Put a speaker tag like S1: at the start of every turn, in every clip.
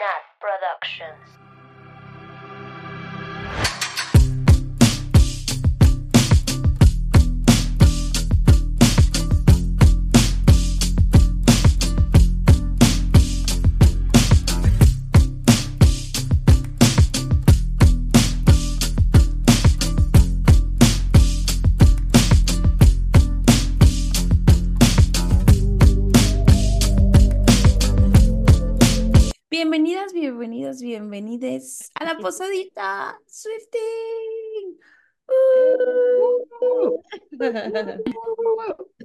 S1: Nat Productions.
S2: A la posadita Swifting. Uh.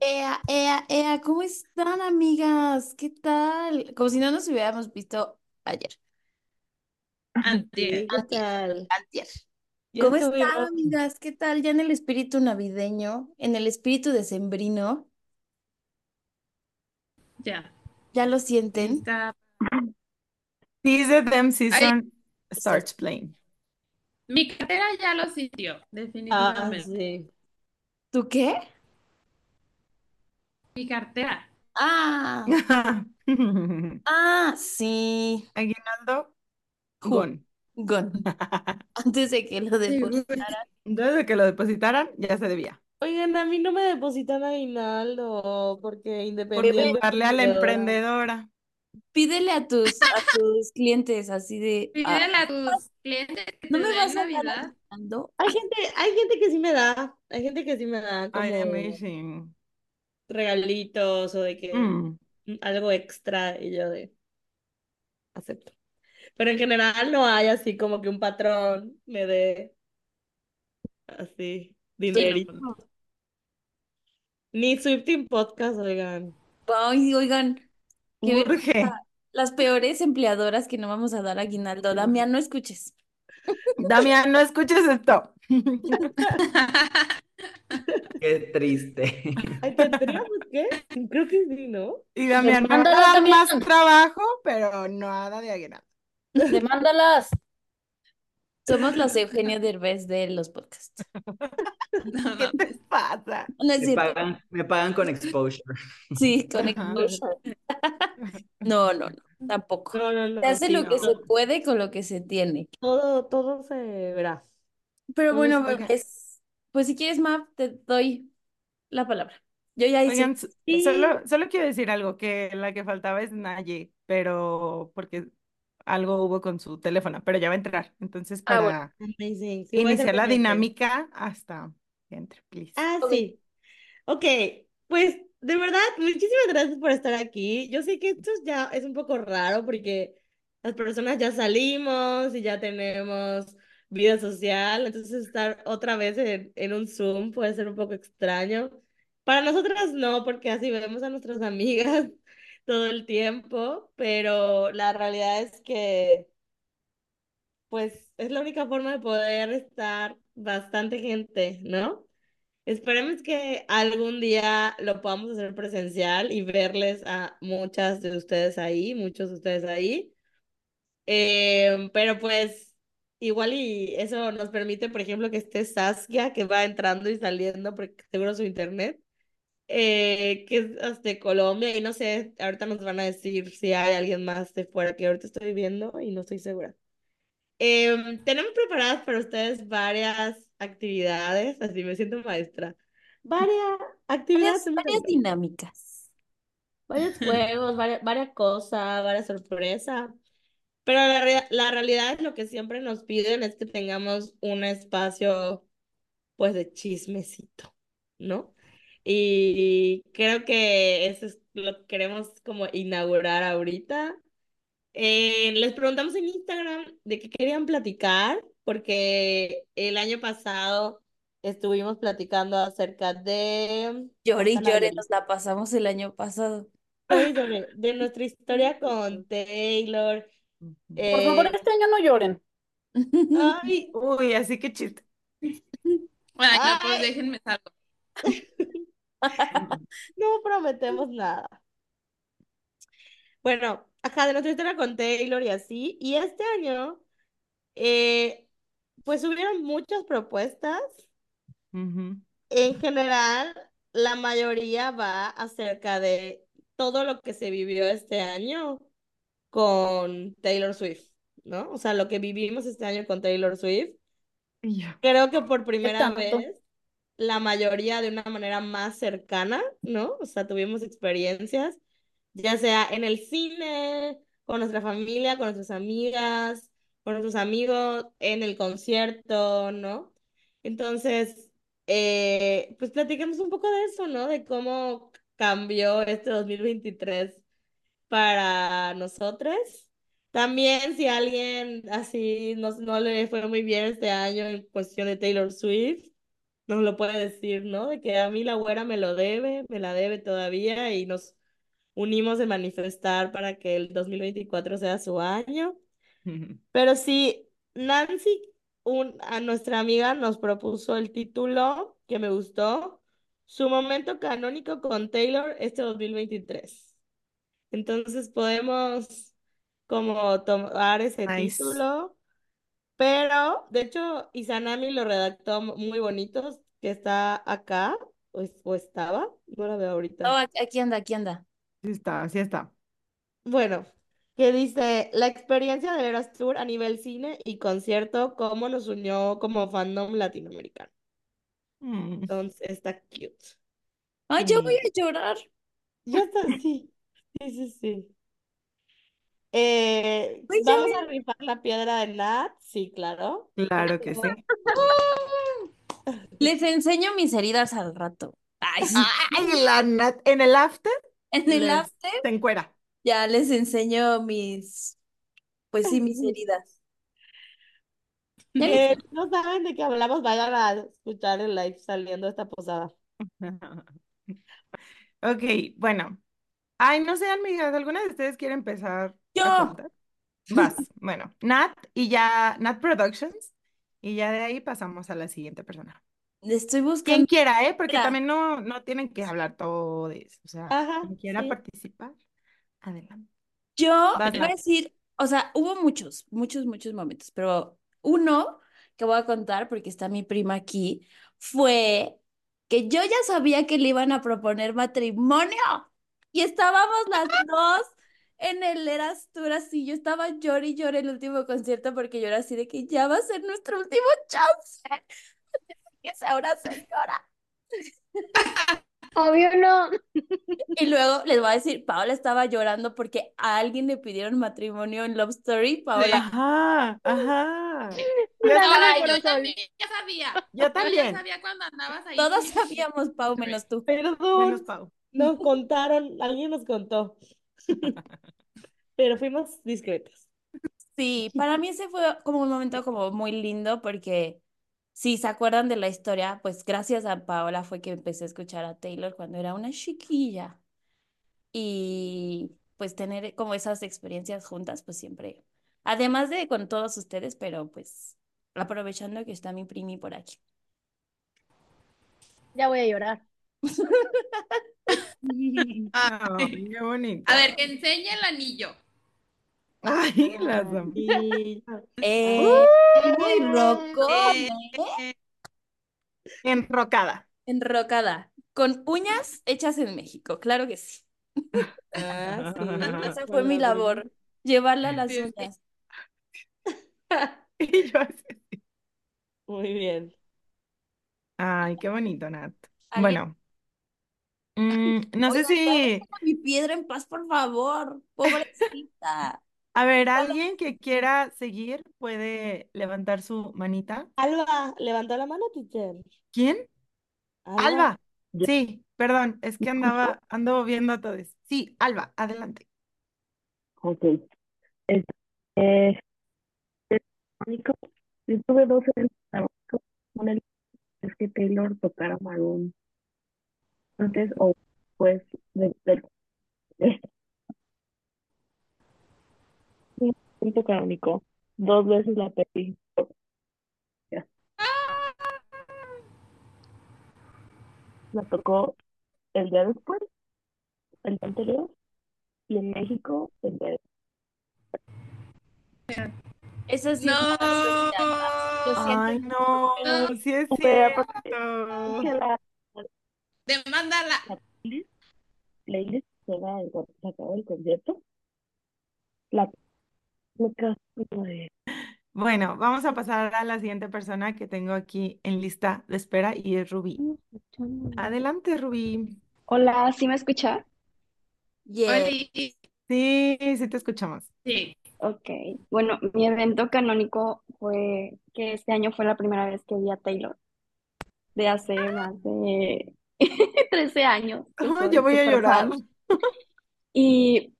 S2: Ea, ea, ea, ¿cómo están, amigas? ¿Qué tal? Como si no nos hubiéramos visto ayer.
S3: Antier.
S4: ¿Qué tal?
S2: Antier.
S4: Ya
S2: ¿Cómo están, amigas? ¿Qué tal? Ya en el espíritu navideño, en el espíritu decembrino,
S3: Ya.
S2: ¿ya lo sienten?
S3: Está.
S5: The Them Season starts playing.
S3: Mi cartera ya lo sintió,
S4: Ah,
S3: definitivamente.
S4: sí.
S2: ¿Tú qué?
S3: Mi cartera.
S2: Ah, ah, sí.
S5: Aguinaldo, gone.
S2: Gone. Antes de que lo depositaran.
S5: Entonces de que lo depositaran, ya se debía.
S4: Oigan, a mí no me depositan aguinaldo porque
S5: Por
S4: independiente.
S5: darle a la emprendedora.
S2: Pídele a tus, a tus clientes así de, ah,
S3: Pídele a tus clientes que
S2: ¿no
S3: te
S2: me
S3: den
S2: vas a aguinaldo?
S4: Hay gente, hay gente que sí me da, hay gente que sí me da como
S5: Ay, amazing.
S4: regalitos o de que
S5: Mm.
S4: algo extra y yo de acepto. Pero en general no hay así como que un patrón me dé así dinerito. Ni Swifting Podcast, oigan.
S2: Ay, oigan, qué
S5: Urge.
S2: vergüenza. Las peores empleadoras que no vamos a dar aguinaldo. Damián, no escuches.
S5: Damián, no escuches esto.
S6: Qué triste.
S4: Ay, ¿tendríamos que? Creo que sí, ¿no?
S5: Y Damián me va a dar más trabajo, pero nada de aguinaldo.
S7: Demándalas.
S2: Somos las Eugenio Derbez de los podcasts.
S3: No,
S5: ¿Qué te pasa?
S2: No es
S6: Me pagan, me pagan con exposure.
S2: Sí, con exposure. No, no, no, tampoco.
S4: No, no, no.
S2: Se hace
S5: sí,
S2: lo que se puede con lo que se tiene.
S4: Todo, todo se verá.
S2: Pero
S5: Todo
S2: bueno, bebés, pues si quieres, Map, te doy la palabra. Yo ya hice.
S5: Oigan, s-
S2: Sí.
S5: solo, solo quiero decir algo, que la que faltaba es Naye, pero porque algo hubo con su teléfono, pero ya va a entrar. Entonces,
S2: Ah,
S5: para
S2: bueno.
S4: Amazing. Sí,
S5: iniciar la
S4: pendiente.
S5: dinámica hasta que entre, please.
S4: Ah, sí. Ok, pues de verdad, muchísimas gracias por estar aquí. Yo sé que esto ya es un poco raro porque las personas ya salimos y ya tenemos vida social, entonces estar otra vez en, en un Zoom puede ser un poco extraño. Para nosotras no, porque así vemos a nuestras amigas todo el tiempo, pero la realidad es que pues es la única forma de poder estar bastante gente, ¿no? Esperemos que algún día lo podamos hacer presencial y verles a muchas de ustedes ahí, muchos de ustedes ahí. Eh, pero pues igual y eso nos permite, por ejemplo, que esté Saskia, que va entrando y saliendo, porque seguro su internet, eh, que es hasta Colombia y no sé, ahorita nos van a decir si hay alguien más de fuera que ahorita estoy viendo y no estoy segura. Em, tenemos preparadas para ustedes varias actividades, así me siento maestra. Varias actividades,
S2: Varias, varias dinámicas.
S4: varios juegos, varias, varias cosas, varias sorpresas. Pero la, la realidad es lo que siempre nos piden es que tengamos un espacio, pues, de chismecito, ¿no? Y creo que eso es lo que queremos como inaugurar ahorita. Eh, les preguntamos en Instagram de qué querían platicar, porque el año pasado estuvimos platicando acerca de,
S2: Llore y llore, nos la pasamos el año pasado.
S4: De, de nuestra historia con Taylor.
S7: Por favor,
S4: eh,
S7: este año no lloren.
S4: ay,
S5: Uy, así que chiste.
S3: Ay, no, pues déjenme salgo.
S4: no prometemos nada. Bueno, acá de nuestra historia con Taylor y así. Y este año, eh, pues hubieron muchas propuestas. En general, la mayoría va acerca de todo lo que se vivió este año con Taylor Swift, ¿no? O sea, lo que vivimos este año con Taylor Swift. Creo que por primera vez, la mayoría de una manera más cercana, ¿no? O sea, tuvimos experiencias, ya sea en el cine, con nuestra familia, con nuestras amigas, con nuestros amigos, en el concierto, ¿no? Entonces, eh, pues platiquemos un poco de eso, ¿no? De cómo cambió este 2023 para nosotros. También si alguien así no, no le fue muy bien este año en cuestión de Taylor Swift, nos lo puede decir, ¿no? De que a mí la güera me lo debe, me la debe todavía y nos unimos en manifestar para que el 2024 sea su año. Pero sí, Nancy, un, a nuestra amiga, nos propuso el título que me gustó, su momento canónico con Taylor este 2023. Entonces podemos como tomar ese
S5: Nice.
S4: título, pero de hecho Izanami lo redactó mu- muy bonito, que está acá, o, o estaba, no la veo
S2: Oh,
S4: ahorita.
S2: aquí aquí anda, aquí anda.
S5: Sí está, así está.
S4: Bueno, que dice, la experiencia del Eras Tour a nivel cine y concierto, cómo nos unió como fandom latinoamericano.
S5: Mm.
S4: Entonces está cute.
S2: Ay, yo voy a llorar.
S4: ya está, sí, sí, sí, sí. Eh,
S2: ya
S4: ¿vamos a rifar la piedra de Nat? Sí, claro.
S5: Claro que sí.
S2: Les enseño mis heridas al rato. Ay, sí.
S5: Ay, la Nat, en el after
S2: En el
S5: les
S2: after
S5: se encuera.
S2: ya les enseño mis, pues sí, mis heridas.
S4: Eh, no saben de qué hablamos, vayan a escuchar el live saliendo de esta posada.
S5: Ok, bueno. Ay, no sé, amigas, ¿alguna de ustedes quiere empezar a
S2: Yo.
S5: contar? Vas, bueno, Nat y ya, Nat Productions, y ya de ahí pasamos a la siguiente persona.
S2: Estoy
S5: Quien
S2: buscando.
S5: quiera, ¿eh? Porque
S2: Mira.
S5: también no, no tienen que hablar todo de eso. O sea,
S4: Ajá,
S5: quien quiera
S4: sí.
S5: participar, adelante.
S2: Yo
S5: Vas,
S2: voy a decir, o sea, hubo muchos, muchos, muchos momentos, pero uno que voy a contar porque está mi prima aquí fue que yo ya sabía que le iban a proponer matrimonio y estábamos las dos en el Eras Tour así, yo estaba llorando y lloré el último concierto porque yo era así de que ya va a ser nuestro último chance, que una señora.
S7: Obvio no.
S2: Y luego les voy a decir, Paola estaba llorando porque a alguien le pidieron matrimonio en Love Story. Paola,
S5: Ajá, ajá. Estaba-
S3: Ay, yo también, ya sabía.
S5: yo
S3: Yo ya
S5: también,
S3: sabía cuando andabas ahí.
S2: todos sabíamos, Pau, menos tú.
S5: menos
S4: Perdón,
S5: Pau.
S4: Nos contaron, alguien nos contó, pero fuimos discretos.
S2: Sí, para mí ese fue como un momento como muy lindo porque si se acuerdan de la historia, pues gracias a Paola fue que empecé a escuchar a Taylor cuando era una chiquilla y pues tener como esas experiencias juntas, pues siempre, además de con todos ustedes, pero pues aprovechando que está mi primi por aquí.
S7: Ya voy a llorar.
S5: Ay, qué bonito.
S3: A ver, que enseñe el anillo.
S5: Ay, las
S2: Eh, muy roco.
S5: Enrocada.
S2: Enrocada, con uñas hechas en México, claro que sí.
S4: ah, sí,
S2: Esa
S4: con
S2: fue mi
S4: la
S2: labor, llevarla a las
S3: Sí,
S2: uñas.
S5: Y yo así.
S4: Muy bien.
S5: Ay, qué bonito, Nat. Bueno, mm, no sé si,
S2: mi piedra en paz, por favor, pobrecita.
S5: a ver, alguien que quiera seguir puede levantar su manita.
S4: Alba, levantó la mano, teacher.
S5: ¿Quién?
S4: Alba.
S5: Alba. Sí, perdón, es que andaba, ando viendo a todos. Sí, Alba, adelante.
S1: Ok. Es, eh. Yo tuve dos. Una es que Taylor tocara Maroon antes o después de, del de- un evento canónico. Dos veces la pedí. Ya. La tocó el día después, el día anterior, y en México el día
S2: Eso sí,
S3: No.
S2: es.
S5: Ay, no, sí es cierto.
S1: Que la playlist, playlist se va, se acabó el concierto. la
S5: Bueno, vamos a pasar a la siguiente persona que tengo aquí en lista de espera y es Rubí. Adelante, Rubí.
S8: Hola, ¿sí me escucha?
S3: Oli,
S5: Sí, sí te escuchamos.
S3: sí.
S8: Ok. Bueno, mi evento canónico fue que este año fue la primera vez que vi a Taylor, de hace más de 13 años, soy
S5: yo voy a llorar.
S8: fan. Y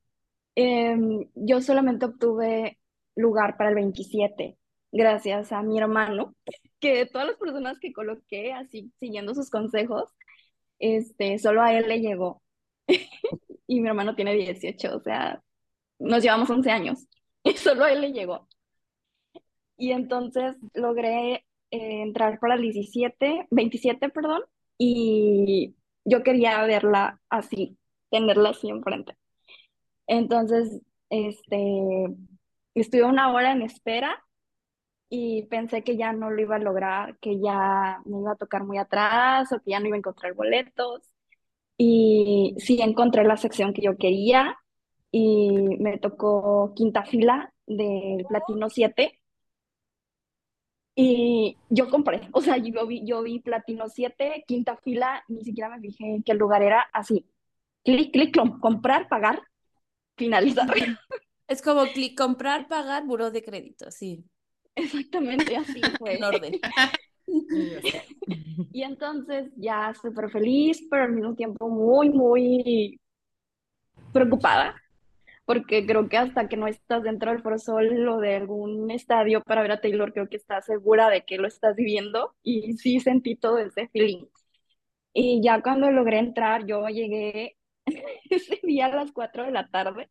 S8: em, yo solamente obtuve lugar para el 27, gracias a mi hermano, que de todas las personas que coloqué, así siguiendo sus consejos, este, solo a él le llegó. Y mi hermano tiene 18, o sea, nos llevamos 11 años. Y solo a él le llegó. Y entonces logré eh, entrar para el 17, 27, perdón, y yo quería verla así, tenerla así enfrente. Entonces, este, estuve una hora en espera y pensé que ya no lo iba a lograr, que ya me iba a tocar muy atrás o que ya no iba a encontrar boletos. Y sí encontré la sección que yo quería y me tocó quinta fila del Platino 7 y yo compré, o sea, yo vi, yo vi Platino 7, quinta fila, ni siquiera me fijé en qué lugar era, así, clic, clic, clon- comprar, pagar, finalizar.
S2: Es como clic, comprar, pagar, buró de crédito, sí,
S8: Exactamente así fue.
S2: en orden.
S8: Y entonces ya súper feliz, pero al mismo tiempo muy, muy preocupada, porque creo que hasta que no estás dentro del Foro Sol o de algún estadio para ver a Taylor, creo que estás segura de que lo estás viviendo y sí sentí todo ese feeling. Y ya cuando logré entrar, yo llegué ese día a las 4 de la tarde,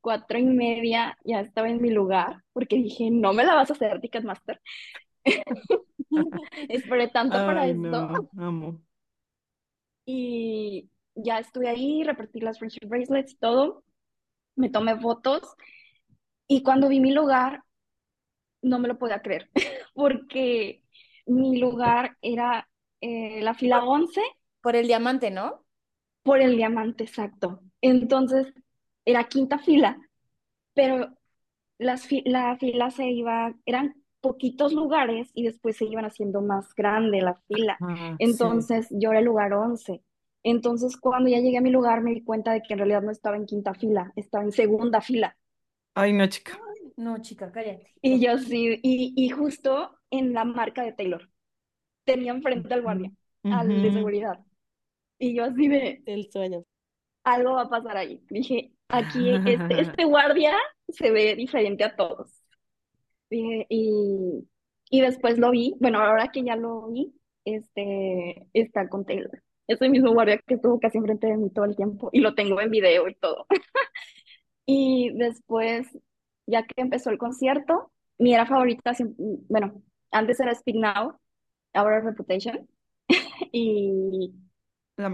S8: cuatro y media, ya estaba en mi lugar, porque dije, no me la vas a hacer, Ticketmaster. Esperé tanto para esto.
S5: amo.
S8: Y ya estuve ahí, repartí las friendship bracelets y todo, me tomé fotos y cuando vi mi lugar no me lo podía creer porque mi lugar era eh, la fila 11
S2: Por el diamante, ¿no?
S8: por el diamante exacto. Entonces era quinta fila, pero las fi- la fila se iba, eran poquitos lugares y después se iban haciendo más grande la fila.
S5: Ah, sí.
S8: Entonces yo era el lugar 11. Entonces cuando ya llegué a mi lugar me di cuenta de que en realidad no estaba en quinta fila, estaba en segunda fila.
S5: Ay, no, chica.
S2: No, chica, cállate.
S8: Y yo sí, y, y justo en la marca de Taylor. Tenía enfrente al guardia, al de seguridad. Y yo así de,
S4: El sueño.
S8: algo va a pasar ahí. Dije, aquí este, este guardia se ve diferente a todos. Dije, y, y después lo vi, bueno, ahora que ya lo vi, este, está con Taylor. Ese mismo guardia que estuvo casi enfrente de mí todo el tiempo y lo tengo en video y todo. Y después, ya que empezó el concierto, mi era favorita, bueno, antes era Speak Now, ahora Reputation. Y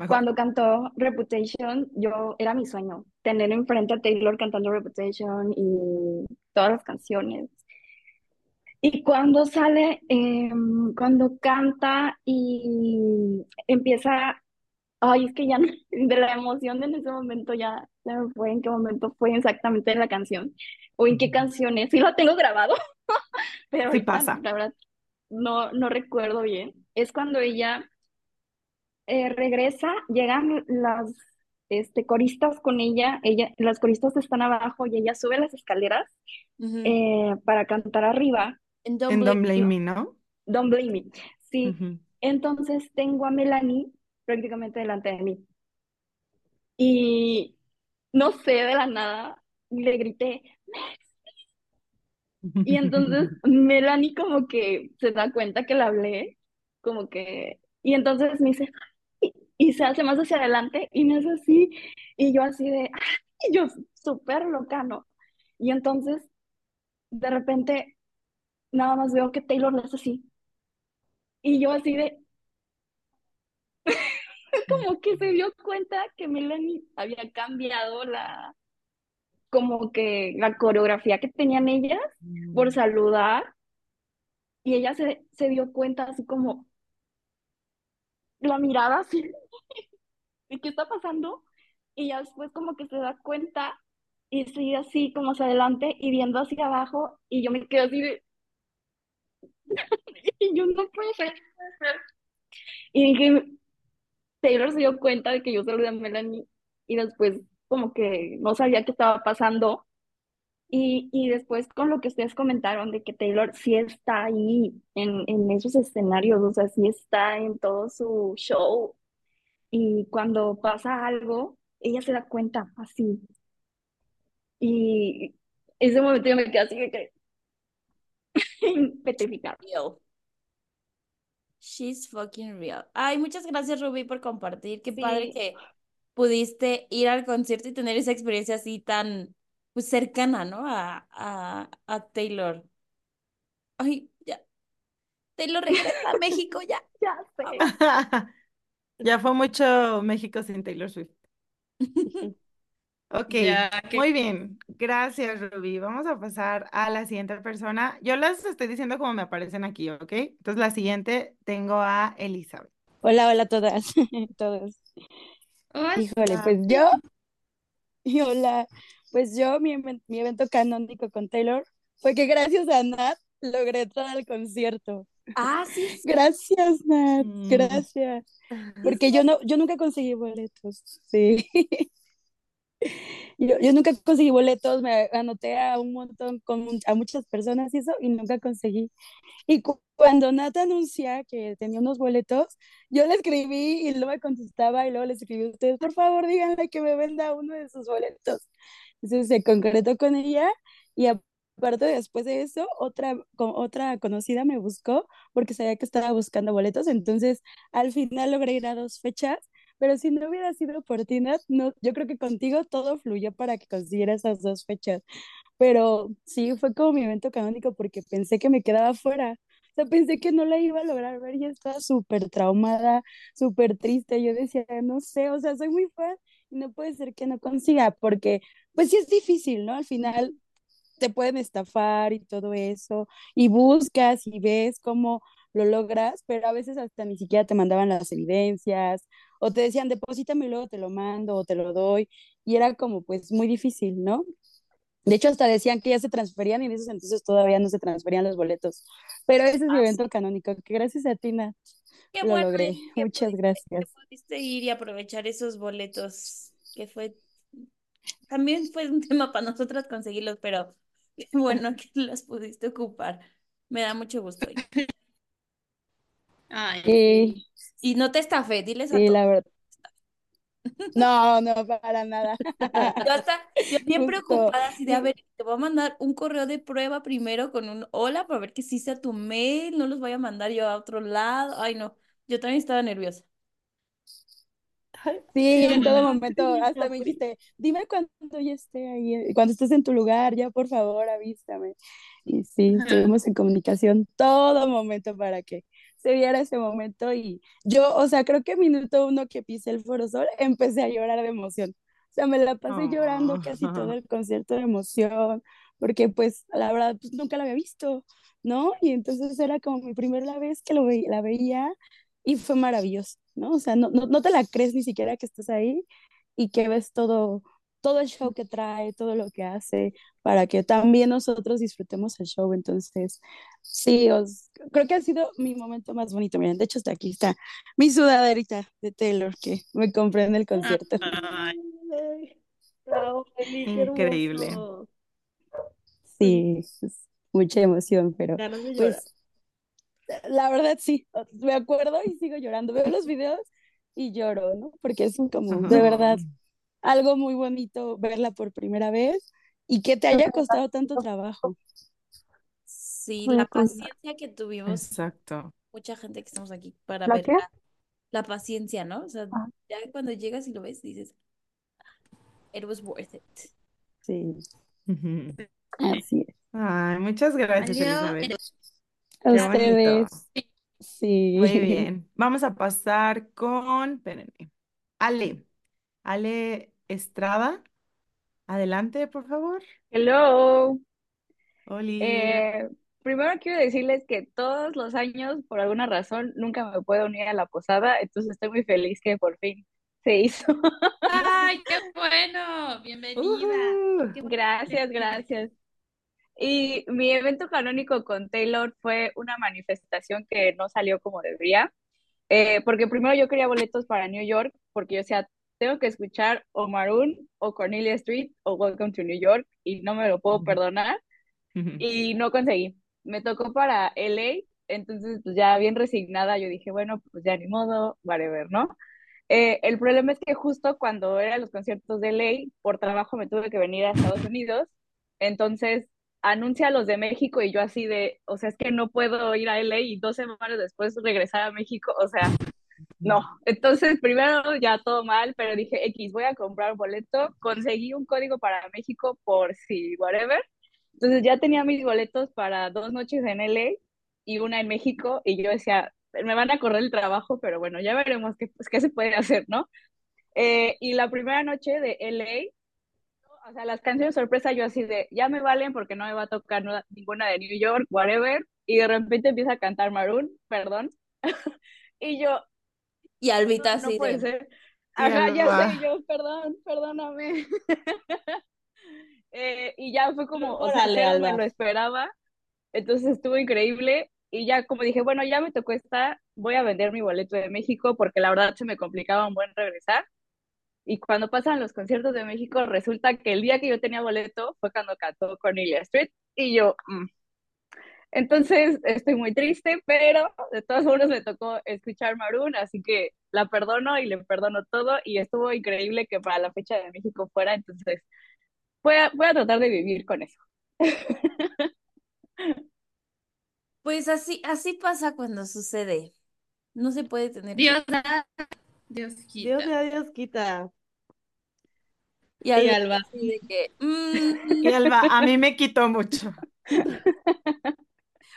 S8: cuando cantó Reputation, yo era mi sueño, tener enfrente a Taylor cantando Reputation y todas las canciones. Y cuando sale, em, cuando canta y empieza, ay, es que ya no- de la emoción en ese momento ya me fue en qué momento fue exactamente la canción o en qué canción es. Sí lo tengo grabado, pero
S5: Sí pasa.
S8: la verdad no, no recuerdo bien. Es cuando ella eh, regresa, llegan las este, coristas con ella, ella, las coristas están abajo y ella sube las escaleras eh, para cantar arriba.
S2: En Don't
S5: En
S2: Blame
S5: Don't Blame
S2: You.
S5: Me, ¿no?
S8: Don't blame me. Sí, entonces tengo a Melanie prácticamente delante de mí. Y no sé, de la nada le grité. Y entonces Melanie como que se da cuenta que le hablé, como que, y entonces me dice, "Ay", y se hace más hacia adelante y me hace así, y yo así de, "Ay", y yo súper loca, ¿no? Y entonces, de repente, nada más veo que Taylor le hace así, y yo así de, como que se dio cuenta que Melanie había cambiado la, como que la coreografía que tenían ellas por saludar, y ella se, se dio cuenta así como la mirada así, ¿de qué está pasando? Y ya después como que se da cuenta y estoy así como hacia adelante y viendo hacia abajo y yo me quedo así de... y yo no puedo ser. Y dije, Taylor se dio cuenta de que yo saludé a Melanie y después como que no sabía qué estaba pasando. Y, y después con lo que ustedes comentaron de que Taylor sí está ahí en, en esos escenarios, o sea, sí está en todo su show. Y cuando pasa algo, ella se da cuenta así. Y ese momento yo me quedé así que petrificada.
S2: Real. She's fucking real. Ay, muchas gracias, Ruby, por compartir. Qué padre que pudiste ir al concierto y tener esa experiencia así tan pues, cercana, ¿no? A, a, a Taylor. Ay, ya. Taylor regresa a México, ya.
S8: Ya sé.
S5: Ya fue mucho México sin Taylor Swift. Ok,
S4: Ya que-
S5: muy bien. Gracias, Ruby. Vamos a pasar a la siguiente persona. Yo las estoy diciendo como me aparecen aquí, ¿ok? Entonces, la siguiente tengo a Elizabeth.
S9: Hola, hola a todas, todos.
S3: Hola.
S9: Híjole, pues yo, y hola, pues yo, mi, mi evento canónico con Taylor fue que gracias a Nat logré entrar al concierto.
S2: Ah, sí. sí.
S9: Gracias, Nat,
S5: Mm.
S9: gracias. Porque yo no, yo nunca conseguí boletos, sí. Yo, yo nunca conseguí boletos, me anoté a un montón, con a muchas personas y eso, y nunca conseguí. Y cu- cuando Nat anuncia que tenía unos boletos, yo le escribí y luego me contestaba y luego le escribí a ustedes, por favor, díganle que me venda uno de sus boletos. Entonces se concretó con ella y aparte después de eso, otra, co- otra conocida me buscó porque sabía que estaba buscando boletos, entonces al final logré ir a dos fechas. Pero si no hubiera sido por ti, Nat, no, yo creo que contigo todo fluyó para que consiguiera esas dos fechas. Pero sí, fue como mi evento canónico porque pensé que me quedaba fuera. O sea, pensé que no la iba a lograr ver y estaba súper traumada, súper triste. Yo decía, no sé, o sea, soy muy fan y no puede ser que no consiga, porque pues sí es difícil, ¿no? Al final te pueden estafar y todo eso, y buscas y ves cómo lo logras, pero a veces hasta ni siquiera te mandaban las evidencias, o te decían, deposítame y luego te lo mando o te lo doy, y era como pues muy difícil, ¿no? De hecho, hasta decían que ya se transferían y en esos entonces todavía no se transferían los boletos. Pero ese es mi
S2: Ah,
S9: evento canónico, que gracias a ti, Nat,
S2: Qué
S9: lo
S2: bueno,
S9: logré. Muchas
S2: pudiste, que
S9: gracias.
S2: pudiste ir y aprovechar esos boletos, que fue, también fue un tema para nosotras conseguirlos, pero qué bueno que los pudiste ocupar. Me da mucho gusto. Y,
S3: Ay,
S9: Sí,
S2: y no te estafé, diles a
S9: sí, la verdad. No, no, para nada.
S2: Yo hasta, yo bien
S9: Justo.
S2: preocupada, así de, a
S9: Y-
S2: ver, te voy a mandar un correo de prueba primero con un hola para ver que sí sea tu mail, no los voy a mandar yo a otro lado. Ay, no, yo también estaba nerviosa.
S9: Sí, en todo momento, hasta me dijiste, dime cuando ya esté ahí, cuando estés en tu lugar, ya por favor avísame. Y sí, estuvimos en comunicación todo momento para que se diera ese momento y yo, o sea, creo que minuto uno que pisé el Foro Sol, empecé a llorar de emoción. O sea, me la pasé llorando casi todo
S5: Oh.
S9: el concierto de emoción, porque pues la verdad, pues nunca la había visto, ¿no? Y entonces era como mi primera vez que lo ve- la veía y fue maravilloso, ¿no? O sea, no, no, no te la crees ni siquiera que estás ahí y que ves todo, todo el show que trae, todo lo que hace, para que también nosotros disfrutemos el show. Entonces, sí, os, creo que ha sido mi momento más bonito. Miren, de hecho, hasta aquí está mi sudaderita de Taylor que me compré en el concierto.
S3: ay.
S5: Increíble.
S9: Sí, es mucha emoción, pero pues la verdad sí, me acuerdo y sigo llorando. Veo los videos y lloro, ¿no? Porque es un como, de verdad, algo muy bonito verla por primera vez y que te haya costado tanto trabajo.
S2: Sí, la paciencia que tuvimos
S5: Exacto.
S2: mucha gente que estamos aquí para
S8: ¿La
S2: ver
S8: qué?
S2: la, la paciencia, ¿no? O sea,
S8: Ah.
S2: ya cuando llegas y lo ves, dices, it was worth it.
S9: Sí, así es.
S5: Ay, muchas gracias, Elizabeth.
S9: A ustedes, sí.
S5: Muy bien. Vamos a pasar con, espérenme, Ale. Ale Estrada. Adelante, por favor.
S8: Hello.
S5: Oli.
S8: Eh, primero quiero decirles que todos los años, por alguna razón, nunca me puedo unir a la posada, entonces estoy muy feliz que por fin
S10: se hizo.
S3: ¡Ay, qué bueno! Bienvenida.
S5: Ujú.
S3: Qué bueno.
S10: Gracias, gracias. Y mi evento canónico con Taylor fue una manifestación que no salió como debería, eh, porque primero yo quería boletos para New York, porque yo decía, tengo que escuchar o Maroon o Cornelia Street o Welcome to New York y no me lo puedo perdonar y no conseguí. Me tocó para LA, entonces pues ya bien resignada yo dije, bueno, pues ya ni modo, whatever, ¿no? Eh, el problema es que justo cuando eran los conciertos de LA, por trabajo me tuve que venir a Estados Unidos, entonces anuncia los de México y yo así de, o sea, es que no puedo ir a LA y dos semanas después regresar a México, o sea, no. Entonces primero ya todo mal, pero dije, X, voy a comprar boleto, conseguí un código para México por si, whatever, entonces ya tenía mis boletos para dos noches en LA y una en México y yo decía, me van a correr el trabajo, pero bueno, ya veremos qué, pues, qué se puede hacer, ¿no? Eh, y la primera noche de LA, o sea, las canciones sorpresa yo así de, ya me valen porque no me va a tocar ninguna de New York, whatever, y de repente empieza a cantar Maroon, perdón, y yo,
S2: Y Albita
S10: no, no
S2: así
S10: puede
S2: de,
S10: ser.
S5: Y
S10: Ajá, ya sé, yo, perdón, perdóname. Eh, y ya fue como, o sea, me lo esperaba. Entonces estuvo increíble. Y ya como dije, bueno, ya me tocó esta, voy a vender mi boleto de México porque la verdad se me complicaba un buen regresar. Y cuando pasan los conciertos de México, resulta que el día que yo tenía boleto fue cuando cantó Cornelia Street. Y yo, mm. Entonces estoy muy triste, pero de todas formas me tocó escuchar Maroon, así que la perdono y le perdono todo. Y estuvo increíble que para la fecha de México fuera, entonces voy a, voy a tratar de vivir con eso.
S2: pues así, así pasa cuando sucede. No se puede tener.
S3: Dios da, Dios
S4: Dios
S3: quita.
S4: da, Dios quita.
S2: Y
S4: Alba.
S2: así de que, mm.
S5: Y Alba, a mí me quitó mucho.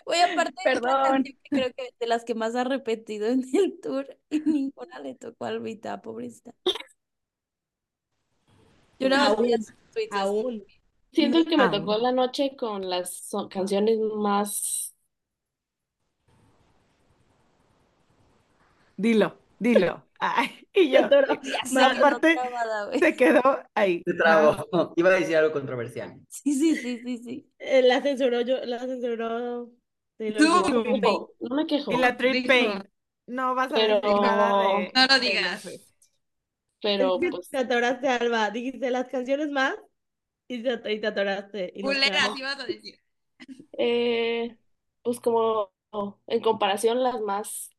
S2: Oye, aparte
S10: Perdón.
S2: canción que creo que de las que más ha repetido en el tour y ninguna le tocó a Albita, pobrecita. Yo nada más veía
S4: Aún, aún.
S11: Siento que me
S5: Ah.
S11: tocó la noche con las canciones más...
S5: Dilo, dilo. Ay, y yo, más
S2: quedó
S5: parte
S2: trabada, güey.
S5: se quedó ahí.
S6: Se trabó. Iba a decir algo controversial.
S2: Sí, sí, sí, sí, sí.
S4: Eh, la censuró yo, la censuró
S3: Tú.
S4: Swift.
S5: Tú.
S11: No, no me quejo,
S5: Y la Trip. Pain. No vas a
S11: Pero-
S5: decir nada de
S3: No lo digas.
S11: Pero
S4: Es que
S11: pues
S4: te atoraste, Alba. Dijiste las canciones más y te, y te atoraste. Y
S3: Culeras,
S4: quedamos.
S3: ibas a decir.
S11: Eh, pues como en comparación las más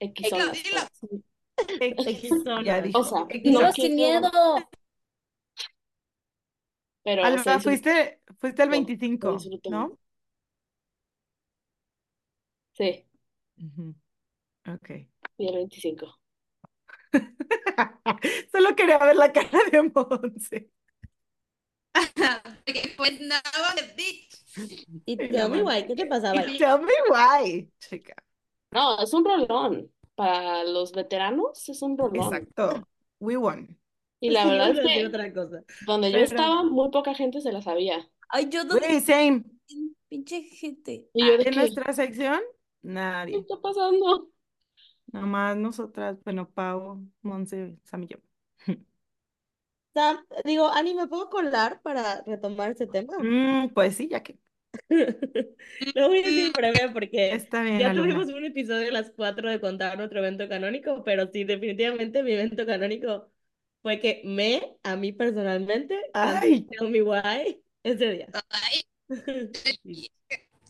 S11: equisonas,
S3: dilo.
S11: pues.
S5: Ya dijo.
S11: O sea,
S2: Dilo
S11: no
S2: sin miedo.
S11: pero
S5: Alba,
S11: disfrutó,
S5: fuiste, fuiste el
S11: se
S5: 25,
S11: disfrutó
S5: ¿no?
S11: Sí,
S5: Ujú. Ok.
S11: y el 25.
S5: Solo quería ver la cara de Monse.
S3: Porque pues no, the bitch.
S4: Y tell me why, ¿qué te pasaba?
S5: Tell me why, chica.
S11: No, es un rolón. Para los veteranos es un rolón.
S5: Exacto. We won.
S11: Y la verdad
S4: a
S11: es
S4: decir
S11: que
S4: otra cosa.
S11: donde yo
S5: Pero-
S11: estaba, muy poca gente se la sabía.
S2: Ay, yo
S5: Güey, same.
S2: pinche gente.
S11: Y yo de
S5: En
S11: que,
S5: nuestra sección,
S11: ¿qué
S5: nadie.
S11: está pasando?
S5: Nomás nosotras, bueno, Pau, Monse, Sam y yo.
S4: Sam, digo, Ani, ¿me puedo colar para retomar ese tema?
S5: Mm, pues sí, ya que
S4: Lo voy a decir breve porque
S5: está bien,
S4: ya
S5: alumna.
S4: tuvimos un episodio a las 4 de contar nuestro evento canónico, pero sí, definitivamente mi evento canónico fue que me, a mí personalmente,
S5: Ay,
S4: Tell Me Why ese día.
S3: Ay,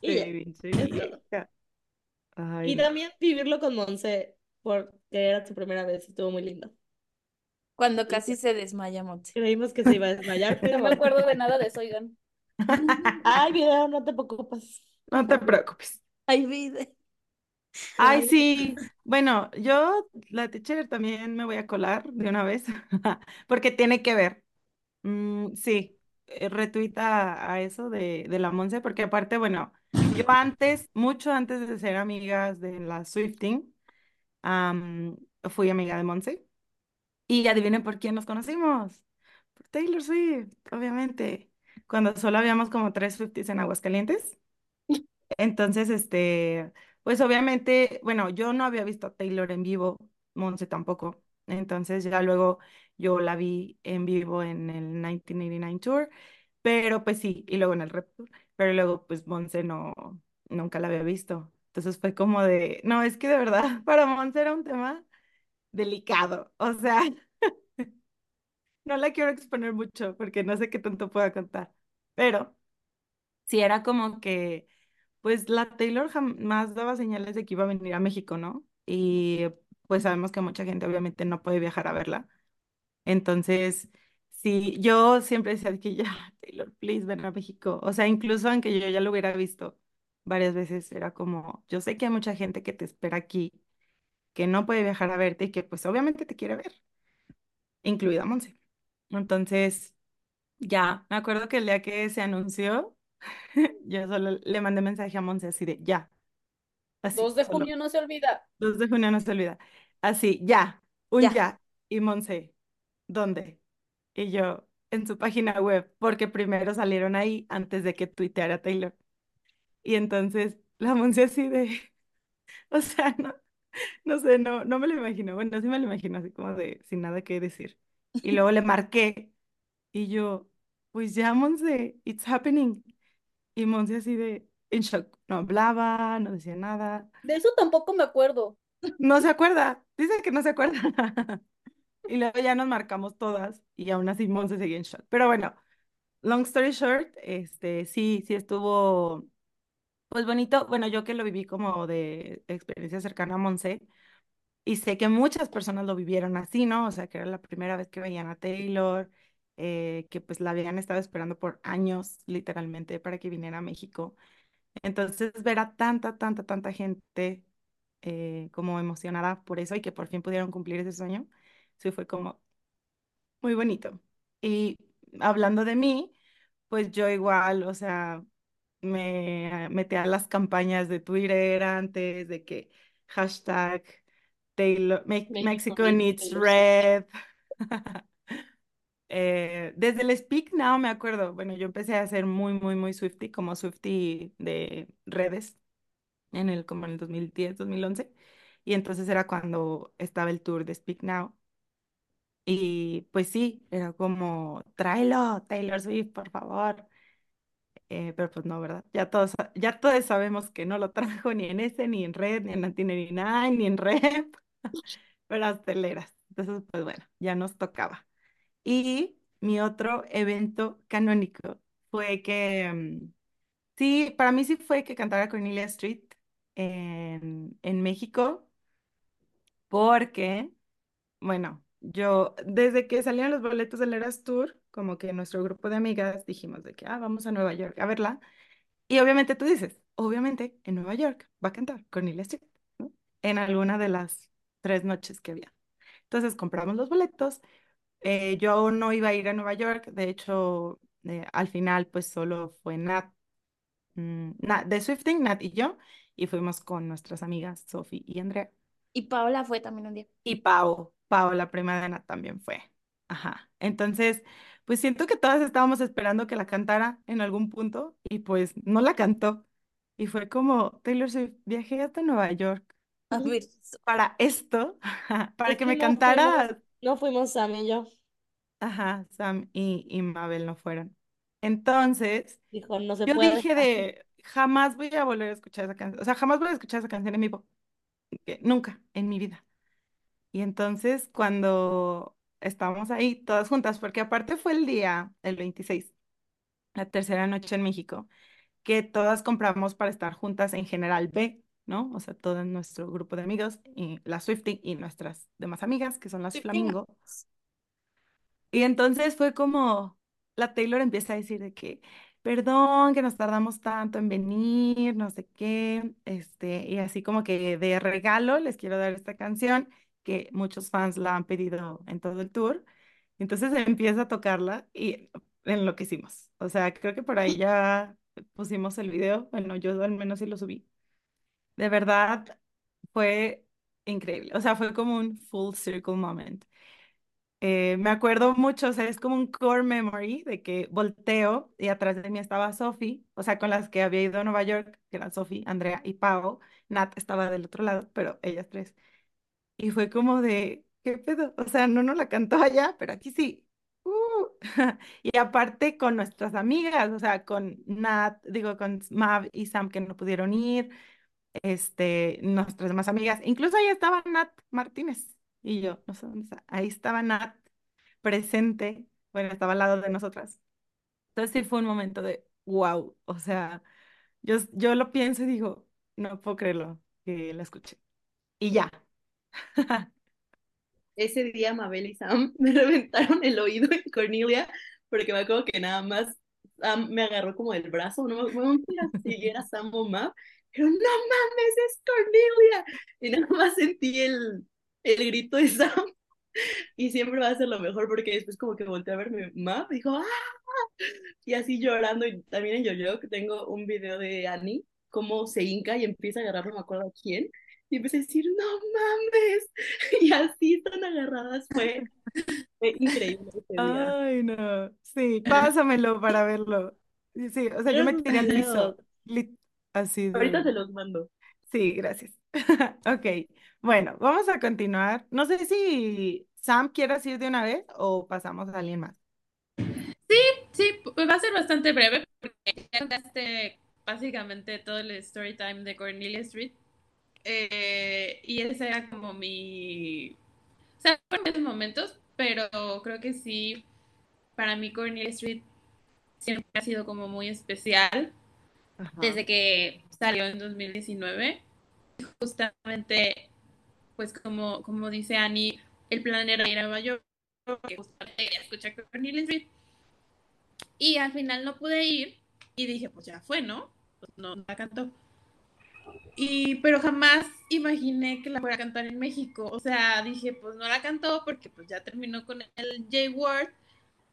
S4: Y ya,
S5: pinche
S4: es todo.
S5: vieja. Ay,
S4: Y
S5: no.
S4: también vivirlo con Monse, porque era su primera vez, estuvo muy lindo.
S2: Cuando casi se desmaya Monse.
S4: Creímos que se iba a desmayar,
S12: No
S4: pero
S12: me acuerdo de nada de eso, oigan.
S4: Ay, video, no te preocupes.
S5: No te preocupes.
S2: Ay, vida.
S5: Ay, sí. Bueno, yo, la teacher, también me voy a colar de una vez, porque tiene que ver. Mm, sí, retuita a eso de, de la Monse, porque aparte, bueno, yo antes, mucho antes de ser amigas de la Swifting, am, fui amiga de Monse. Y adivinen por quién nos conocimos. Por Taylor Swift, obviamente. Cuando solo habíamos como tres Swifties en Aguascalientes. Entonces, este, pues obviamente, bueno, yo no había visto a Taylor en vivo, Monse tampoco. Entonces ya luego yo la vi en vivo en el 1989 Tour, pero pues sí, y luego en el Rep Tour, pero luego pues Monse no, nunca la había visto. Entonces fue como de, no, es que de verdad para Monse era un tema delicado, o sea, no la quiero exponer mucho porque no sé qué tanto pueda contar, pero sí era como que, pues la Taylor jamás daba señales de que iba a venir a México, ¿no? Y pues sabemos que mucha gente obviamente no puede viajar a verla. Entonces, sí, yo siempre decía que ya, Taylor, please ven a México. O sea, incluso aunque yo ya lo hubiera visto varias veces, era como, yo sé que hay mucha gente que te espera aquí, que no puede viajar a verte y que pues obviamente te quiere ver, incluida Monse. Entonces, ya, me acuerdo que el día que se anunció, yo solo le mandé mensaje a Monse así de, ya. Así,
S7: 2 de
S5: solo.
S7: junio no se olvida.
S5: 2 de junio no se olvida. Así, ya, un
S2: Ya.
S5: ya. Y Monse, ¿dónde? Y yo, en su página web, porque primero salieron ahí antes de que tuiteara Taylor. Y entonces la Monse así de, o sea, no, no sé, no, no me lo imagino. Bueno, sí me lo imagino, así como de, sin nada que decir. Y luego le marqué y yo, pues ya, Monse, it's happening. Y Monse así de, en shock, no hablaba, no decía nada.
S7: De eso tampoco me acuerdo.
S5: No se acuerda, dice que no se acuerda. Y luego ya nos marcamos todas y aún así Monse seguía en shock. Pero bueno, long story short, este, sí, sí estuvo, pues bonito. Bueno, yo que lo viví como de experiencia cercana a Monse y sé que muchas personas lo vivieron así, ¿no? O sea, que era la primera vez que veían a Taylor, eh, que pues la habían estado esperando por años, literalmente, para que viniera a México. Entonces, ver a tanta, tanta, tanta gente eh, como emocionada por eso y que por fin pudieron cumplir ese sueño, sí fue como muy bonito. Y hablando de mí, pues yo igual, o sea, me metí a las campañas de Twitter antes de que hashtag Taylor, Me-
S7: México
S5: Mexico
S7: needs
S5: needs
S7: Taylor
S5: red. Eh, desde el Speak Now me acuerdo, bueno, yo empecé a ser muy, muy, muy Swiftie, como Swiftie de redes en el, como en el 2010, 2011. Y entonces era cuando estaba el tour de Speak Now. Y pues sí, era como, tráelo, Taylor Swift, por favor. Eh, pero pues no, ¿verdad? Ya todos, ya todos sabemos que no lo trajo ni en ese, ni en Red, ni en 1989, ni en Rep, pero hasta el Eras. Entonces, pues bueno, ya nos tocaba. Y mi otro evento canónico fue que, mm, sí, para mí sí fue que cantara Cornelia Street en, en México, porque, bueno, yo, desde que salieron los boletos del Eras Tour, como que nuestro grupo de amigas dijimos de que, ah, vamos a Nueva York a verla. Y obviamente tú dices, obviamente en Nueva York va a cantar Cornelia Street, ¿no? En alguna de las tres noches que había. Entonces compramos los boletos. eh, yo no iba a ir a Nueva York, de hecho, eh, al final pues solo fue Nat, mm, Nat de Swifting, Nat y yo, y fuimos con nuestras amigas Sophie y Andrea.
S2: Y Paola fue también un día.
S5: Y Pau, Pau, la prima de Ana, también fue. Ajá. Entonces, pues siento que todas estábamos esperando que la cantara en algún punto y pues no la cantó. Y fue como, Taylor Swift, viajé hasta Nueva York
S2: A ver,
S5: para esto, para
S4: Es
S5: que
S4: que
S5: me
S4: no
S5: cantara.
S4: no fuimos Sam y yo.
S5: Ajá, Sam y, y Mabel no fueron. Entonces,
S4: Dijo, no se
S5: yo
S4: puede.
S5: dije de, jamás voy a volver a escuchar esa canción. O sea, jamás voy a escuchar esa canción en vivo. que Nunca en mi vida. Y entonces cuando estábamos ahí todas juntas, porque aparte fue el día, el 26, la tercera noche en México, que todas compramos para estar juntas en general B, ¿no? O sea, todo nuestro grupo de amigos, y la Swiftie y nuestras demás amigas, que son las Flamingo. Y entonces fue como, la Taylor empieza a decir de que, perdón, que nos tardamos tanto en venir, no sé qué, este, y así como que de regalo les quiero dar esta canción que muchos fans la han pedido en todo el tour. Entonces empieza a tocarla y enloquecimos. O sea, creo que por ahí ya pusimos el video, bueno, yo al menos sí lo subí. De verdad fue increíble, o sea, fue como un full circle moment. Eh, me acuerdo mucho, o sea, es como un core memory de que volteo y atrás de mí estaba Sophie, o sea, con las que había ido a Nueva York, que eran Sophie, Andrea y Pau. Nat estaba del otro lado, pero ellas tres. Y fue como de, ¿qué pedo? O sea, no nos la cantó allá, pero aquí sí. Uh. Y aparte con nuestras amigas, o sea, con Nat, digo, con Mav y Sam que no pudieron ir, este, nuestras demás amigas, incluso ahí estaba Nat Martínez y yo, no sé dónde está, ahí estaba Nat presente, bueno, estaba al lado de nosotras. Entonces sí fue un momento de wow, o sea, yo, yo lo pienso y digo, no puedo creerlo que la escuché. Y ya.
S13: Ese día Mabel y Sam me reventaron el oído en Cornelia porque me acuerdo que nada más Sam me agarró como el brazo, no me acuerdo si siguiera Sam o Mav, pero no mames, es Cornelia. Y nada más sentí el, el grito de Sam y siempre va a ser lo mejor porque después como que volteé a verme Mav y dijo ¡ah! Y así llorando y también en Yoyo que tengo un video de Annie cómo se hinca y empieza a agarrar no me acuerdo a quién y empecé a decir no mames y así están agarradas fue, fue increíble ese día.
S5: Ay, no. Sí, pásamelo para verlo. Sí, o sea, yo me tiré al piso. Así
S13: Ahorita
S5: de...
S13: se los mando.
S5: Sí, gracias. Ok, bueno, vamos a continuar. No sé si Sam quieras ir de una vez o pasamos a alguien más.
S3: Sí, sí, va a ser bastante breve porque ya contaste básicamente todo el story time de Cornelia Street. Eh, y ese era como mi... O sea, fueron buenos momentos, pero creo que sí, para mí Cornelia Street siempre ha sido como muy especial
S5: Ajá.
S3: desde que salió en 2019. Justamente, pues como, como dice Annie, el plan era ir a Nueva York, que justamente quería escuchar Cornelia Street. Y al final no pude ir y dije, pues ya fue, ¿no? Pues no, no la cantó. Y, pero jamás imaginé que la fuera a cantar en México. O sea, dije, pues no la cantó porque pues ya terminó con el J-Word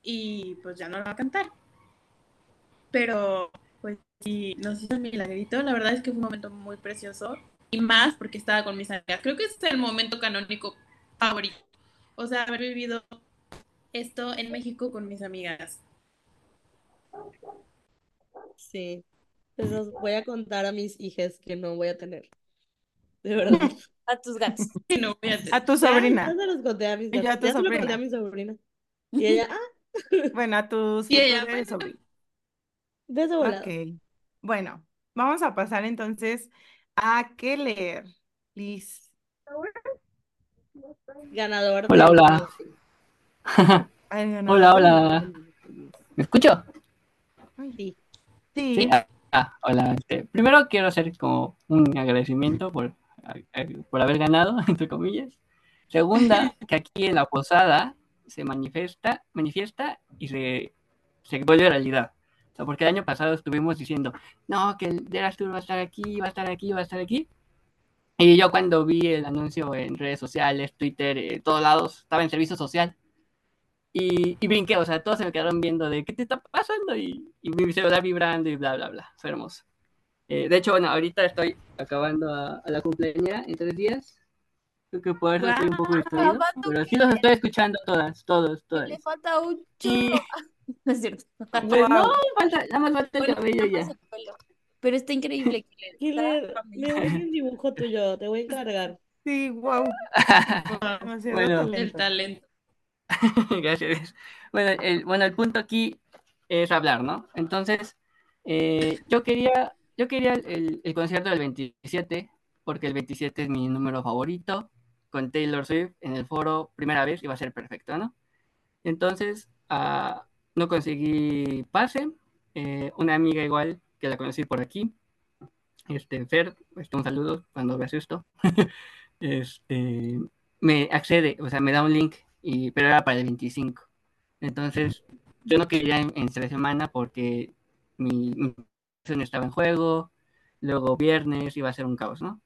S3: y pues ya no la va a cantar. Pero pues sí, nos hizo el milagrito. La verdad es que fue un momento muy precioso. Y más porque estaba con mis amigas. Creo que es el momento canónico favorito. O sea, haber vivido esto en México con mis amigas.
S4: Sí. Les los voy a contar a mis hijas que no voy a tener. De verdad.
S2: A tus gatos.
S3: No, voy a
S5: A tu sobrina.
S4: ya se los conté a mis
S5: a
S4: gatos.
S5: tu
S4: Ya se lo conté
S5: sobrina.
S4: a mi sobrina. Y ella, ah,
S5: Bueno, a tus
S3: Y ella, bueno.
S5: sobrinas.
S4: beso volado.
S5: Ok. Bueno, vamos a pasar entonces a qué leer. Liz.
S4: Ganador
S14: Hola,
S4: de
S14: hola. Hola, hola. ¿Me escucho?
S4: Sí.
S14: Sí.
S5: Sí.
S14: Ah, hola. Este, primero quiero hacer como un agradecimiento por, eh, por haber ganado, entre comillas. Segunda, que aquí en la posada se manifiesta, manifiesta y se, se vuelve realidad. O sea, porque el año pasado estuvimos diciendo, no, que el Eras Tour va a estar aquí, va a estar aquí, va a estar aquí. Y yo cuando vi el anuncio en redes sociales, Twitter, en todos lados, estaba en servicio social. Y, y brinqué, o sea, todos se me quedaron viendo de qué te está pasando y, y mi celular vibrando y bla, bla, bla. Fue hermoso. Eh, de hecho, bueno, ahorita estoy acabando a, a la cumpleaños en tres días. Creo que por eso estoy un poco distraído. Pero sí los estoy escuchando todas, todos, todas.
S2: Le falta un
S14: Y
S2: churro. No es cierto.
S14: pues no, falta, nada más falta el cabello ya.
S2: Pero está increíble que le
S4: me urge un dibujo tuyo, te voy a encargar.
S5: Sí, wow.
S14: Bueno.
S3: El
S5: talento.
S14: Gracias. Bueno el, bueno, el punto aquí es hablar, ¿no? Entonces, eh, yo quería, yo quería el, el concierto del 27, porque el 27 es mi número favorito, con Taylor Swift en el foro, primera vez, va a ser perfecto, ¿no? Entonces, ah, no conseguí pase. eh, una amiga igual que la conocí por aquí, este, Fer, este, un saludo cuando veas esto. este, me accede, o sea, me da un link, y, pero era para el 25. Entonces, yo no quería en, en tres semana porque mi, mi estaba en juego, luego viernes iba a ser un caos, ¿no?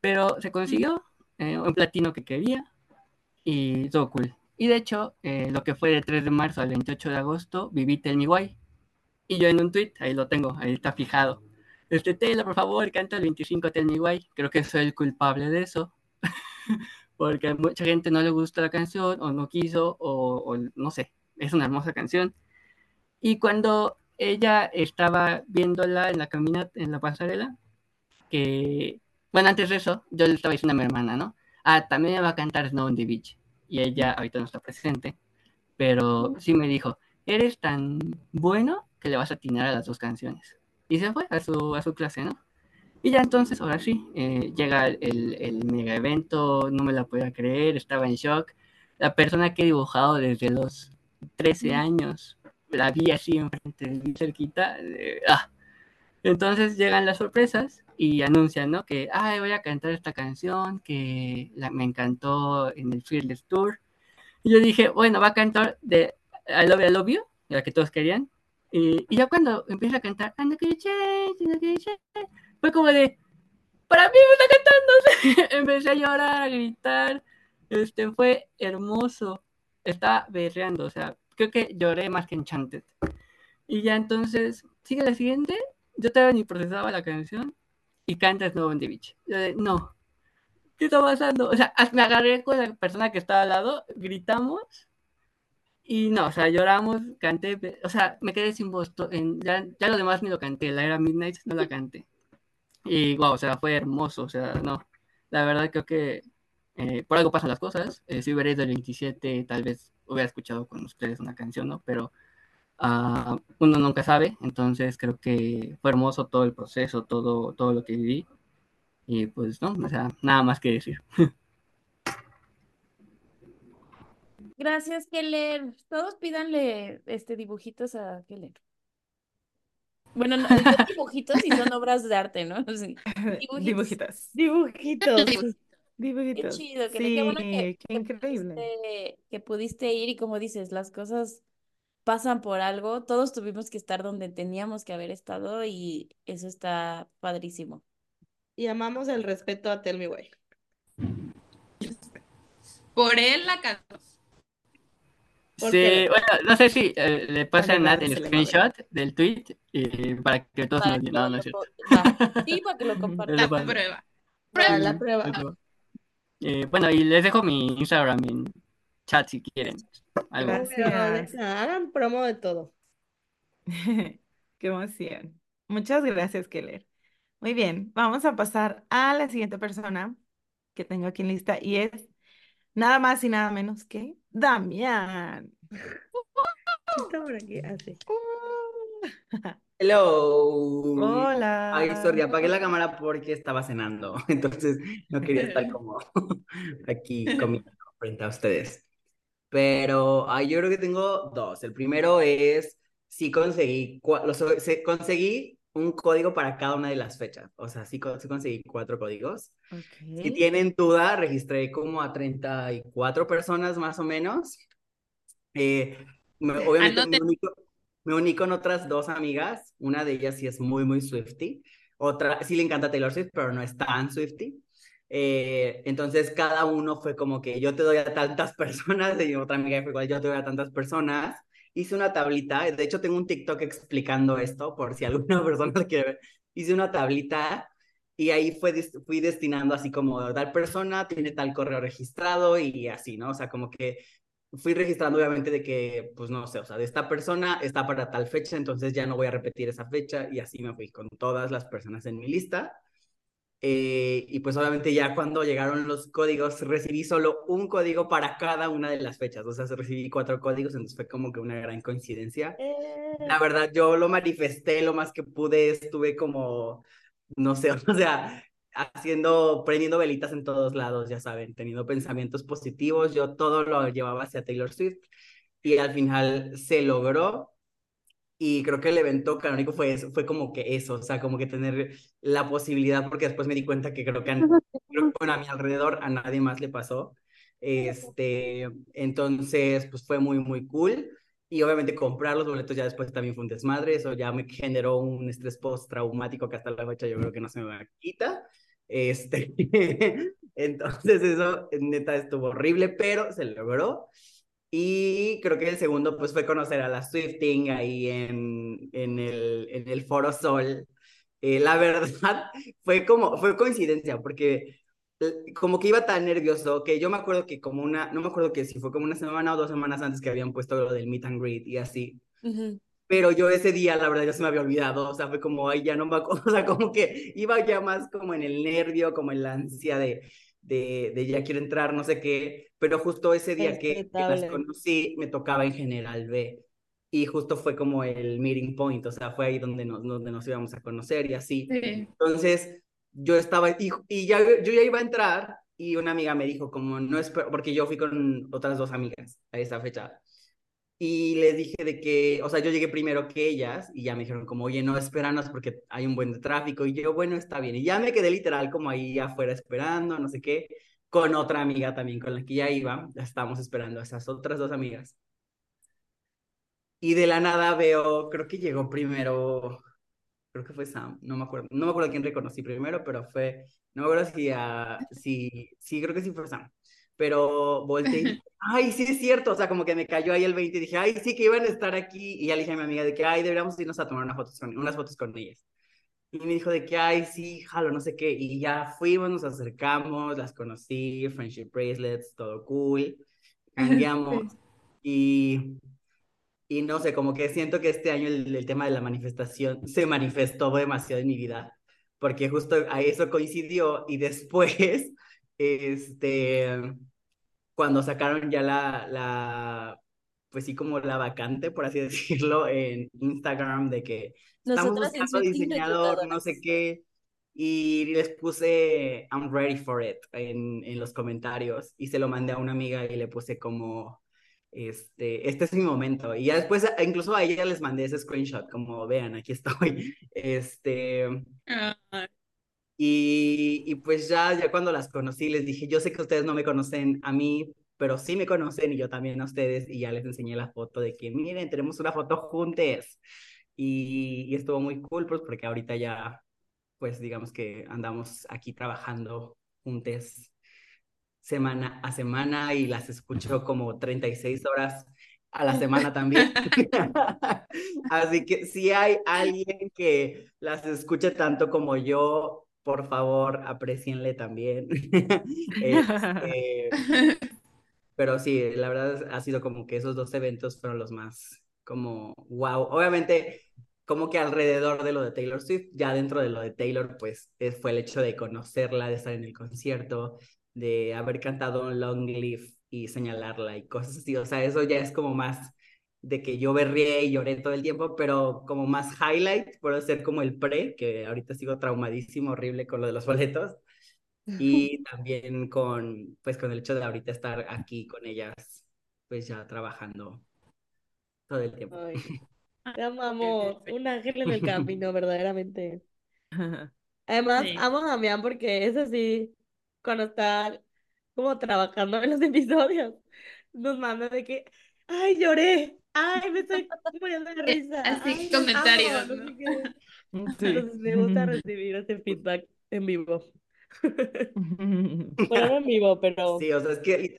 S14: Pero se consiguió eh, un platino que quería y todo cool. Y de hecho, eh, lo que fue del 3 de marzo al 28 de agosto, viví Tell Me Why. Y yo en un tweet, ahí lo tengo, ahí está fijado. Este Taylor, por favor, canta el 25 Tell Me Why. Creo que soy el culpable de eso. Porque a mucha gente no le gusta la canción, o no quiso, o, o no sé. Es una hermosa canción. Y cuando ella estaba viéndola en la caminata, en la pasarela, que, bueno, antes de eso, yo le estaba diciendo a mi hermana, ¿no? Ah, también va a cantar Snow on the Beach. y ella ahorita no está presente, pero sí me dijo, eres tan bueno que le vas a atinar a las dos canciones. Y se fue a su, a su clase, ¿no? Y ya entonces, ahora sí, eh, llega el, el, mega evento, no me la podía creer, estaba en shock. La persona que he dibujado desde los 13 años, la vi así enfrente, vi cerquita. Eh, ah. Entonces llegan las sorpresas y anuncian, ¿no? Que, ay, voy a cantar esta canción que la, me encantó en el Fearless Tour. Y yo dije, bueno, va a cantar de I Love You, I Love You, la que todos querían. Y, y ya cuando empieza a cantar, fue como de, para mí me está cantando. Empecé a llorar, a gritar. Este fue hermoso. Estaba berreando, o sea, creo que lloré más que Enchanted. Y ya entonces, sigue la siguiente. Yo todavía ni procesaba la canción y canta Snow on the Beach. Yo de, no, ¿qué está pasando? O sea, me agarré con la persona que estaba al lado, gritamos y no, o sea, lloramos, canté, o sea, me quedé sin voz. Ya, ya lo demás ni lo canté, la era Midnight no la canté. Y wow, o sea, fue hermoso, o sea, no. La verdad creo que eh, por algo pasan las cosas. Eh, si hubiera ido el 27, tal vez hubiera escuchado con ustedes una canción, ¿no? Pero uh, uno nunca sabe, entonces creo que fue hermoso todo el proceso, todo, todo lo que viví. Y pues no, o sea, nada más que decir.
S2: Gracias, Keller. Todos pídanle este dibujitos a Keller. Bueno, no, son dibujitos y son obras de arte, ¿no? Sí.
S5: Dibujitos.
S4: Dibujitos.
S5: Dibujitos.
S2: Qué chido, que,
S5: Sí,
S2: qué bueno que,
S5: qué increíble.
S2: pudiste, que pudiste ir y como dices, las cosas pasan por algo. Todos tuvimos que estar donde teníamos que haber estado y eso está padrísimo.
S4: Y amamos el respeto a Tell Me Why.
S3: Por él la cantó.
S14: Sí, bueno, no sé si eh, le pasa a Nat el screenshot del tweet y para que todos
S2: Para
S14: nos
S2: que
S14: no,
S2: lo-
S14: no es cierto.
S2: va. Sí, para que lo compartan.
S3: La prueba.
S4: La prueba.
S14: Eh, bueno, y les dejo mi Instagram en chat si quieren. Algo.
S5: Gracias.
S4: Hagan promo de todo.
S5: Qué emoción. Muchas gracias, Keller. Muy bien, vamos a pasar a la siguiente persona que tengo aquí en lista y es nada más y nada menos que Damián.
S4: Está por aquí, así.
S6: Hello.
S5: Hola.
S6: Ay, sorry, apagué la cámara porque estaba cenando, entonces no quería estar como aquí comiendo frente a ustedes. Pero ay, yo creo que tengo dos. El primero es, sí conseguí, se- conseguí un código para cada una de las fechas. O sea, sí, sí conseguí cuatro códigos. Si
S5: Ok.
S6: tienen duda, registré como a 34 personas más o menos. Eh, me- obviamente me uní, con- me uní con otras dos amigas. Una de ellas sí es muy, muy Swiftie. Otra sí le encanta Taylor Swift, pero no es tan Swiftie. Eh, entonces cada uno fue como que yo te doy a tantas personas y otra amiga fue igual, yo te doy a tantas personas. Hice una tablita, de hecho tengo un TikTok explicando esto por si alguna persona lo quiere ver. Hice una tablita y ahí fue, fui destinando así como tal persona tiene tal correo registrado y así, ¿no? O sea, como que fui registrando obviamente de que, pues no sé, o sea, de esta persona está para tal fecha, entonces ya no voy a repetir esa fecha y así me fui con todas las personas en mi lista. Eh, y pues obviamente ya cuando llegaron los códigos, recibí solo un código para cada una de las fechas, o sea, recibí cuatro códigos, entonces fue como que una gran coincidencia.
S4: Eh,
S6: La verdad, yo lo manifesté lo más que pude, estuve como, no sé, o sea, haciendo, prendiendo velitas en todos lados, ya saben, teniendo pensamientos positivos, yo todo lo llevaba hacia Taylor Swift y al final se logró y creo que el evento canónico fue eso, fue como que eso, o sea, como que tener la posibilidad, porque después me di cuenta que creo que, a, creo que, bueno, a mi alrededor a nadie más le pasó. Este, entonces, pues fue muy, muy cool. Y obviamente comprar los boletos ya después también fue un desmadre, eso ya me generó un estrés postraumático que hasta la fecha yo creo que no se me quita. Este, entonces eso neta estuvo horrible, pero se logró. Y creo que el segundo pues fue conocer a la Swifting ahí en, en, el, en el Foro Sol. Eh, la verdad fue como, fue coincidencia porque eh, como que iba tan nervioso que yo me acuerdo que como una, no me acuerdo que si fue como una semana o dos semanas antes que habían puesto lo del meet and greet y así.
S2: Ujú.
S6: Pero yo ese día, la verdad, ya se me había olvidado, o sea, fue como, ay, ya no me acuerdo, o sea, como que iba ya más como en el nervio, como en la ansia de, de, de ya quiero entrar, no sé qué, pero justo ese día que, que las conocí me tocaba en General B y justo fue como el meeting point, o sea, fue ahí donde nos, donde nos íbamos a conocer y así.
S3: Sí.
S6: Entonces, yo estaba, y, y ya, yo ya iba a entrar y una amiga me dijo como, no es, porque yo fui con otras dos amigas a esa fecha. Y les dije de que, o sea, yo llegué primero que ellas y ya me dijeron como, oye, no, espéranos porque hay un buen tráfico. Y yo, bueno, está bien. Y ya me quedé literal como ahí afuera esperando, no sé qué, con otra amiga también con la que ya iba. Estábamos esperando a esas otras dos amigas. Y de la nada veo, creo que llegó primero, creo que fue Sam, no me acuerdo, no me acuerdo quién reconocí primero, pero fue, no me acuerdo si, a, si, sí, creo que sí fue Sam. Pero volteé ay, sí es cierto, o sea, como que me cayó ahí el 20 y dije, ay, sí que iban a estar aquí. Y ya le dije a mi amiga de que, ay, deberíamos irnos a tomar unas fotos con, unas fotos con ellas. Y me dijo de que, ay, sí, jalo, no sé qué. Y ya fuimos, nos acercamos, las conocí, friendship bracelets, todo cool. Cambiamos. Y, y no sé, como que siento que este año el, el tema de la manifestación se manifestó demasiado en mi vida, porque justo a eso coincidió y después, este, cuando sacaron ya la, la, pues sí, como la vacante, por así decirlo, en Instagram de que estamos
S2: Nosotras en
S6: buscando diseñador, no sé qué, y les puse I'm ready for it en, en los comentarios y se lo mandé a una amiga y le puse como, este, este es mi momento. Y ya después, incluso a ella les mandé ese screenshot, como vean, aquí estoy. Este,
S3: Ah,
S6: y, y pues ya, ya cuando las conocí les dije, yo sé que ustedes no me conocen a mí, pero sí me conocen y yo también a ustedes y ya les enseñé la foto de que miren, tenemos una foto juntes. Y, y estuvo muy cool, pues porque ahorita ya, pues digamos que andamos aquí trabajando juntes semana a semana y las escucho como 36 horas a la semana también. Así que si hay alguien que las escuche tanto como yo, por favor, aprecienle también. Este, pero sí, la verdad ha sido como que esos dos eventos fueron los más como wow. Obviamente, como que alrededor de lo de Taylor Swift, ya dentro de lo de Taylor, pues es- fue el hecho de conocerla, de estar en el concierto, de haber cantado Long Live y señalarla y cosas así. O sea, eso ya es como más de que yo berrié y lloré todo el tiempo, pero como más highlight, puedo ser como el pre, que ahorita sigo traumadísimo, horrible con lo de los boletos. Y también con, pues, con el hecho de ahorita estar aquí con ellas, pues ya trabajando todo el tiempo.
S4: Ay, te amamos, un ángel en el camino, verdaderamente. Además,
S3: Sí.
S4: amo a Damián porque es así, cuando está como trabajando en los episodios, nos manda de que, ay, lloré, ay, me estoy muriendo de risa,
S3: Así,
S4: ay,
S3: comentarios,
S4: amo, no
S3: ¿no?
S4: sé qué.
S5: Sí.
S4: Me gusta recibir ese feedback en vivo. Bueno, no en vivo, pero
S6: Sí, o sea, es que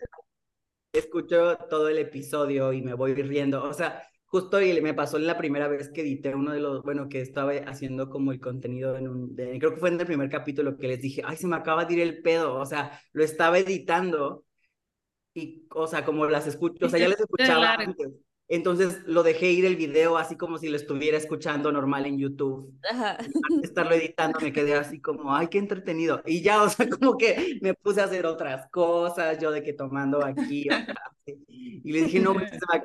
S6: escucho todo el episodio y me voy riendo. O sea, justo y me pasó la primera vez que edité uno de los, bueno, que estaba haciendo como el contenido en un, de- creo que fue en el primer capítulo que les dije, ay, se me acaba de ir el pedo. O sea, lo estaba editando y, o sea, como las escucho, o sea, ya les escuchaba
S3: Claro.
S6: antes. Entonces lo dejé ir el video así como si lo estuviera escuchando normal en YouTube.
S2: Ajá.
S6: Y antes de estarlo editando me quedé así como, ay, qué entretenido. Y ya, o sea, como que me puse a hacer otras cosas, yo de que tomando aquí, acá. Y le dije, no,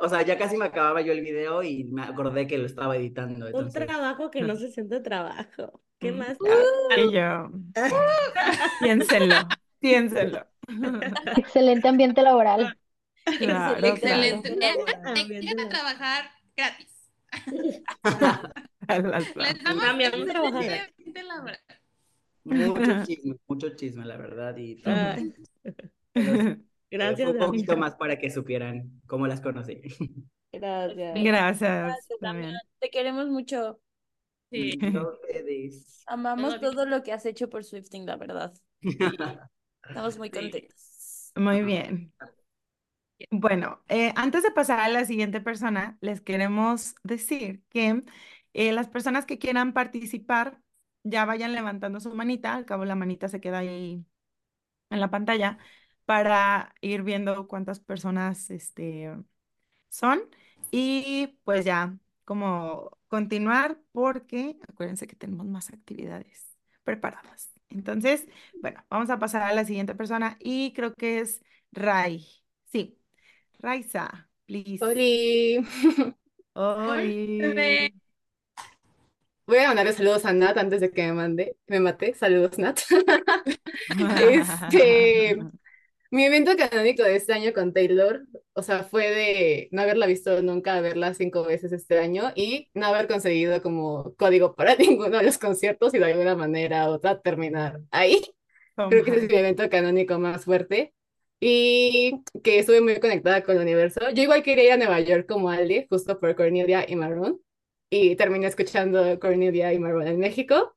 S6: o sea, ya casi me acababa yo el video y me acordé que lo estaba editando.
S4: un trabajo que no se siente trabajo. ¿Qué
S5: Mm,
S4: más?
S5: Y yo, piénsenlo, piénsenlo.
S15: Excelente ambiente laboral.
S5: Claro,
S3: Excelente.
S5: claro.
S3: A trabajar gratis. Les damos laboral.
S6: mucho chisme, mucho chisme, la verdad. Y todo.
S4: Ay,
S6: Pero sí,
S4: gracias,
S6: un poquito más para que supieran cómo las conocí.
S4: Gracias.
S5: Gracias,
S2: Gracias,
S5: también.
S2: Damián. Te queremos mucho.
S3: Sí.
S2: Amamos
S3: Todo
S2: todo lo que has hecho por Swifting, la verdad. Estamos muy contentos.
S5: Muy bien. Bueno, eh, antes de pasar a la siguiente persona, les queremos decir que eh, las personas que quieran participar ya vayan levantando su manita, al cabo la manita se queda ahí en la pantalla para ir viendo cuántas personas este, son y pues ya como continuar porque acuérdense que tenemos más actividades preparadas. Entonces, bueno, vamos a pasar a la siguiente persona y creo que es Rai. Sí, Raiza, please.
S13: Oli.
S5: Oli.
S13: Voy a mandarle saludos a Nat antes de que me mande, me mate. Saludos, Nat. Este, mi evento canónico de este año con Taylor, o sea, fue de no haberla visto nunca, verla cinco veces este año y no haber conseguido como código para ninguno de los conciertos y de alguna manera u otra terminar ahí. Creo que ese es mi evento canónico más fuerte y que estuve muy conectada con el universo. Yo igual quería ir a Nueva York como Ali, justo por Cornelia y Marron, y terminé escuchando Cornelia y Marron en México.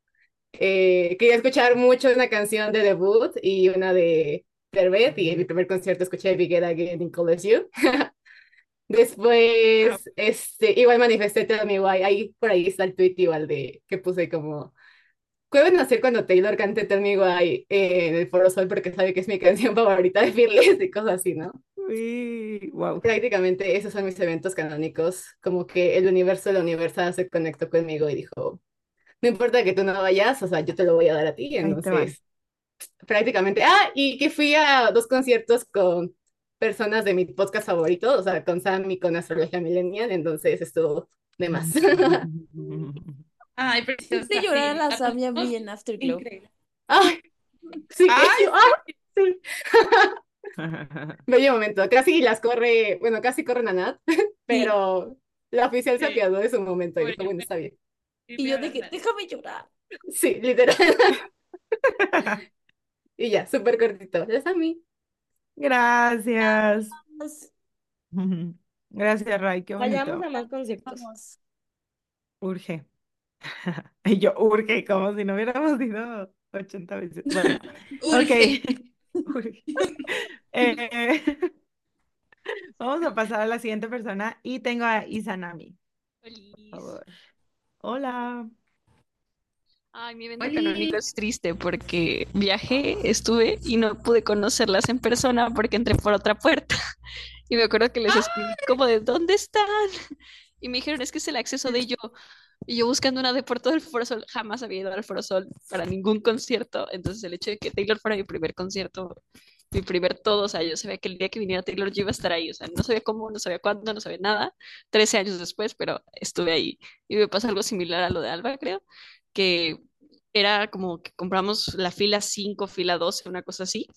S13: Eh, quería escuchar mucho una canción de debut y una de Derbez, y en mi primer concierto escuché Big Again in Call You. Después, este, igual manifesté Tell Me Why, ahí por ahí está el tweet igual de que puse como ¿Qué van a hacer cuando Taylor cante Me Why eh, en el Foro Sol porque sabe que es mi canción favorita de Fearless y cosas así, ¿no?
S5: Uy, wow.
S13: Prácticamente esos son mis eventos canónicos, como que el universo de la universal se conectó conmigo y dijo, no importa que tú no vayas, o sea, yo te lo voy a dar a ti,
S5: Ahí
S13: entonces, prácticamente, ah, y que fui a dos conciertos con personas de mi podcast favorito, o sea, con Sam y con Astrología Millennial, entonces estuvo de más.
S3: Ay, preciosa.
S2: Hiciste llorar a la
S3: sí.
S2: Sam y a mí en Afterglow.
S3: Increíble.
S13: Ay, sí,
S3: Ay,
S13: ay, sí. Bello momento, casi las corre, bueno, casi corren a Nat, pero la oficial se
S3: Sí.
S13: apiadó de su momento y dijo, bueno, está bien.
S2: Y yo que, déjame llorar.
S13: Sí, literal. Y ya, súper cortito. Es a mí.
S5: Gracias. Gracias, Ray, qué bonito.
S4: Vayamos a más conciertos.
S2: Vamos.
S5: Urge. Y yo, urge, como si no hubiéramos ido 80 veces. Bueno,
S3: Urge.
S5: ok. Urge. Eh, vamos a pasar a la siguiente persona y tengo a Izanami, por favor. Hola.
S16: Ay, mi evento canónico es triste porque viajé, estuve y no pude conocerlas en persona porque entré por otra puerta. Y me acuerdo que les escribí como de ¿dónde están? Y me dijeron, es que es el acceso de yo. Y yo buscando una de por todo el Foro Sol, jamás había ido al Foro Sol para ningún concierto. Entonces el hecho de que Taylor fuera mi primer concierto, mi primer todo, o sea, yo sabía que el día que viniera Taylor yo iba a estar ahí. O sea, no sabía cómo, no sabía cuándo, no sabía nada. Trece años después, pero estuve ahí. Y me pasa algo similar a lo de Alba, creo, que era como que compramos la fila 5, fila 12, una cosa así,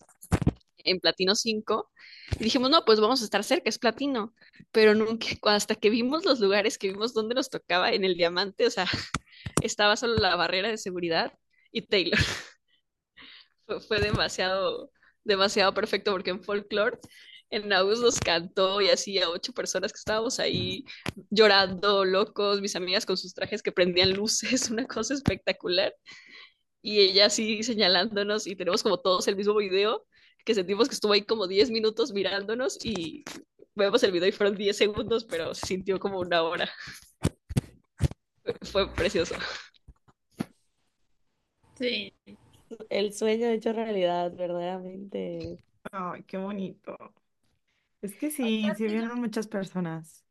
S16: en Platino 5. Y dijimos, no, pues vamos a estar cerca, es Platino. Pero nunca, hasta que vimos los lugares, que vimos dónde nos tocaba en el diamante, o sea, estaba solo la barrera de seguridad y Taylor. Fue, demasiado, demasiado perfecto porque en Folklore, en Naus nos cantó y así a ocho personas que estábamos ahí llorando, locos, mis amigas con sus trajes que prendían luces, una cosa espectacular. Y ella así señalándonos y tenemos como todos el mismo video, que sentimos que estuvo ahí como 10 minutos mirándonos y vemos el video y fueron 10 segundos, pero se sintió como una hora. Fue, precioso.
S3: Sí.
S4: El sueño hecho realidad, verdaderamente.
S5: Ay, qué bonito. Es que sí, sí vieron muchas personas.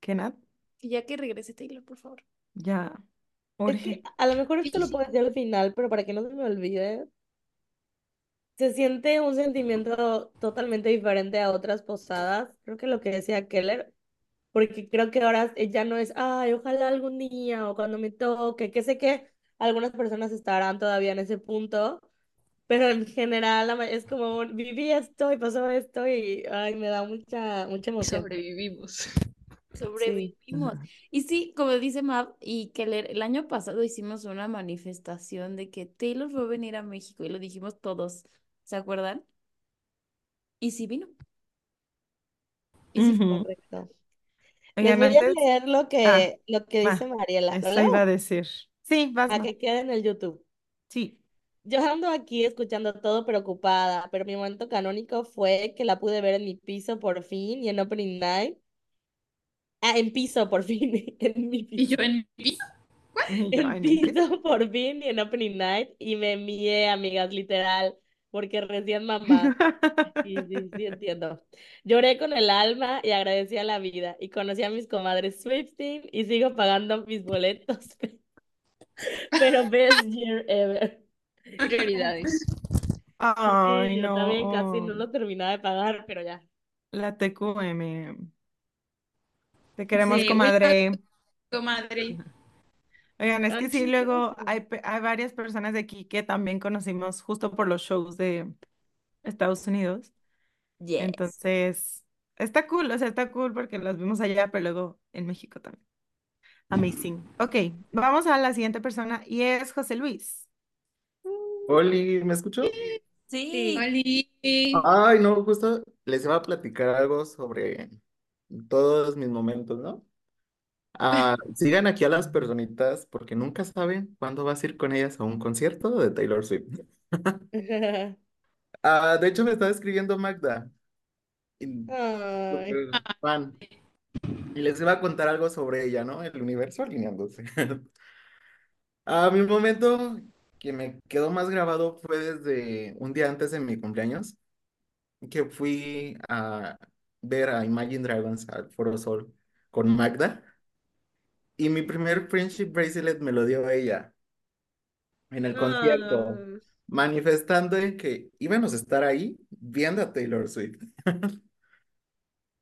S5: ¿Qué, Nat?
S2: Y ya que regrese Taylor, por favor.
S5: Ya,
S4: Es
S5: urge.
S4: que a lo mejor esto lo puedo decir al final, pero para que no se me olvide, se siente un sentimiento totalmente diferente a otras posadas. Creo que lo que decía Keller, porque creo que ahora ya no es, ay, ojalá algún día o cuando me toque, que sé que algunas personas estarán todavía en ese punto, pero en general es como, viví esto y pasó esto y, ay, me da mucha, mucha
S16: Y
S4: emoción.
S16: sobrevivimos.
S2: Sobrevivimos. Y sí, como dice Mav y Keller, el año pasado hicimos una manifestación de que Taylor fue a venir a México y lo dijimos todos, ¿se acuerdan? Y sí vino.
S4: Y sí fue correcto.
S5: Oigan,
S4: Les voy a
S5: antes,
S4: leer lo
S5: ah,
S4: que, lo que
S5: va,
S4: dice Mariela. ¿Lo
S5: eso iba a
S4: leo?
S5: decir. Sí, vas,
S4: A
S5: Ma.
S4: que quede en el YouTube.
S5: Sí.
S4: Yo ando aquí escuchando todo preocupada, pero mi momento canónico fue que la pude ver en mi piso por fin y en Opening Night. Ah, en piso por fin, en mi
S3: Y yo
S4: piso.
S3: en mi
S5: Y yo,
S4: En
S5: ay, no entiendo.
S4: piso por fin y en Opening Night y me envié, amigas, literal, porque recién mamá. Sí, sí, sí, entiendo. Lloré con el alma y agradecí a la vida y conocí a mis comadres Swifting y sigo pagando mis boletos, pero best year ever.
S11: Prioridades.
S5: Ay,
S4: Sí, yo también casi no
S5: no.
S4: lo terminaba de pagar, pero ya.
S5: La TQM. Te queremos,
S3: Sí,
S5: comadre.
S3: comadre.
S5: Oigan, es
S4: Ay,
S5: que sí,
S4: sí,
S5: luego hay, pe- hay varias personas de aquí que también conocimos justo por los shows de Estados Unidos.
S2: Yes.
S5: Entonces, está cool, o sea, está cool porque los vimos allá, pero luego en México también. Amazing. Ok, vamos a la siguiente persona y es José Luis.
S17: Oli, ¿me escuchó?
S2: Sí.
S3: Oli.
S17: Ay, no, justo les iba a platicar algo sobre todos mis momentos, ¿no? Ah, sigan aquí a las personitas porque nunca saben cuándo vas a ir con ellas a un concierto de Taylor Swift. Ah, de hecho, me estaba escribiendo Magda, y
S4: Ay.
S17: súper fan, y les iba a contar algo sobre ella, ¿no? El universo alineándose. Ah, mi momento que me quedó más grabado fue desde un día antes de mi cumpleaños, que fui a ver a Imagine Dragons al Foro Sol con Magda, y mi primer friendship bracelet me lo dio ella en el concierto,
S4: Ah.
S17: manifestando en que íbamos a estar ahí viendo a Taylor Swift.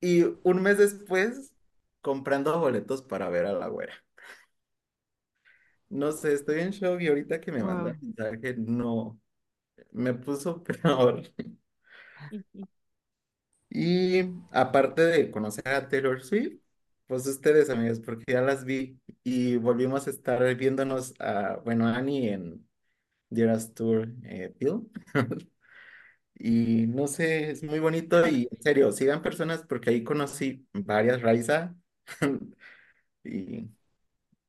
S17: Y un mes después, comprando boletos para ver a la güera. No sé, estoy en shock y ahorita que me manda
S5: Wow.
S17: mensaje, no, me puso peor. Y aparte de conocer a Taylor Swift, pues ustedes, amigos, porque ya las vi y volvimos a estar viéndonos a, bueno, Annie en The Eras Tour eh, Bill. Y no sé, es muy bonito y en serio, sigan personas porque ahí conocí varias Raiza y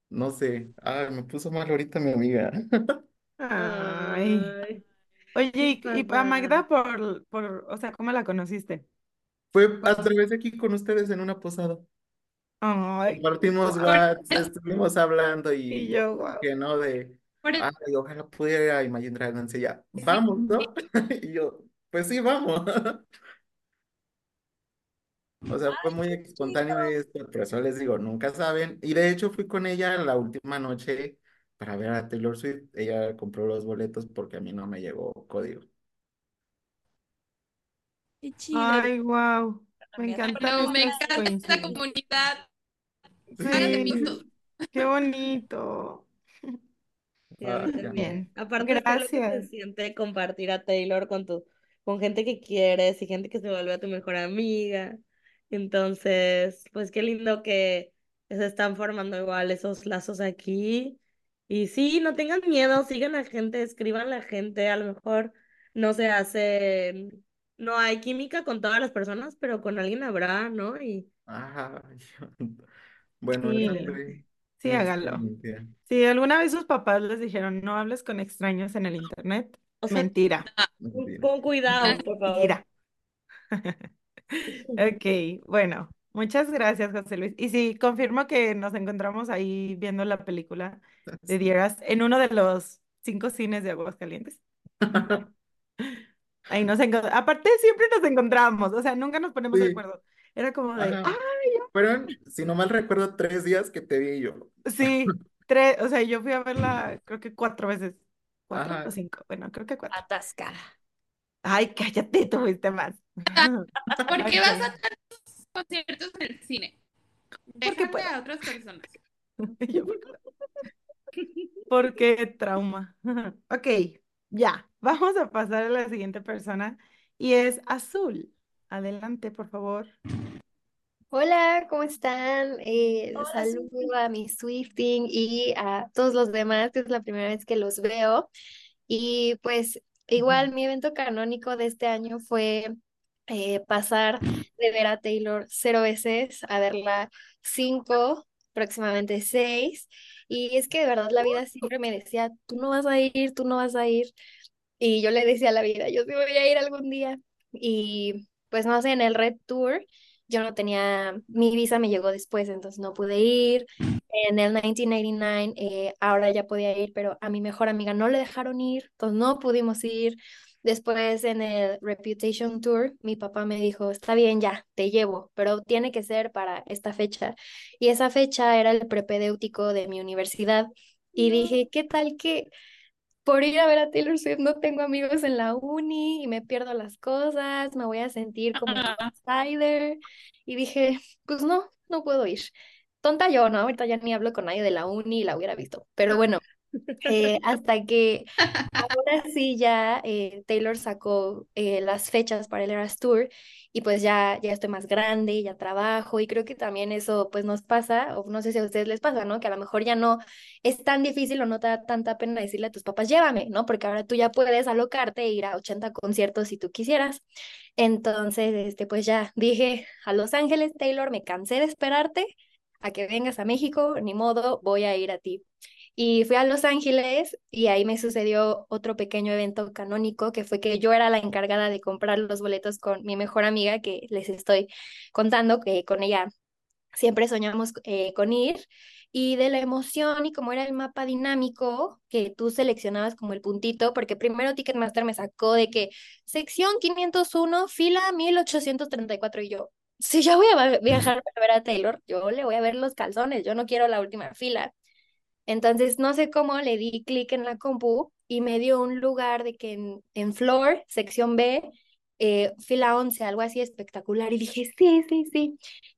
S17: no sé, ay, me puso mal ahorita mi amiga.
S5: Ay.
S4: Ay,
S5: Oye,
S4: qué
S5: y, y a. Magda por, por, o sea, ¿cómo la conociste?
S17: Fue a través de aquí con ustedes en una posada.
S5: Ay,
S17: Compartimos
S5: guau.
S17: WhatsApp, estuvimos hablando
S5: Y
S17: y
S5: yo, wow.
S17: que no de,
S3: Por eso
S17: ay, ojalá pudiera Imagine Dragons y
S3: sí,
S17: vamos, ¿no? Y yo, pues sí, vamos. O sea, fue muy espontáneo esto, por eso les digo, nunca saben. Y de hecho fui con ella la última noche para ver a Taylor Swift. Ella compró los boletos porque a mí no me llegó código.
S2: Qué chido.
S5: Ay, wow. Me
S3: No, me encanta esta comunidad. De
S5: Sí, qué bonito.
S4: Sí.
S5: Bien,
S4: Aparte es que lo que se siente compartir a Taylor con tu, con gente que quieres y gente que se vuelve a tu mejor amiga. Entonces, pues qué lindo que se están formando igual esos lazos aquí. Y sí, no tengan miedo, sigan a la gente, escriban a la gente, a lo mejor no se hace, no hay química con todas las personas, pero con alguien habrá, ¿no? Y,
S17: Ay, Bueno,
S5: Sí, sí, háganlo.
S17: experiencia.
S5: Si alguna vez sus papás les dijeron, no hables con extraños en el internet,
S4: o sea,
S5: mentira,
S17: Mentira.
S4: con cuidado, por favor.
S5: mentira. Ok, bueno, muchas gracias, José Luis. Y sí, confirmo que nos encontramos ahí viendo la película de Dieras en uno de los cinco cines de Aguascalientes. Ahí nos encontramos. Aparte, siempre nos encontramos, o sea, nunca nos ponemos de acuerdo. Era como de,
S17: ajá.
S5: ay,
S17: Fueron, si no mal recuerdo, tres días que te vi yo.
S5: sí, tres, o sea, yo fui a verla, creo que cuatro veces. ¿Cuatro o cinco? Bueno, creo que cuatro.
S2: Atascada.
S5: Ay, cállate, tú fuiste más.
S3: ¿Por qué vas a tantos conciertos en el cine?
S5: porque
S3: Déjate a otras personas.
S5: Yo, ¿por qué? Porque trauma. Ok, ya. Vamos a pasar a la siguiente persona y es Azul. Adelante, por favor.
S15: Hola, ¿cómo están? Eh,
S2: Hola,
S15: saludo a mi Swifting y a todos los demás, que es la primera vez que los veo. Y pues igual mi evento canónico de este año fue eh, pasar de ver a Taylor cero veces a verla cinco, próximamente seis. Y es que de verdad la vida siempre me decía, tú no vas a ir, tú no vas a ir. Y yo le decía a la vida, yo sí voy a ir algún día. Y pues no sé, en el Red Tour yo no tenía, mi visa me llegó después, entonces no pude ir. En el 1999 eh, ahora ya podía ir, pero a mi mejor amiga no le dejaron ir, entonces no pudimos ir. Después en el Reputation Tour, mi papá me dijo, está bien, ya, te llevo, pero tiene que ser para esta fecha. Y esa fecha era el prepedéutico de mi universidad. Y dije, ¿qué tal que por ir a ver a Taylor Swift no tengo amigos en la uni y me pierdo las cosas, me voy a sentir como un outsider. Y dije, pues no, no puedo ir. Tonta yo, ¿no? Ahorita ya ni hablo con nadie de la uni y la hubiera visto. Pero bueno, eh, hasta que ahora sí ya eh, Taylor sacó eh, las fechas para el Eras Tour y pues ya, ya estoy más grande, ya trabajo y creo que también eso pues nos pasa, o no sé si a ustedes les pasa, ¿no? Que a lo mejor ya no es tan difícil o no te da tanta pena decirle a tus papás, llévame, ¿no? Porque ahora tú ya puedes alocarte e ir a 80 conciertos si tú quisieras. Entonces, este, pues ya dije a Los Ángeles, Taylor, me cansé de esperarte a que vengas a México, ni modo, voy a ir a ti. Y fui a Los Ángeles y ahí me sucedió otro pequeño evento canónico, que fue que yo era la encargada de comprar los boletos con mi mejor amiga, que les estoy contando, que con ella siempre soñamos eh, con ir, y de la emoción y como era el mapa dinámico, que tú seleccionabas como el puntito, porque primero Ticketmaster me sacó de que sección 501, fila 1834, y yo, si ya voy a viajar para ver a Taylor, yo le voy a ver los calzones, yo no quiero la última fila. Entonces, no sé cómo le di clic en la compu y me dio un lugar de que en, en Floor, sección B, eh, fila 11, algo así espectacular. Y dije, sí, sí, sí.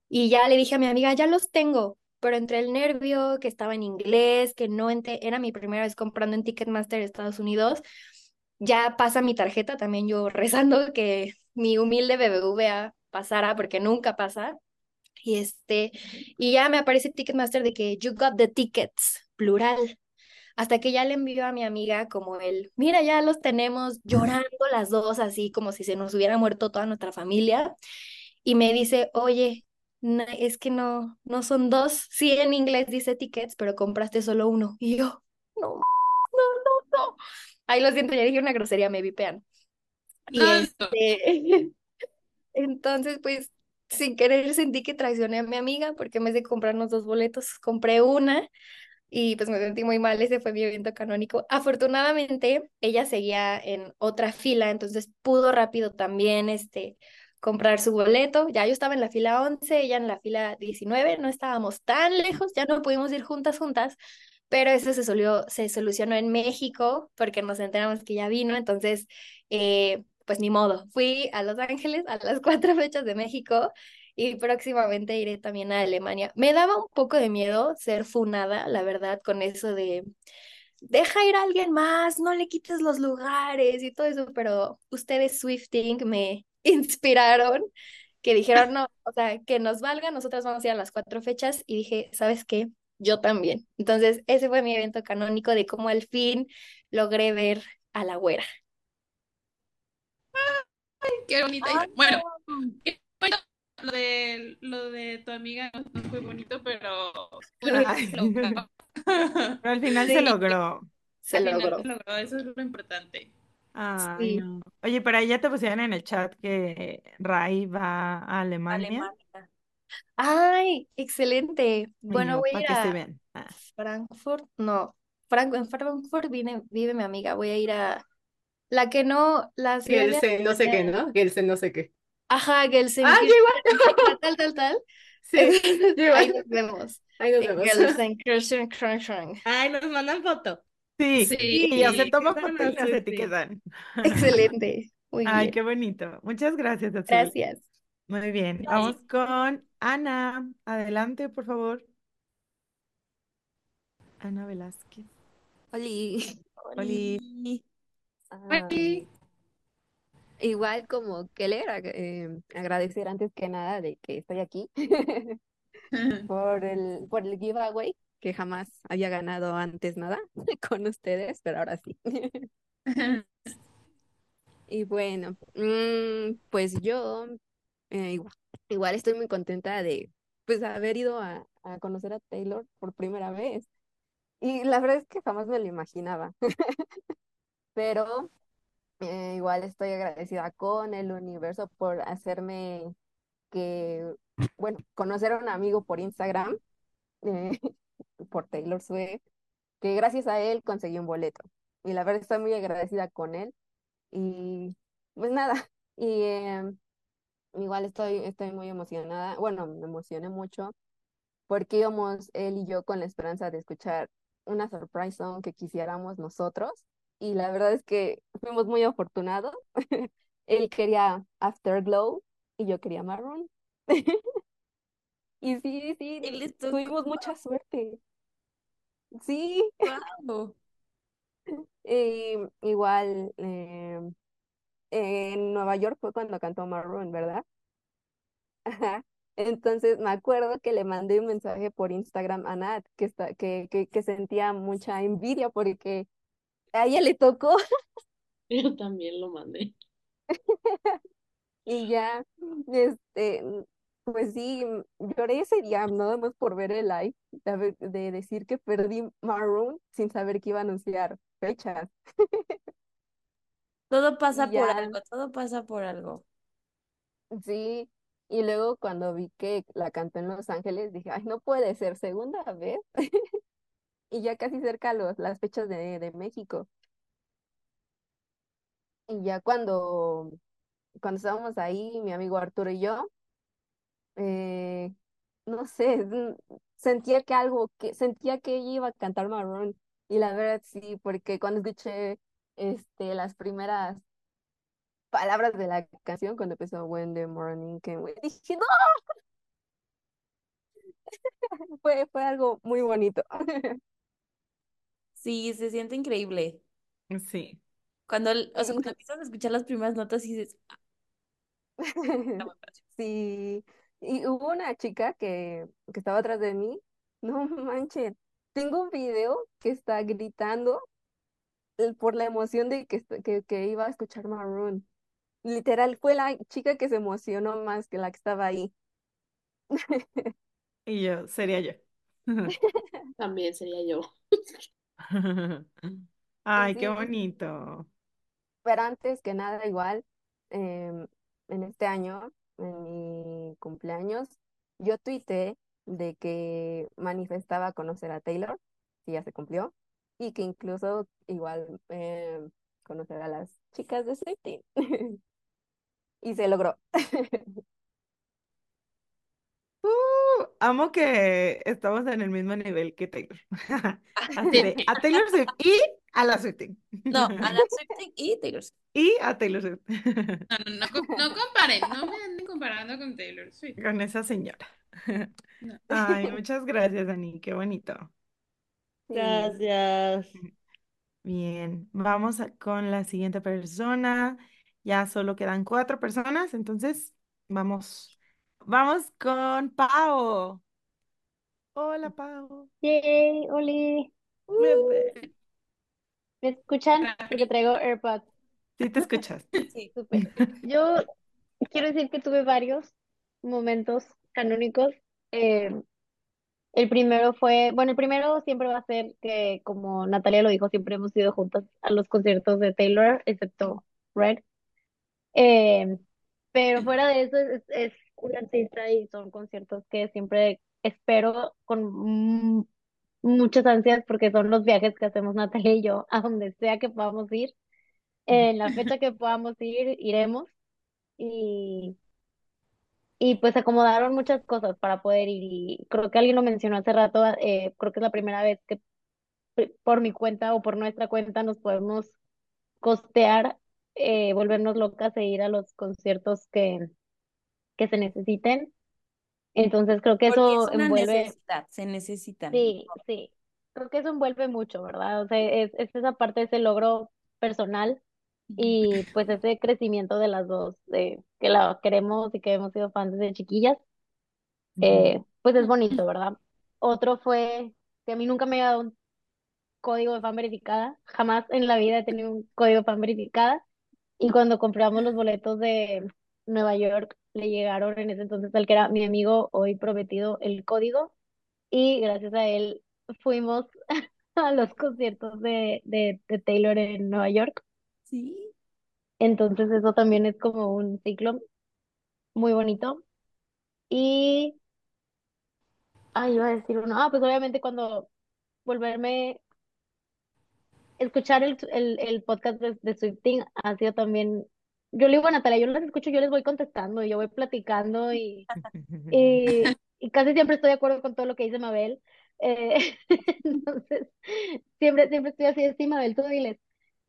S15: Y ya le dije a mi amiga, ya los tengo. Pero entre el nervio, que estaba en inglés, que no era mi primera vez comprando en Ticketmaster Estados Unidos, ya pasa mi tarjeta, también yo rezando que mi humilde BBVA pasara, porque nunca pasa. Y este, y ya me aparece Ticketmaster de que you got the tickets, plural. Hasta que ya le envió a mi amiga como el, mira, ya los tenemos llorando las dos, así como si se nos hubiera muerto toda nuestra familia. Y me dice, oye, es que no, no son dos. Sí, en inglés dice tickets, pero compraste solo uno. Y yo, no, no, no, no. Ay, lo siento, ya dije una grosería, me vipean. Y este, entonces, pues, sin querer sentí que traicioné a mi amiga porque en vez de comprarnos dos boletos, compré una y pues me sentí muy mal, ese fue mi evento canónico. Afortunadamente, ella seguía en otra fila, entonces pudo rápido también este, comprar su boleto. Ya yo estaba en la fila 11, ella en la fila 19, no estábamos tan lejos, ya no pudimos ir juntas, juntas, pero eso se, se solucionó en México porque nos enteramos que ya vino, entonces, eh, pues ni modo, fui a Los Ángeles a las cuatro fechas de México y próximamente iré también a Alemania. Me daba un poco de miedo ser funada, la verdad, con eso de deja ir a alguien más, no le quites los lugares y todo eso, pero ustedes Swifting me inspiraron, que dijeron, no, o sea, que nos valga, nosotras vamos a ir a las cuatro fechas y dije, ¿sabes qué? Yo también. Entonces, ese fue mi evento canónico de cómo al fin logré ver a la güera.
S3: Ay, qué bonita. Bueno, bueno, lo de, lo de tu amiga no fue bonito, pero, pero
S5: al final se logró.
S15: Se logró.
S3: se logró. Eso es lo importante.
S5: Ay, no. Oye, pero ahí ya te pusieron en el chat que Ray va a Alemania.
S15: Alemania. Ay, excelente. Bueno, voy a ir a.
S5: Ah.
S15: Frankfurt. No, Frank- en Frankfurt vive, vive mi amiga. Voy a ir a la que no, la ciudad
S6: Gelsen, no sé qué. ¿no? Gelsen, no sé qué.
S15: Ajá, Gelsenkirchen,
S6: Ah, yo igual.
S15: tal, tal, tal.
S6: Sí,
S15: ahí nos vemos.
S6: Ahí nos vemos.
S4: Ay, nos mandan foto.
S5: Sí,
S3: Sí.
S5: y yo se toma
S4: etiquetan
S5: foto y etiquetan.
S15: Excelente. Muy
S5: Ay,
S15: bien.
S5: qué bonito. Muchas gracias, Azul.
S15: Gracias.
S5: Muy bien. Vamos con Ana. Adelante, por favor. Ana Velázquez.
S18: Oli.
S5: Oli.
S18: Ah, igual como Keller, eh, agradecer antes que nada de que estoy aquí por el, por el giveaway, que jamás había ganado antes nada con ustedes, pero ahora sí. Y bueno, mm, pues yo eh, igual, igual estoy muy contenta de pues haber ido a, a conocer a Taylor por primera vez. Y la verdad es que jamás me lo imaginaba. Pero eh, igual estoy agradecida con el universo por hacerme que, bueno, conocer a un amigo por Instagram, eh, por Taylor Swift, que gracias a él conseguí un boleto. Y la verdad estoy muy agradecida con él. Y pues nada, y em, igual estoy, estoy muy emocionada. Bueno, me emocioné mucho porque íbamos él y yo con la esperanza de escuchar una surprise song que quisiéramos nosotros. Y la verdad es que fuimos muy afortunados. Él quería Afterglow y yo quería Maroon. Y sí, sí,
S2: Y
S18: tuvimos mucha suerte. Sí,
S2: Wow.
S18: y igual eh, en Nueva York fue cuando cantó Maroon, ¿verdad? Ajá. Entonces me acuerdo que le mandé un mensaje por Instagram a Nat que, está, que, que, que sentía mucha envidia porque a ella le tocó
S7: Yo también lo mandé.
S18: y ya, este, pues sí, lloré ese día nada más por ver el live, de, decir que perdí Maroon sin saber que iba a anunciar fechas.
S2: Todo pasa
S18: Y
S2: por
S18: ya,
S2: algo, todo pasa por algo.
S18: sí, y luego cuando vi que la cantó en Los Ángeles, dije, ay, no puede ser, segunda vez, y ya casi cerca los, las fechas de, de México. Y ya cuando, cuando estábamos ahí, mi amigo Arturo y yo, eh, no sé, sentía que algo, que sentía que ella iba a cantar Maroon, y la verdad sí, porque cuando escuché este, las primeras palabras de la canción, cuando empezó When the Morning Came, we", dije, no, fue, fue algo muy bonito.
S2: Sí, se siente increíble.
S5: Sí.
S2: Cuando, el- o sea, cuando empiezas a escuchar las primeras notas y dices, "Ah, está muy padre".
S18: Sí, y hubo una chica que, que estaba atrás de mí, no manches, tengo un video que está gritando eh, por la emoción de que, est- que, que iba a escuchar Maroon. Literal, fue la chica que se emocionó más que la que estaba ahí.
S5: Y yo, sería yo.
S7: También sería yo.
S5: Ay, qué
S18: Sí,
S5: bonito.
S18: pero antes que nada, igual, em, en este año, en mi cumpleaños, yo tuiteé de que manifestaba conocer a Taylor, que ya se cumplió, y que incluso igual em, conocer a las chicas de Swiftie. Y se logró.
S5: Amo que estamos en el mismo nivel que Taylor. Así de a Taylor Swift y a la Swiftie.
S2: No, a la Swiftie y Taylor Swift.
S5: Y a Taylor Swift.
S3: No, no, no, no comparen, no me anden comparando con Taylor Swift.
S5: Con esa señora.
S3: No.
S5: Ay, muchas gracias, Dani. Qué bonito.
S4: Gracias.
S5: Bien, vamos a- con la siguiente persona. Ya solo quedan cuatro personas, entonces vamos, vamos con Pau. Hola, Pau.
S19: Yay, Oli. ¿Me escuchan? Porque traigo AirPods.
S5: Sí, te escuchas.
S2: Sí.
S19: Súper. Yo quiero decir que tuve varios momentos canónicos. Eh, el primero fue, bueno, el primero siempre va a ser que, como Natalia lo dijo, siempre hemos ido juntas a los conciertos de Taylor, excepto Red. Eh, pero fuera de eso, es, es un artista y son conciertos que siempre espero con muchas ansias porque son los viajes que hacemos Natalia y yo a donde sea que podamos ir. En la fecha que podamos ir, iremos. Y, y pues acomodaron muchas cosas para poder ir. Y creo que alguien lo mencionó hace rato, eh, creo que es la primera vez que por mi cuenta o por nuestra cuenta nos podemos costear, eh, volvernos locas e ir a los conciertos que, que se necesiten. Entonces creo que
S2: Porque
S19: eso
S2: es una
S19: envuelve,
S2: necesidad, se necesitan.
S19: sí, sí, creo que eso envuelve mucho, ¿verdad? O sea, es, es esa parte, ese logro personal y pues ese crecimiento de las dos, de que la queremos y que hemos sido fans desde chiquillas, eh, pues es bonito, ¿verdad? Otro fue que a mí nunca me había dado un código de fan verificada, jamás en la vida he tenido un código de fan verificada y cuando compramos los boletos de Nueva York le llegaron en ese entonces al que era mi amigo hoy prometido el código y gracias a él fuimos a los conciertos de, de, de Taylor en Nueva York.
S2: Sí.
S19: Entonces eso también es como un ciclo muy bonito. Y, ay, iba a decir uno, ah, pues obviamente cuando volverme, escuchar el, el, el podcast de, de Swifting ha sido también, yo le digo a Natalia, yo las escucho, yo les voy contestando, y yo voy platicando y, y, y casi siempre estoy de acuerdo con todo lo que dice Mabel. Eh, entonces, siempre, siempre estoy así, sí, Mabel, tú diles.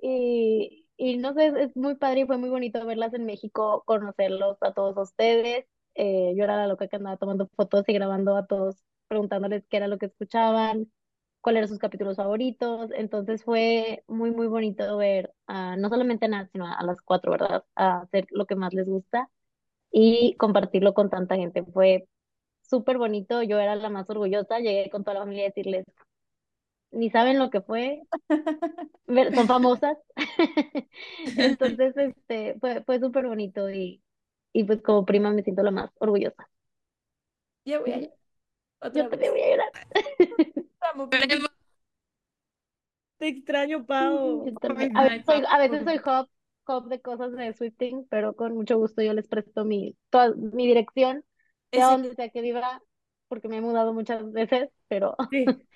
S19: Y, y no sé, es, es muy padre y fue muy bonito verlas en México, conocerlos a todos ustedes. Eh, yo era la loca que andaba tomando fotos y grabando a todos, preguntándoles qué era lo que escuchaban, cuáles eran sus capítulos favoritos. Entonces fue muy, muy bonito ver a, no solamente a Nat, sino a, a las cuatro, ¿verdad? A hacer lo que más les gusta y compartirlo con tanta gente. Fue súper bonito, yo era la más orgullosa, llegué con toda la familia a decirles, ni saben lo que fue, son famosas. Entonces, este, fue, fue súper bonito y, y pues como prima me siento la más orgullosa.
S2: Ya voy a
S19: Yo
S2: otra
S19: también
S2: vez.
S19: voy a llorar.
S4: Te extraño, Pau.
S19: Yo también.
S4: Ay,
S19: A veces soy, a veces soy hub, hub de cosas de Swifting, pero con mucho gusto yo les presto mi, toda, mi dirección, sea
S2: Ese-
S19: donde sea que viva, porque me he mudado muchas veces, pero
S4: Sí.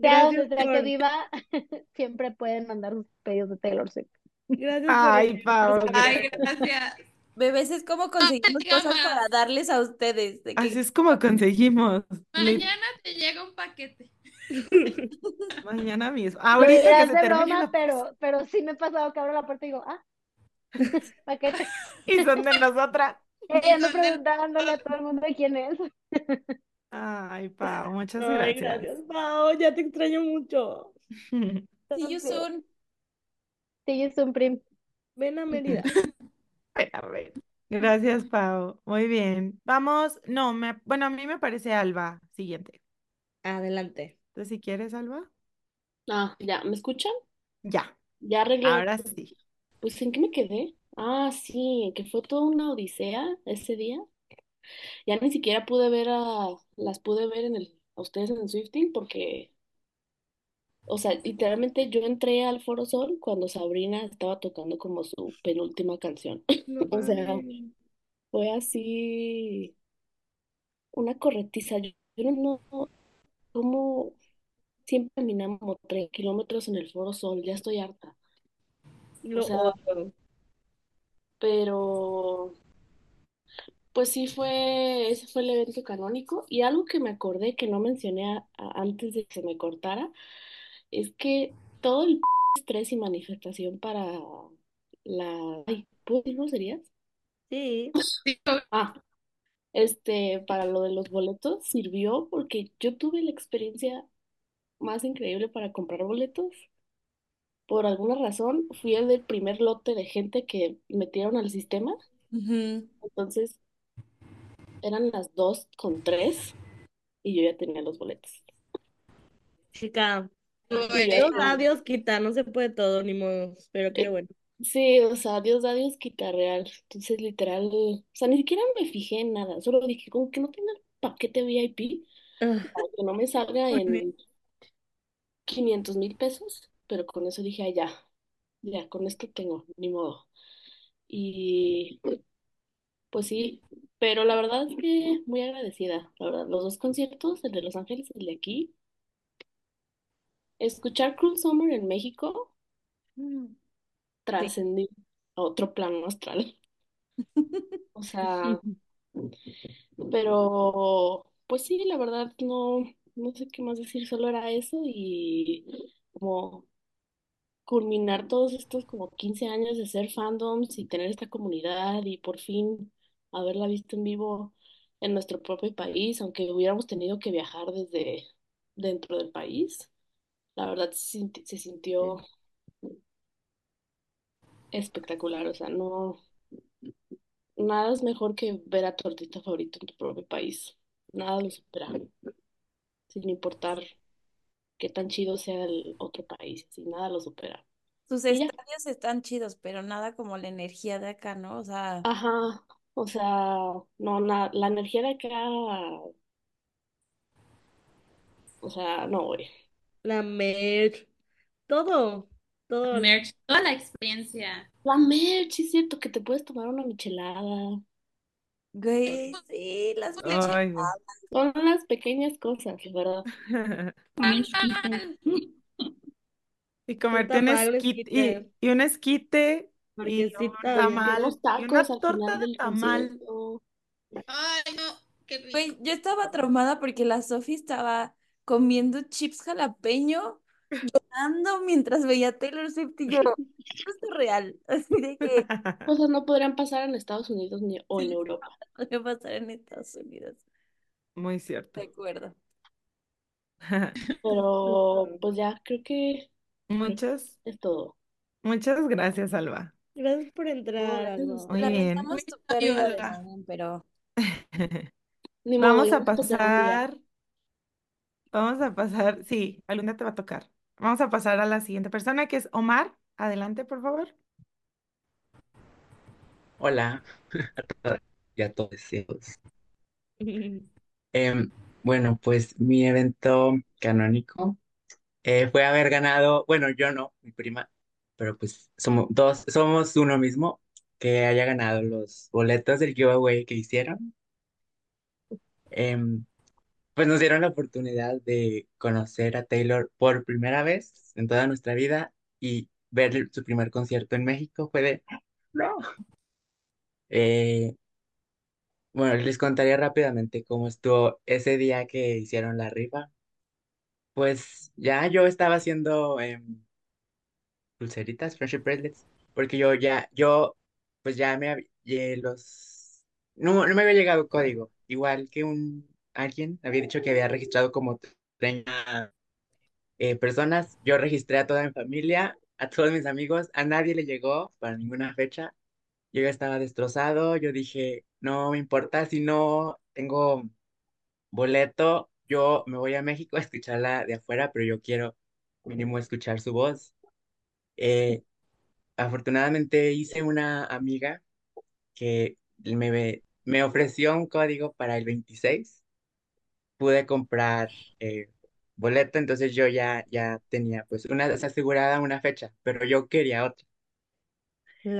S19: sea donde
S4: Gracias
S19: sea que viva, siempre pueden mandar sus pedidos de Taylor Swift.
S4: gracias
S5: Ay, Pau,
S4: a
S3: Ay, gracias.
S2: Bebés, es como conseguimos cosas para darles a ustedes. De que
S5: Así es como conseguimos. Le-
S3: Mañana te llega un paquete.
S5: mañana mismo.
S19: Lo
S5: Ahorita que se
S19: de
S5: termine
S19: broma,
S5: la...
S19: pero, pero sí me he pasado que abro la puerta y digo, ah, paquete.
S5: Y son de nosotras.
S19: Y ando preguntándole a todo el mundo de quién es.
S5: Ay, Pau, muchas
S4: Ay,
S5: gracias.
S4: gracias, Pau. Ya te extraño mucho.
S2: See you soon.
S19: Sí, es un prim.
S4: Ven a Mérida.
S5: Ven a ver. Gracias, Pau. Muy bien. Vamos. No, me... bueno, a mí me parece Alba. Siguiente.
S4: Adelante.
S5: Entonces, si quieres, Alba.
S11: Ah, ya, ¿me escuchan?
S5: Ya.
S11: Ya arreglé.
S5: Ahora sí.
S11: Pues, ¿en qué me quedé? Ah, sí, que fue toda una odisea ese día. Ya ni siquiera pude ver a, las pude ver en el, a ustedes en el Swifting porque, o sea, literalmente yo entré al Foro Sol cuando Sabrina estaba tocando como su penúltima canción.
S4: No
S11: O sea,
S4: mames.
S11: fue así una corretiza. Yo, yo no, no, como siempre caminamos como tres kilómetros en el Foro Sol, ya estoy harta. O
S4: Lo
S11: sea,
S4: odio.
S11: pero pues sí fue, ese fue el evento canónico. Y algo que me acordé que no mencioné a- a- antes de que se me cortara, es que todo el estrés y manifestación para la... Ay, ¿puedo decir groserías?
S4: Sí.
S11: Ah, este, para lo de los boletos sirvió porque yo tuve la experiencia más increíble para comprar boletos. Por alguna razón, fui el del primer lote de gente que metieron al sistema.
S2: Ujú.
S11: Entonces, eran las dos con tres y yo ya tenía los boletos.
S4: Chica,
S11: Y yo
S4: Dios da, Dios quita, no se puede todo, ni modo, pero qué
S11: Eh,
S4: bueno.
S11: Sí, o sea, Dios da, Dios quita real. Entonces, literal, o sea, ni siquiera me fijé en nada. Solo dije, como que no tenga el paquete VIP
S4: Ah,
S11: para que no me salga
S4: muy bien.
S11: en 500 mil pesos. Pero con eso dije, "Ay, ya, ya, con esto tengo, ni modo. Y pues sí, pero la verdad es que muy agradecida. La verdad, los dos conciertos, el de Los Ángeles y el de aquí. Escuchar Cruel Summer en México
S2: Mm.
S11: trascendí a otro plano astral. O sea, pero pues sí, la verdad no, no sé qué más decir, solo era eso y como culminar todos estos como 15 años de ser fandoms y tener esta comunidad y por fin haberla visto en vivo en nuestro propio país, aunque hubiéramos tenido que viajar desde dentro del país, la verdad se sinti- se sintió espectacular, o sea, no, nada es mejor que ver a tu artista favorito en tu propio país, nada lo supera, sin importar qué tan chido sea el otro país, así, nada lo supera.
S2: Sus
S11: Y ya.
S2: estadios están chidos, pero nada como la energía de acá, ¿no? O sea,
S11: Ajá, o sea, no, na- la energía de acá, o sea, no, güey.
S4: La merch, todo, todo.
S3: Merch, toda la experiencia.
S11: La merch, sí es cierto que te puedes tomar una michelada.
S2: Güey, sí, las
S5: Ay.
S11: Son las pequeñas cosas, verdad.
S5: Y comerte un esquite, y, y un esquite, y un tamal,
S11: Unos
S5: y una
S11: tacos al
S5: torta
S11: final
S5: de
S11: del
S5: tamal.
S11: concierto.
S3: Ay, no, qué rico.
S2: Güey, yo estaba traumada porque la Sofi estaba comiendo chips jalapeño llorando mientras veía a Taylor Swift y yo, esto es real, así de que
S7: Cosas no podrían pasar en Estados Unidos ni o en Europa.
S2: puede pasar en Estados Unidos.
S5: Muy cierto.
S2: De acuerdo.
S7: Pero pues ya creo que
S5: Muchas,
S7: es todo.
S5: muchas gracias, Alba.
S4: Gracias por entrar,
S2: Gracias.
S5: Muy bien.
S2: Pero
S7: Ni modo,
S5: Vamos a pasar, vamos a pasar, sí, algún día te va a tocar. Vamos a pasar a la siguiente persona, que es Omar. Adelante, por favor.
S20: Hola y a todos. Em, bueno, pues mi evento canónico eh, fue haber ganado, bueno, yo no, mi prima, pero pues somos dos, somos uno mismo que haya ganado los boletos del giveaway que hicieron. Em, pues nos dieron la oportunidad de conocer a Taylor por primera vez en toda nuestra vida y ver su primer concierto en México fue de, no. Eh, Bueno, les contaría rápidamente cómo estuvo ese día que hicieron la rifa. Pues ya yo estaba haciendo em, pulseritas, friendship bracelets, porque yo ya, yo, pues ya me había, los, no, no me había llegado código, igual que un, alguien había dicho que había registrado como 30 eh, personas, yo registré a toda mi familia, a todos mis amigos, a nadie le llegó para ninguna fecha, yo ya estaba destrozado, yo dije, no me importa si no tengo boleto, yo me voy a México a escucharla de afuera, pero yo quiero mínimo escuchar su voz. Eh, afortunadamente hice una amiga que me, me ofreció un código para el 26. Pude comprar eh, boleto, entonces yo ya, ya tenía pues una asegurada una fecha, pero yo quería otra.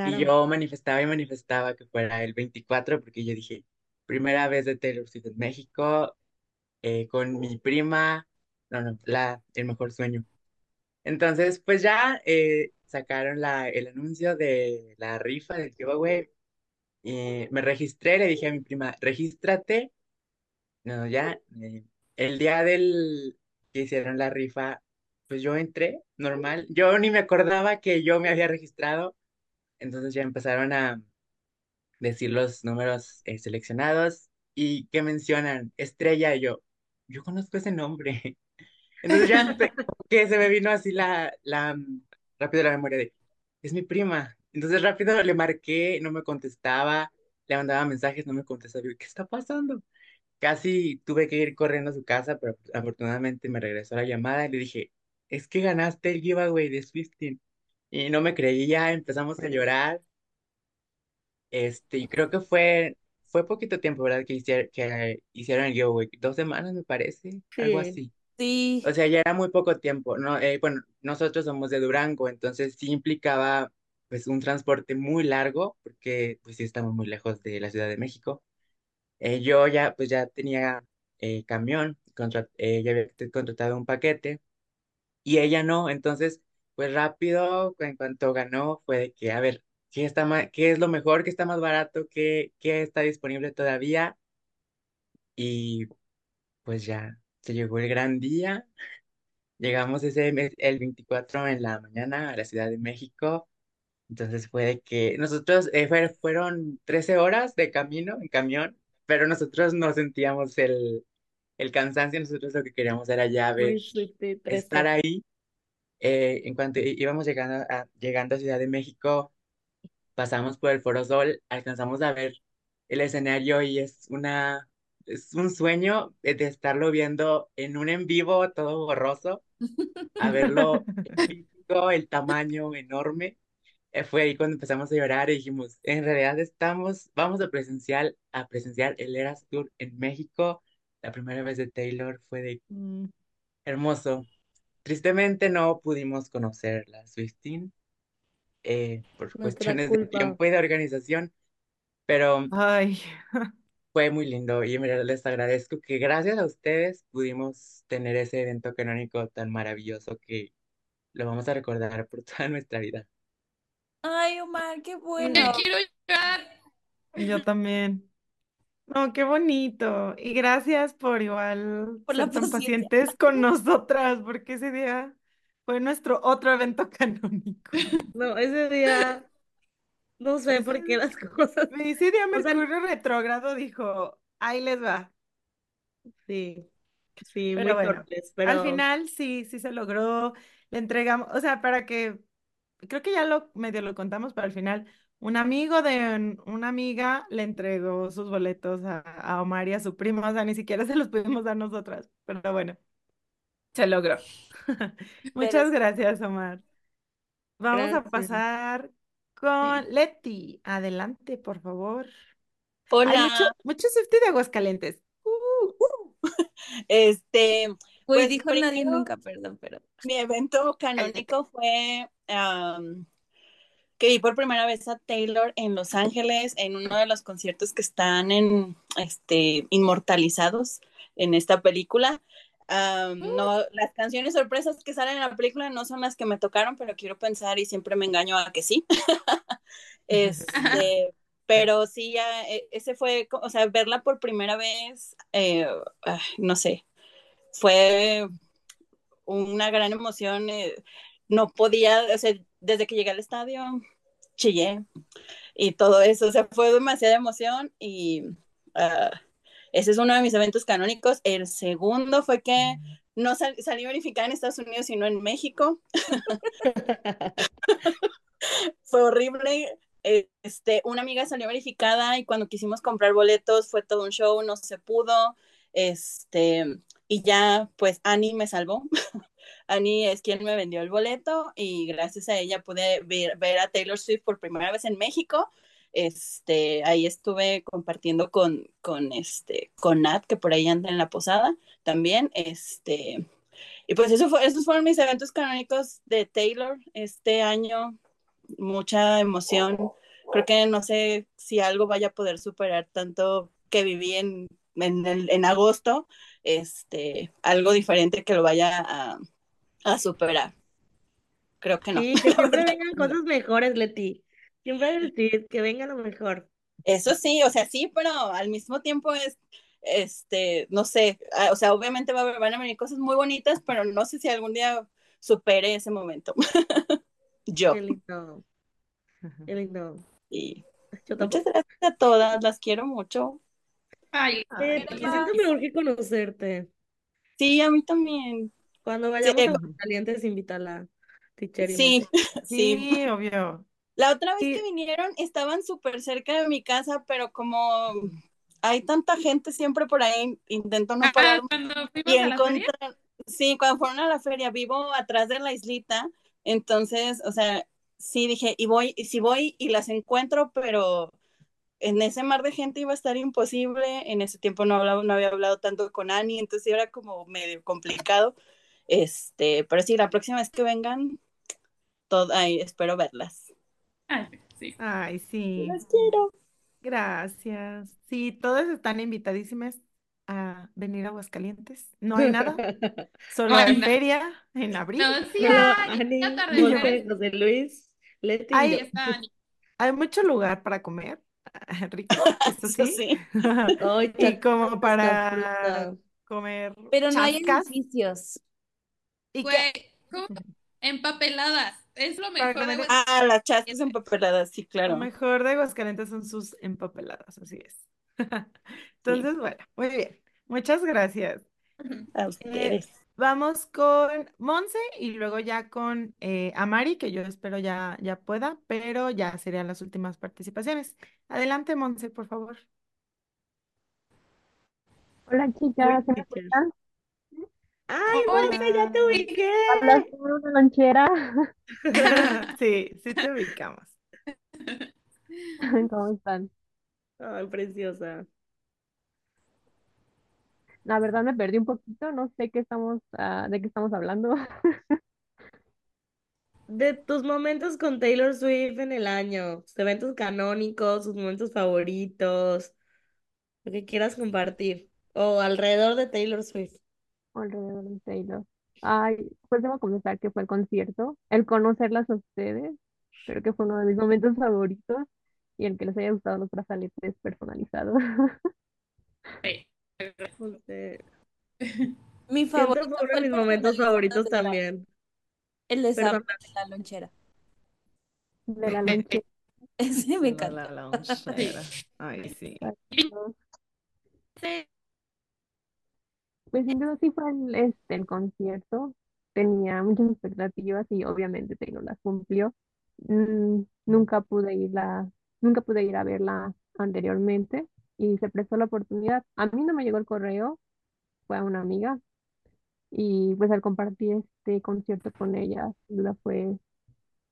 S20: Y
S4: Claro.
S20: yo manifestaba y manifestaba que fuera el 24 porque yo dije, primera vez de Taylor Swift en México, eh, con mi prima, no, no, la, el mejor sueño. Entonces, pues ya eh, sacaron la, el anuncio de la rifa del giveaway. Y me registré, le dije a mi prima, regístrate. No, ya, eh, el día del que hicieron la rifa, pues yo entré normal. Yo ni me acordaba que yo me había registrado. Entonces ya empezaron a decir los números eh, seleccionados y que mencionan estrella. Y yo, yo conozco ese nombre. Entonces ya que se me vino así la, la, mm, rápido la memoria de, es mi prima. Entonces rápido le marqué, no me contestaba, le mandaba mensajes, no me contestaba. Yo, ¿qué está pasando? Casi tuve que ir corriendo a su casa, pero pues, afortunadamente me regresó la llamada y le dije, es que ganaste el giveaway de Swifting. Y no me creía, empezamos a llorar. Este, y creo que fue, fue poquito tiempo, ¿verdad? Que hicieron, que hicieron el giveaway. Dos semanas, me parece, algo
S4: Sí.
S20: así.
S2: sí,
S20: O sea, ya era muy poco tiempo, ¿no? Eh, bueno, nosotros somos de Durango, entonces sí implicaba pues un transporte muy largo, porque pues sí estamos muy lejos de la Ciudad de México. Eh, yo ya pues ya tenía eh, camión, contra- eh, ya había contratado un paquete y ella no, entonces pues rápido, en cuanto ganó, fue de que, a ver, ¿qué está qué es lo mejor, qué está más barato, qué, qué está disponible todavía? Y pues ya se llegó el gran día. Llegamos ese mes- el 24 en la mañana a la Ciudad de México. Entonces fue de que nosotros eh, fue- fueron 13 horas de camino en camión, pero nosotros no sentíamos el, el cansancio. Nosotros lo que queríamos era ya ver, estar
S4: 13.
S20: ahí. Eh, en cuanto íbamos llegando a, llegando a Ciudad de México, pasamos por el Foro Sol, alcanzamos a ver el escenario y es una, es un sueño de estarlo viendo en un en vivo todo borroso a verlo en físico, el tamaño enorme. Eh, Fue ahí cuando empezamos a llorar y dijimos, en realidad estamos, vamos a presenciar, a presenciar el Eras Tour en México. La primera vez de Taylor fue de
S5: Mm,
S20: hermoso. Tristemente no pudimos conocer la Swiftie eh, por
S4: Nuestra
S20: cuestiones de
S4: culpa.
S20: tiempo y de organización, pero
S5: Ay,
S20: fue muy lindo y en verdad les agradezco que gracias a ustedes pudimos tener ese evento canónico tan maravilloso que lo vamos a recordar por toda nuestra vida.
S2: Ay, Omar, qué
S3: Ya
S2: bueno.
S3: quiero llorar.
S5: yo también. No, qué bonito. Y gracias por igual
S2: Por la
S5: ser tan
S2: paciencia.
S5: pacientes con nosotras, porque ese día Fue nuestro otro evento canónico.
S4: No, ese día, no sé por qué las cosas.
S5: Sí día
S4: O sea,
S5: Mercurio retrógrado dijo, ahí les va.
S4: sí, sí, muy
S5: bueno,
S4: torpes,
S5: al
S4: pero
S5: final sí, sí se logró. Le entregamos, o sea, para que, creo que ya lo medio lo contamos, pero al final un amigo de un- una amiga le entregó sus boletos a, a Omar y a su primo, o sea, ni siquiera se los pudimos dar nosotras, pero bueno, se logró. Muchas gracias, Omar. Vamos a
S4: gracias.
S5: pasar con Leti. Adelante, por favor. Hay
S21: Hola,
S5: mucho, mucho Swiftie de Aguascalientes.
S21: este,
S2: Uy,
S21: pues
S2: dijo nadie
S21: primero
S2: nunca, perdón, pero.
S21: mi evento canónico fue am, que vi por primera vez a Taylor en Los Ángeles en uno de los conciertos que están en, este, inmortalizados en esta película. Am, no, las canciones sorpresas que salen en la película no son las que me tocaron, pero quiero pensar y siempre me engaño a que sí. Este, pero sí, ya, e- ese fue, o sea, verla por primera vez, eh, no sé, fue una gran emoción. eh, no podía, o sea, desde que llegué al estadio, chillé y todo eso, o sea, fue demasiada emoción y ah, ese es uno de mis eventos canónicos. El segundo fue que no sal- salí verificada en Estados Unidos, sino en México. fue horrible. Este, una amiga salió verificada y cuando quisimos comprar boletos fue todo un show, no se pudo. Este, y ya, pues Annie me salvó. Annie es quien me vendió el boleto y gracias a ella pude ver, ver a Taylor Swift por primera vez en México. Este, ahí estuve compartiendo con, con, este, con Nat, que por ahí anda en la posada también. Este, y pues eso fue, esos fueron mis eventos canónicos de Taylor este año. Mucha emoción. Creo que no sé si algo vaya a poder superar tanto que viví en, en, el- en agosto. Este, algo diferente que lo vaya a, a superar. Creo que no.
S4: Sí, que siempre vengan cosas mejores, Leti. Siempre decir que venga lo mejor.
S21: Eso sí, o sea, sí, pero al mismo tiempo es, este, no sé, o sea, obviamente va a haber- van a venir cosas muy bonitas, pero no sé si algún día supere ese momento. Yo.
S4: Qué lindo, qué lindo.
S21: Y
S4: Yo
S21: muchas gracias a todas, las quiero mucho.
S3: Ay,
S4: Eh, yo siento que me urge conocerte.
S21: Sí, a mí también.
S4: Cuando
S21: Sí,
S4: vayamos
S21: eh,
S4: a Calientes, invita a la teacher
S21: sí, sí.
S5: Sí, obvio.
S21: La otra vez
S4: Sí.
S21: que vinieron estaban súper cerca de mi casa, pero como hay tanta gente siempre por ahí, intento no
S3: Ah,
S21: pararme
S3: cuando
S21: y
S3: fuimos a la feria.
S21: encontrar, sí, cuando fueron a la feria, vivo atrás de la islita, entonces, o sea, sí dije, y voy, y si voy y las encuentro, pero en ese mar de gente iba a estar imposible, en ese tiempo no hablaba, no había hablado tanto con Annie, entonces era como medio complicado, este, pero sí, la próxima vez que vengan, todo, ay, espero verlas.
S3: Ay, sí.
S5: Ay, sí.
S21: Las quiero.
S5: Gracias. Sí, todas están invitadísimas a venir a Aguascalientes. No hay nada, solo hay
S3: no.
S5: feria en abril.
S3: No, sí hay
S4: Ani. Monse, José Luis, Leti
S5: Hay,
S3: está
S5: hay mucho lugar para comer, rico, eso sí.
S21: sí.
S5: Y como para comer
S2: Pero no hay edificios.
S5: ¿Y qué?
S3: Empapeladas. Es lo
S5: Para
S3: mejor de
S5: comer
S3: Aguascalientes.
S21: Ah, las chascas empapeladas, sí,
S5: Lo
S21: claro.
S5: mejor de Aguascalientes son sus empapeladas, así es.
S21: Sí,
S5: Entonces, bueno, muy bien. Muchas gracias.
S21: a
S5: Eh,
S21: ustedes.
S5: vamos con Monse y luego ya con eh, Amari, que yo espero ya, ya pueda, pero ya serían las últimas participaciones. Adelante, Monse, por favor.
S22: Hola chicas, ¿se me escuchan?
S4: Ay,
S3: Hola.
S4: Monse, ya te ubiqué.
S22: Hablas por una lonchera.
S5: Sí, sí te ubicamos.
S22: ¿Cómo están?
S4: Ay, preciosa.
S22: La verdad me perdí un poquito, no sé qué estamos, ah, de qué estamos hablando.
S4: De tus momentos con Taylor Swift en el año, sus eventos canónicos, sus momentos favoritos, lo que quieras compartir. O alrededor de Taylor Swift.
S22: Alrededor de Taylor. Ay, pues debo confesar que fue el concierto, el conocerlas a ustedes, creo que fue uno de mis momentos favoritos y el que les haya gustado los brazaletes personalizados.
S3: Sí.
S2: Mi favorito
S4: fue uno de mis momentos favoritos también.
S2: El de Sam, de la lonchera.
S22: De la lonchera.
S2: Ese me
S5: La,
S2: encantó.
S5: la lonchera. Ay, sí.
S22: Pues duda sí fue el, este, el concierto. Tenía muchas expectativas y obviamente Taylor las cumplió. Mm, nunca pude irla, nunca pude ir a verla anteriormente y se prestó la oportunidad. A mí no me llegó el correo, fue a una amiga y pues al compartir este concierto con ella, duda fue,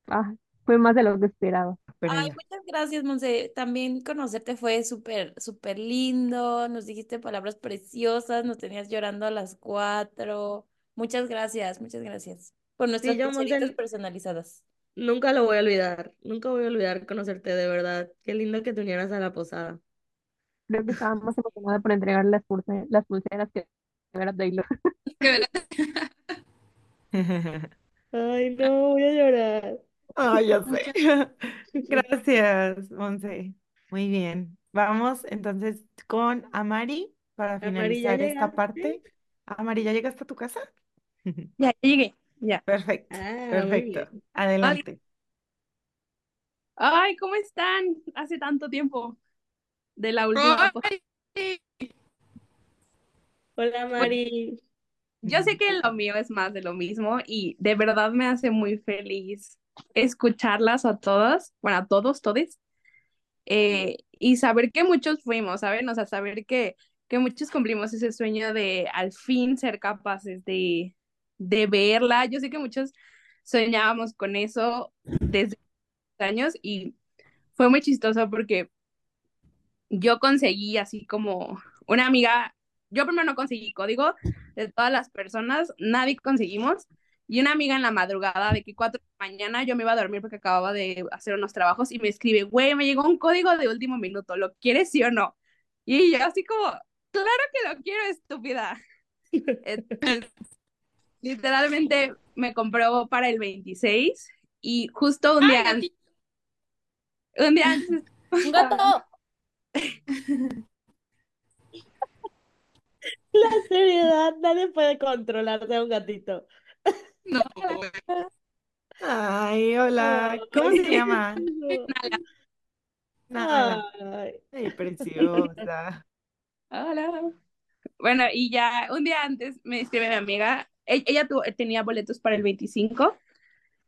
S22: ah, fue más de lo que esperaba.
S2: Ay, muchas gracias, Monse. También conocerte fue súper, súper lindo. Nos dijiste palabras preciosas, nos tenías llorando a las cuatro. Muchas gracias, muchas gracias. Por nuestras
S4: Sí, yo,
S2: pulseritas
S4: Monse,
S2: personalizadas.
S4: nunca lo voy a olvidar. Nunca voy a olvidar conocerte de verdad. Qué lindo que te unieras a la posada.
S22: Creo que estaba más emocionada por entregar las pulse- las pulseras que ver a Taylor.
S4: Ay, no, voy a llorar.
S5: Ay, ya sé. Gracias, Monse. Muy bien. Vamos entonces con Amari para
S4: Amari, ¿ya
S5: finalizar esta
S4: llegaste?
S5: parte. Amari, ¿ya llegaste a tu casa?
S21: Ya llegué, ya.
S5: Perfecto,
S4: Ah, muy
S5: perfecto.
S4: bien.
S5: Adelante.
S7: Ay, ¿cómo están? Hace tanto tiempo de la última. po-
S4: Hola, Mari.
S7: Yo sé que lo mío es más de lo mismo y de verdad me hace muy feliz escucharlas a todas, bueno, a todos, todes, eh, y saber que muchos fuimos, ¿saben? O sea, saber que, que muchos cumplimos ese sueño de al fin ser capaces de, de verla. Yo sé que muchos soñábamos con eso desde años y fue muy chistoso porque yo conseguí así como una amiga, yo primero no conseguí código de todas las personas, nadie conseguimos, y una amiga en la madrugada de que cuatro de la mañana yo me iba a dormir porque acababa de hacer unos trabajos y me escribe, güey, me llegó un código de último minuto, ¿lo quieres sí o no? Y yo así como, claro que lo quiero, estúpida. Entonces, literalmente me compró para el 26 y justo un día antes, un día antes
S2: ¡Un gato!
S4: La seriedad, nadie puede controlarse a un gatito.
S5: Ay, hola. ¿Cómo se llama? Nala.
S4: Ay.
S5: Ay, preciosa.
S7: Hola. Bueno, y ya un día antes me escribe mi amiga, e- ella tuvo- tenía boletos para el 25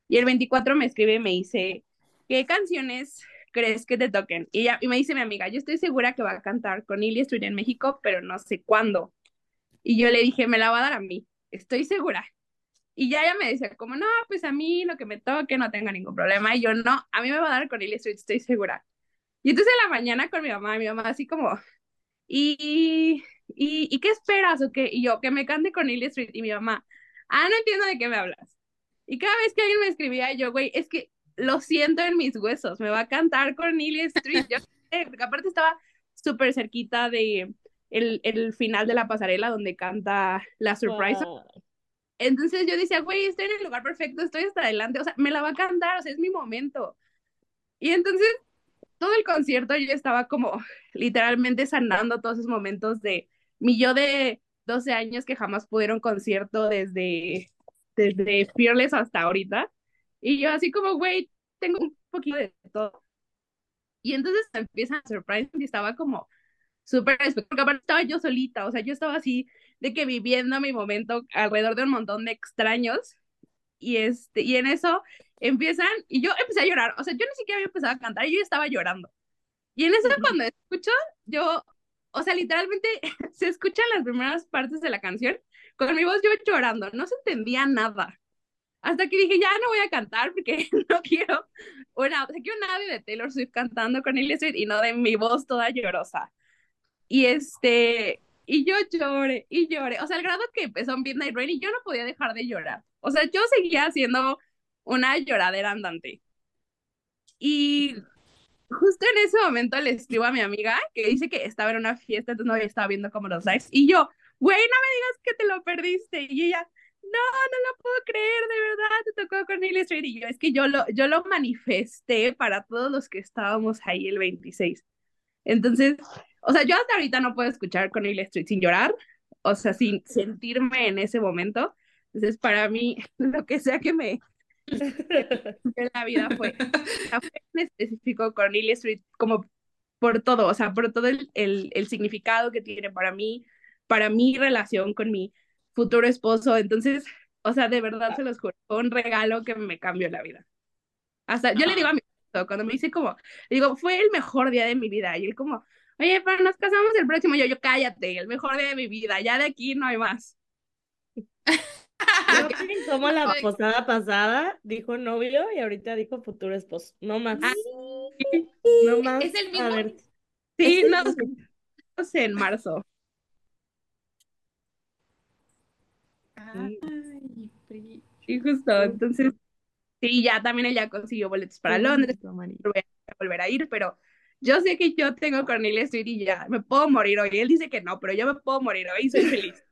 S7: y el 24 me escribe y me dice, ¿qué canciones crees que te toquen? Y, ella, y me dice mi amiga, yo estoy segura que va a cantar con Ilya Studio en México, pero no sé cuándo. Y yo le dije, me la va a dar a mí, estoy segura. Y ya ella me decía, como, no, pues a mí lo que me toque, no tengo ningún problema. Y yo, no, a mí me va a dar con Ilya Street, estoy segura. Y entonces en la mañana con mi mamá, mi mamá así como, ¿y, y, ¿y qué esperas o qué? Y yo, que me cante con Ilya Street. Y mi mamá, ah, no entiendo de qué me hablas. Y cada vez que alguien me escribía, yo, güey, es que lo siento en mis huesos, me va a cantar con Ilya Street. Yo, porque aparte estaba súper cerquita de el, el final de la pasarela donde canta la surprise. Entonces yo decía, güey, estoy en el lugar perfecto, estoy hasta adelante, o sea, me la va a cantar, o sea, es mi momento. Y entonces todo el concierto yo estaba como literalmente sanando todos esos momentos de mi yo de 12 años que jamás pudieron concierto desde, desde Fearless hasta ahorita. Y yo así como, güey, tengo un poquito de todo. Y entonces empiezan a surprise y estaba como súper porque aparte estaba yo solita, o sea, yo estaba así de que viviendo mi momento alrededor de un montón de extraños y este y en eso empiezan y yo empecé a llorar, o sea, yo ni siquiera había empezado a cantar, yo estaba llorando. Y en eso cuando escucho, yo, o sea, literalmente se escuchan las primeras partes de la canción con mi voz yo llorando, no se entendía nada. Hasta que dije, ya no voy a cantar porque no quiero una, o sea, quiero nadie de Taylor Swift cantando con Swift y no de mi voz toda llorosa. Y este, y yo lloré y lloré. O sea, al grado que empezó Midnight Rain y yo no podía dejar de llorar. O sea, yo seguía siendo una lloradera andante. Y justo en ese momento le escribo a mi amiga que dice que estaba en una fiesta, entonces no estaba viendo como los lives. Y yo, güey, no me digas que te lo perdiste. Y ella, no, no lo puedo creer, de verdad, te tocó con Neil Street. Y yo, es que yo lo, yo lo manifesté para todos los que estábamos ahí el 26. Entonces, o sea, yo hasta ahorita no puedo escuchar con Neil Street sin llorar, o sea, sin sentirme en ese momento. Entonces, para mí, lo que sea que me, en la vida fue, en específico Cornelia Street como por todo, o sea, por todo el, el, el significado que tiene para mí, para mi relación con mi futuro esposo. Entonces, o sea, de verdad se los juro, fue un regalo que me cambió la vida. Hasta, yo le digo a mi esposo, cuando me dice como, digo, fue el mejor día de mi vida. Y él como, oye, pero nos casamos el próximo. Yo, yo, cállate, el mejor día de mi vida, ya de aquí no hay más.
S4: Como la posada pasada dijo novio y ahorita dijo futuro esposo. No más. No más.
S3: Es el
S4: A
S3: mismo.
S4: ver.
S7: Sí, no
S4: el
S7: sé, en marzo.
S3: Ay.
S7: Y justo, entonces, sí, ya también ella consiguió boletos para Londres, voy a volver a ir, pero yo sé que yo tengo Cornelia Street y ya, me puedo morir hoy. Él dice que no, pero yo me puedo morir hoy y soy feliz.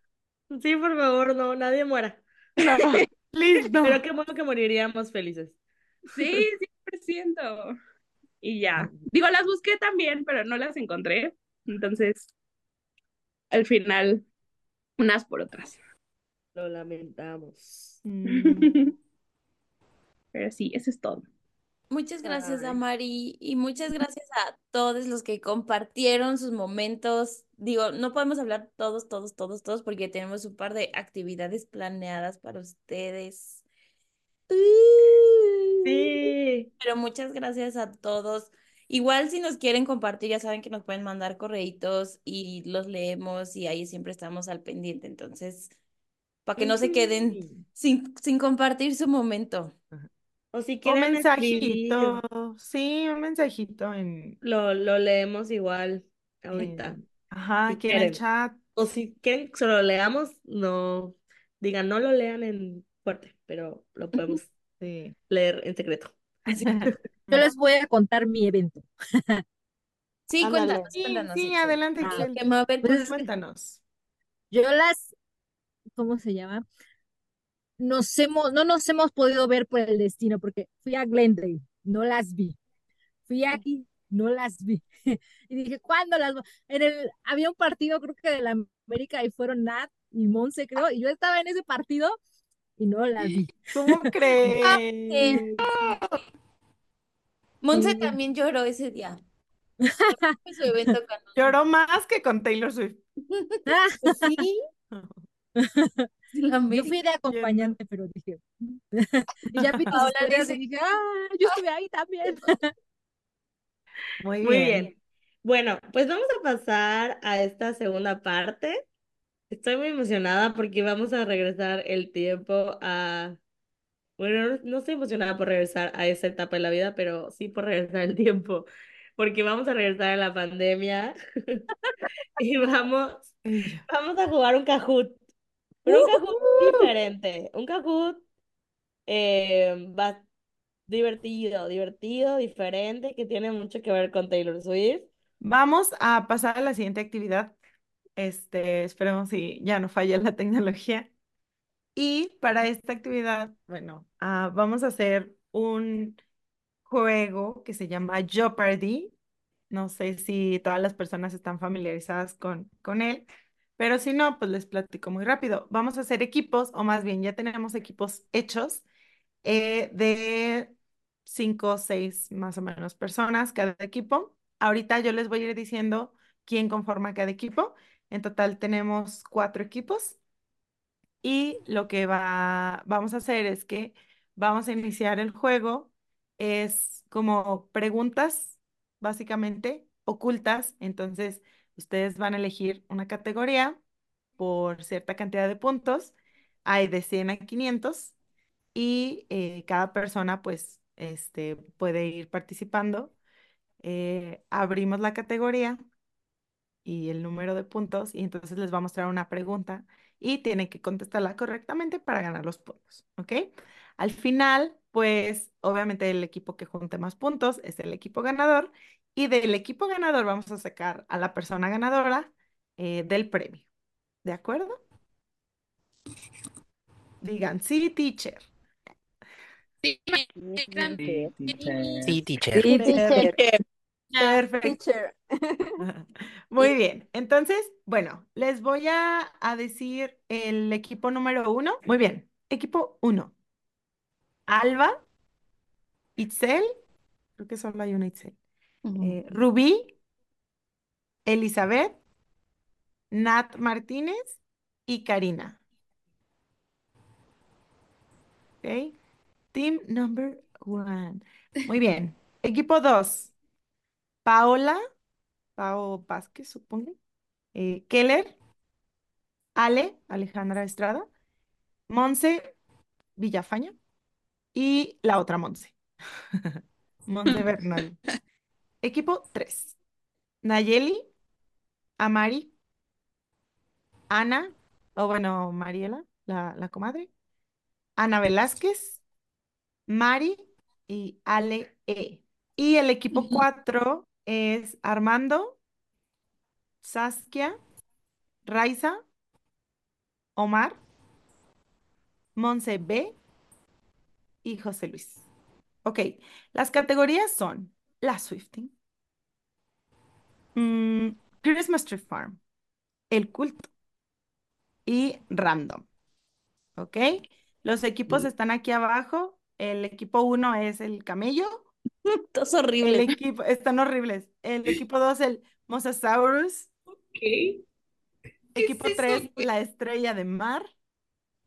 S4: Sí, por favor, no, nadie muera.
S5: No, no.
S4: Pero qué bueno que moriríamos felices.
S7: Sí, 100%. Y ya. Digo, las busqué también, pero no las encontré. Entonces, al final, unas por otras.
S4: Lo lamentamos.
S7: Pero sí, eso es todo.
S2: Muchas gracias a. Mari y muchas gracias a todos los que compartieron sus momentos. Digo, no podemos hablar todos, todos, todos, todos porque tenemos un par de actividades planeadas para ustedes.
S4: Sí.
S2: Pero muchas gracias a todos. Igual si nos quieren compartir, ya saben que nos pueden mandar correitos y los leemos y ahí siempre estamos al pendiente. Entonces, para que no se queden sin, sin compartir su momento.
S4: O si
S5: Un
S4: quieren escribir,
S5: mensajito. Sí, un mensajito en,
S4: lo, lo leemos igual ahorita.
S5: en- ajá,
S4: Si
S5: aquí en el
S4: quieren.
S5: chat.
S4: O si quieren que se lo leamos, no digan, no lo lean en fuerte, pero lo podemos
S5: Sí.
S4: leer en secreto.
S2: Así.
S23: Yo les voy a contar mi evento.
S2: Sí,
S4: Ándale.
S2: cuéntanos,
S5: Sí,
S2: cuéntanos,
S5: sí,
S2: Itzel.
S5: adelante,
S23: Ah, Pues es que
S5: Cuéntanos.
S23: yo las, ¿cómo se llama? Nos hemos, no nos hemos podido ver por el destino porque fui a Glendale, no las vi. Fui aquí, no las vi. Y dije, ¿cuándo las voy? En el, había un partido, creo que de la América, y fueron Nat y Monse, creo, y yo estaba en ese partido y no las vi.
S5: ¿Cómo
S2: Ah,
S5: crees?
S2: Monse
S23: Sí.
S2: también lloró ese día. Su evento.
S5: Lloró más que con Taylor Swift.
S23: Ah, sí.
S2: La
S23: Yo fui de acompañante, pero dije. Y ya vi
S2: Paola
S23: y dije, ah, yo estuve ahí también.
S5: Muy
S4: Muy
S5: bien.
S4: bien. Bueno, pues vamos a pasar a esta segunda parte. Estoy muy emocionada porque vamos a regresar el tiempo a... Bueno, no estoy emocionada por regresar a esa etapa de la vida, pero sí por regresar el tiempo, porque vamos a regresar a la pandemia y vamos, vamos a jugar un Kahoot, pero un Kahoot diferente, un Kahoot eh, va- divertido, divertido, diferente, que tiene mucho que ver con Taylor Swift.
S5: Vamos a pasar a la siguiente actividad. Este, esperemos si ya no falla la tecnología. Y para esta actividad, bueno, ah, vamos a hacer un juego que se llama Jeopardy. No sé si todas las personas están familiarizadas con, con él, pero si no, pues les platico muy rápido. Vamos a hacer equipos, o más bien ya tenemos equipos hechos eh, de cinco o seis más o menos personas cada equipo. Ahorita yo les voy a ir diciendo quién conforma cada equipo. En total tenemos cuatro equipos. Y lo que va, vamos a hacer es que vamos a iniciar el juego. Es como preguntas, básicamente, ocultas. Entonces, ustedes van a elegir una categoría por cierta cantidad de puntos. Hay de 100 a 500 y eh, cada persona, pues, este, puede ir participando. Eh, abrimos la categoría y el número de puntos y entonces les va a mostrar una pregunta y tienen que contestarla correctamente para ganar los puntos, ¿ok? Al final, pues obviamente el equipo que junte más puntos es el equipo ganador y del equipo ganador vamos a sacar a la persona ganadora eh, del premio, ¿de acuerdo? Digan, sí, teacher.
S3: Sí,
S20: teacher.
S17: Sí, teacher.
S23: Sí,
S5: Perfecto.
S23: teacher.
S5: Perfecto.
S23: Teacher.
S5: Muy bien, entonces, bueno, les voy a, a decir el equipo número uno. Muy bien, equipo uno. Alba, Itzel, creo que solo hay una Itzel,
S2: Ujú.
S5: eh, Rubí, Elizabeth, Nat Martínez y Karina. ¿Ok? Team number one. Muy bien. Equipo dos. Paola, Pao Vázquez, supongo. eh, Keller, Ale, Alejandra Estrada, Monse Villafaña y la otra Monse. Monse Bernal. Equipo 3. Nayeli, Amari, Ana, o bueno, Mariela, la, la comadre, Ana Velázquez, Mari y Ale E. Y el equipo 4 es Armando, Saskia, Raiza, Omar, Monse B y José Luis. Ok, las categorías son la Swifting, mm, Christmas Tree Farm, el culto y random. ¿Ok? Los equipos están aquí abajo. El equipo 1 es el camello.
S2: Todos
S5: El equipo, están horribles. El equipo 2, el Mosasaurus.
S3: ¿Qué?
S5: Equipo
S3: es eso,
S5: 3,
S3: güey?
S5: la estrella de mar.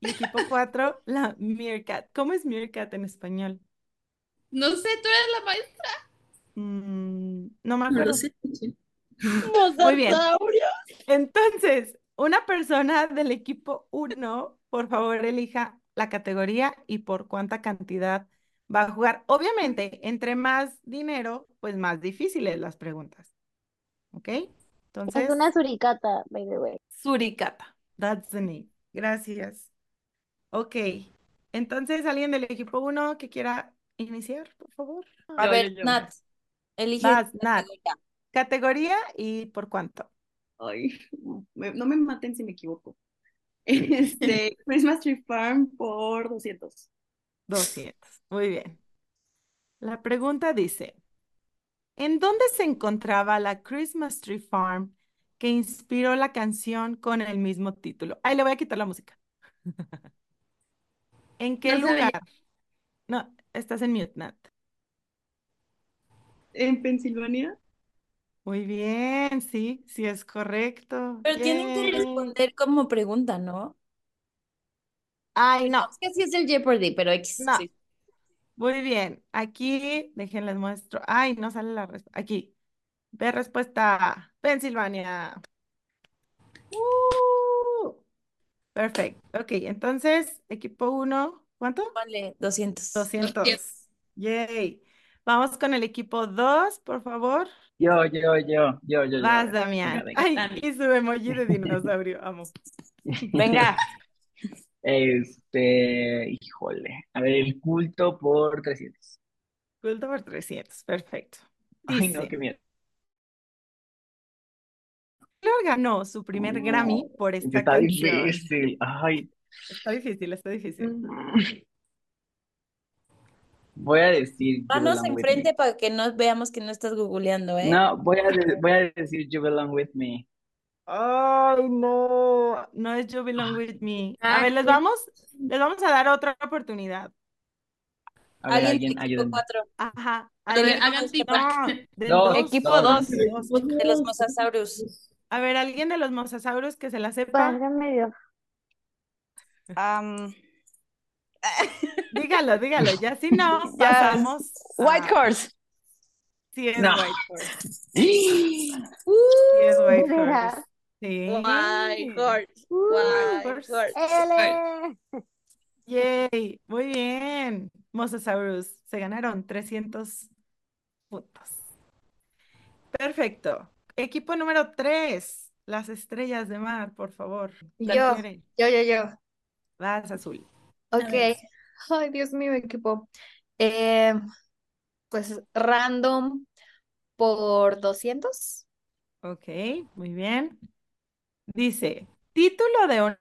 S5: Y equipo 4, la meerkat. ¿Cómo es meerkat en español?
S3: No sé, tú eres la maestra.
S5: Mm, no me
S3: No
S5: acuerdo.
S3: sé.
S5: Muy bien. Entonces, una persona del equipo 1, por favor, elija la categoría y por cuánta cantidad va a jugar. Obviamente, entre más dinero, pues más difíciles las preguntas. ¿Ok?
S19: Es
S5: Entonces,
S19: una suricata, by the way.
S5: Suricata. That's the name. Gracias. Ok. Entonces, alguien del equipo 1 que quiera iniciar, por favor.
S2: A
S21: Yo,
S2: ver,
S21: yo, yo.
S2: Nat, elige
S5: Vas, Nat.
S2: categoría.
S5: Categoría y por cuánto.
S13: Ay, me- no me maten si me equivoco. Este, Christmas Tree Farm por 200.
S5: 200. Muy bien. La pregunta dice, ¿en dónde se encontraba la Christmas Tree Farm que inspiró la canción con el mismo título? Ay, le voy a quitar la música. ¿En qué
S13: No
S5: lugar? No, estás en mute, Nat.
S13: ¿En Pensilvania?
S5: Muy bien, sí, sí es correcto.
S2: Pero tienen que
S5: Yay.
S2: responder como pregunta, ¿no?
S5: Ay, no,
S2: Es que sí es el Jeopardy, pero X,
S5: no.
S2: sí.
S5: Muy bien. Aquí, déjenles muestro. Ay, no sale la respuesta. Aquí. Ve respuesta. Pensilvania. Uh, perfecto. Ok, entonces, equipo 1, ¿cuánto?
S2: Vale, 200.
S5: 200. Yay. Vamos con el equipo 2, por favor.
S14: Yo, yo, yo, yo, yo, yo.
S5: Vas, Damián.
S14: venga.
S5: Ay, y su emoji de dinosaurio. Amo.
S2: Venga.
S14: Este, híjole. A ver, el culto por 300.
S5: Culto por 300. Perfecto.
S14: Ay, no, qué miedo.
S5: Taylor ganó su primer Grammy por esta
S14: está
S5: canción.
S14: difícil. Ay.
S5: Está difícil, está difícil.
S14: Voy a decir With
S2: enfrente para que no veamos que no estás googleando, ¿eh?
S14: No, voy a, de- voy a decir You Belong With Me.
S5: Ay, no, no es You Belong With Me. A
S2: Ah,
S5: ver, les vamos, les vamos a dar otra oportunidad.
S14: A ver,
S2: Alguien
S14: alguien,
S2: equipo
S14: ayúdenme.
S2: 4.
S5: Ajá,
S3: A ver, hagan
S2: equipo
S3: feedback.
S5: no, del
S14: Dos,
S5: dos,
S2: Equipo
S14: dos.
S2: 2
S5: dos.
S2: de los mosasaurus.
S5: A ver, alguien de los mosasaurus que se la sepa,
S19: Válgame Dios.
S9: Am,
S5: dígalo, dígalo, ya si no,
S9: ya,
S5: pasamos
S9: White
S5: a,
S9: Horse.
S5: si es
S14: No.
S5: White Horse, si es
S19: ¿De
S5: White Horse, sí,
S4: White horse,
S19: Uh,
S4: white
S5: Horse. Yay, muy bien, Mosasaurus, se ganaron 300 puntos. Perfecto. Equipo número 3, las estrellas de mar, por favor. ¿Quién
S15: Yo, yo, yo, yo.
S5: Vas, Azul.
S15: Ok. Ay, Dios mío, equipo. Eh, pues random por 200.
S5: Ok, muy bien. Dice, título de una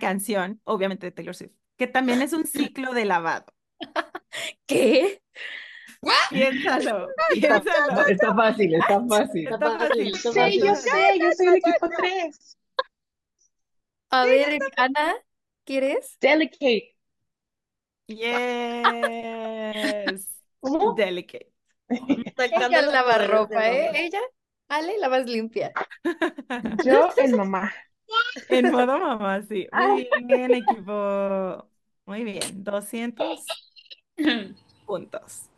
S5: canción, obviamente de Taylor Swift, que también es un ciclo de lavado.
S15: ¿Qué?
S5: Piénsalo,
S14: Está,
S5: piénsalo.
S14: está fácil, está fácil.
S5: Está fácil.
S13: Yo sé, yo sé, yo soy el equipo 3.
S15: A ver, Ana, ¿quieres?
S13: Delicate.
S5: Yes.
S19: ¿Cómo?
S5: Delicate.
S15: Ella lava ropa, ¿eh? Ella, Ale, la más limpia.
S1: Yo, el mamá.
S5: En modo mamá, sí. Muy bien, equipo. Muy bien. 200 puntos.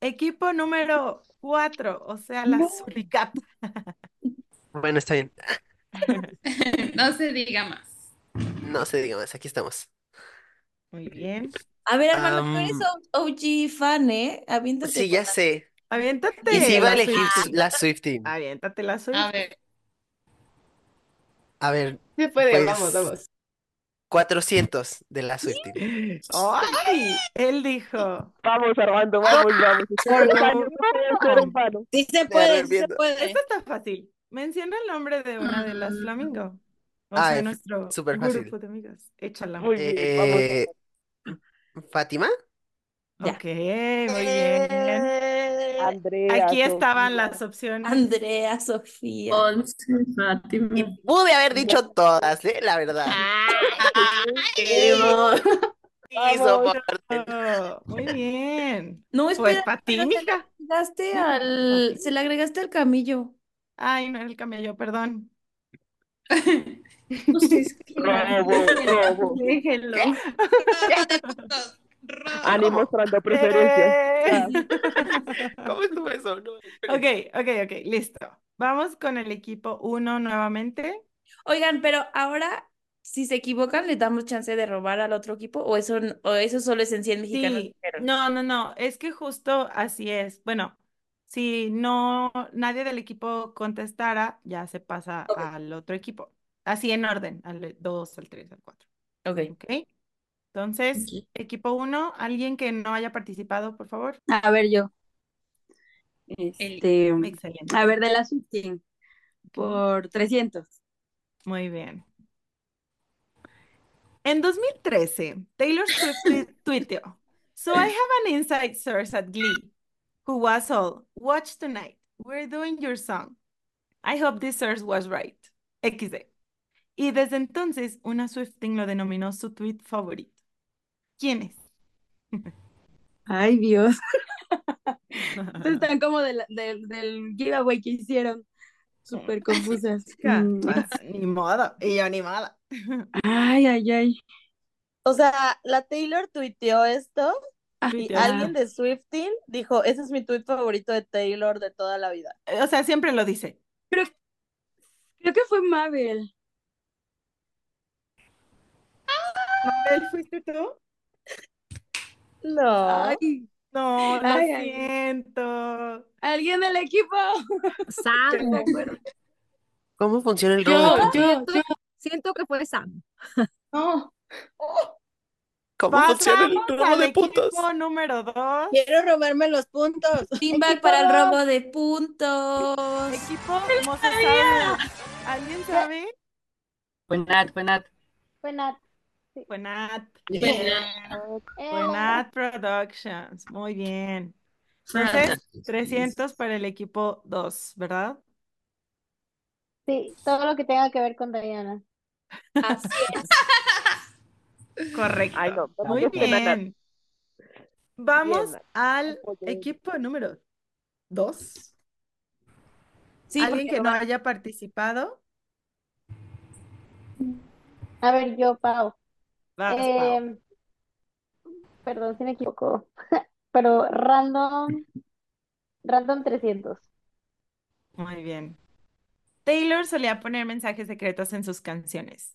S5: Equipo número 4, o sea, la
S19: No.
S5: suricata.
S2: Bueno, está bien.
S3: No se diga más.
S2: No se diga más, aquí estamos.
S5: Muy bien.
S2: Ah, Ah, eh, eh, Am, Armando, tú eres OG fan, ¿eh? Aviéntate sí, ya sé.
S5: Aviéntate
S2: Y si iba a
S5: la
S2: elegir
S5: Swiftie.
S2: la Swiftie.
S5: Aviéntate la
S3: A
S5: Swiftie.
S3: ver.
S2: A ver,
S13: Se puede,
S2: pues
S13: vamos, vamos.
S2: 400 de la Swiftie.
S5: ¡Ay! Él dijo.
S1: Vamos, Armando, vamos, vamos. Vano.
S4: Sí se
S2: Me
S4: puede, sí se
S2: arrepiento.
S4: puede.
S5: Esto está fácil. Menciona el nombre de una de las flamingo. O
S2: Ah,
S5: sea,
S2: es
S5: nuestro
S2: súper fácil.
S5: grupo de amigas. Échala.
S1: Muy bien, vamos.
S2: Eh, ¿Fátima?
S5: Ok, muy bien.
S1: Andrea,
S5: Aquí estaban
S1: Sofía.
S5: las opciones.
S2: Andrea, Sofía.
S3: Once, Fátima.
S2: Y pude haber dicho todas, ¿eh? La verdad.
S5: Muy bien.
S2: No,
S5: Pues
S2: espera,
S5: para ti,
S2: pero se la
S5: mija.
S2: agregaste al, se la agregaste al camillo.
S5: Ay, no era el camello, perdón.
S1: Robo, robo.
S13: Déjenlo.
S1: Ani mostrando preferencias.
S2: ¿Cómo estuvo eso? No.
S5: Ok, ok, ok, listo. Vamos con el equipo 1 nuevamente.
S2: Oigan, pero ahora, si se equivocan, ¿le damos chance de robar al otro equipo? ¿O eso, o eso solo es en 100 mexicanos
S5: Sí, no, no, no, es que justo así es. Bueno, si no nadie del equipo contestara, ya se pasa al otro equipo. Así en orden, al 2, al 3, al 4.
S2: Ok.
S5: ¿Ok? Entonces, equipo 1, alguien que no haya participado, por favor.
S9: A ver, yo. Este,
S5: Excelente.
S9: a ver, de la Swiftie, por 300.
S5: Muy bien. En 2013, Taylor Swift tui- tuiteó, So I have an inside source at Glee who was all, watch tonight, we're doing your song. I hope this source was right. XD. Y desde entonces, una Swifting lo denominó su tweet favorito. ¿Quién es?
S9: Ay, Dios. Están como de la- del del giveaway que hicieron. Súper confusas. Mm,
S5: ni modo, y yo ni modo.
S9: Ay, ay, ay.
S4: O sea, la Taylor tuiteó esto y
S5: Tuiteó.
S4: alguien de Swifting dijo, ese es mi tweet favorito de Taylor de toda la vida.
S5: O sea, siempre lo dice.
S9: Creo, creo que fue Mabel.
S5: ¿Mabel fuiste tú?
S4: No.
S9: Ay,
S5: No, lo
S9: Ay, ay.
S5: siento.
S9: alguien del equipo.
S23: Sam.
S2: ¿Cómo funciona el
S23: Yo,
S2: robo?
S23: yo, yo siento que fue Sam.
S13: No.
S2: ¿Cómo funciona el robo de puntos?
S5: equipo número 2.
S4: Quiero robarme los puntos.
S2: Feedback para el robo de puntos.
S5: Equipo Mosasaurus. ¿Alguien sabe?
S14: Fue Nat. Fue Nat.
S19: Fue Nat. Eh,
S5: Fue Nat Productions. Muy bien. Entonces, 300 para el equipo 2, ¿verdad?
S19: Sí, todo lo que tenga que ver con Diana.
S2: Así es.
S5: Correcto.
S1: Ay, no, pero
S5: Muy bien. Vamos
S1: Bien,
S5: al equipo número 2.
S2: Sí,
S5: ¿Alguien que no
S2: va-
S5: haya participado?
S19: A ver, yo, Pau. Eh, perdón si me equivoco. Pero random, random 300.
S5: Muy bien. Taylor solía poner mensajes secretos en sus canciones.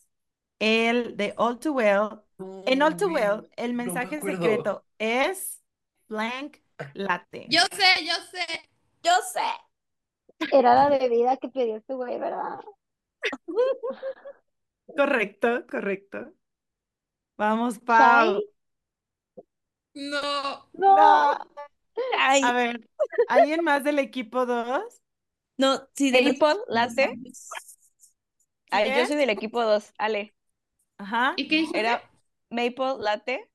S5: El de All Too Well. En All Too Well, el
S2: me
S5: mensaje secreto es blank latte.
S3: Yo sé, yo sé.
S2: Yo sé.
S19: Era la bebida que pidió este güey, ¿verdad?
S5: Correcto, correcto. Vamos, Pau.
S3: No.
S19: No.
S2: Ay,
S5: A ver, ¿alguien más del equipo 2?
S2: no, sí, de
S24: Maple Latte. Ay, yo soy del equipo 2, Ale.
S5: Ajá.
S3: ¿Y qué dijiste?
S24: Era Maple Latte.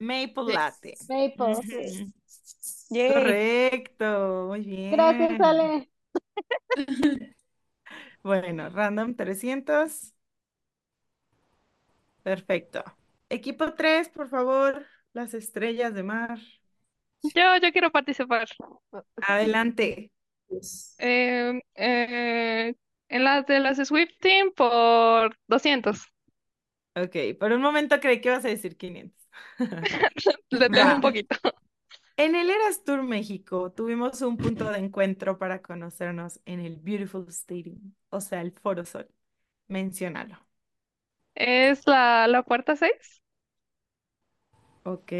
S5: Maple latte.
S19: Maple, sí.
S24: Yay.
S5: Correcto, muy bien.
S19: Gracias, Ale.
S5: Bueno, random 300. Perfecto. Equipo 3, por favor, las estrellas de mar.
S24: Yo, yo quiero participar.
S5: Adelante.
S24: Eh, eh, en las de las Swift Team por 200.
S5: Ok, por un momento creí que ibas a decir 500.
S24: Le
S5: Va.
S24: un poquito.
S5: En el Eras Tour México tuvimos un punto de encuentro para conocernos en el Beautiful Stadium, o sea, el Foro Sol. Menciónalo.
S24: ¿Es la, la puerta 6?
S5: Ok.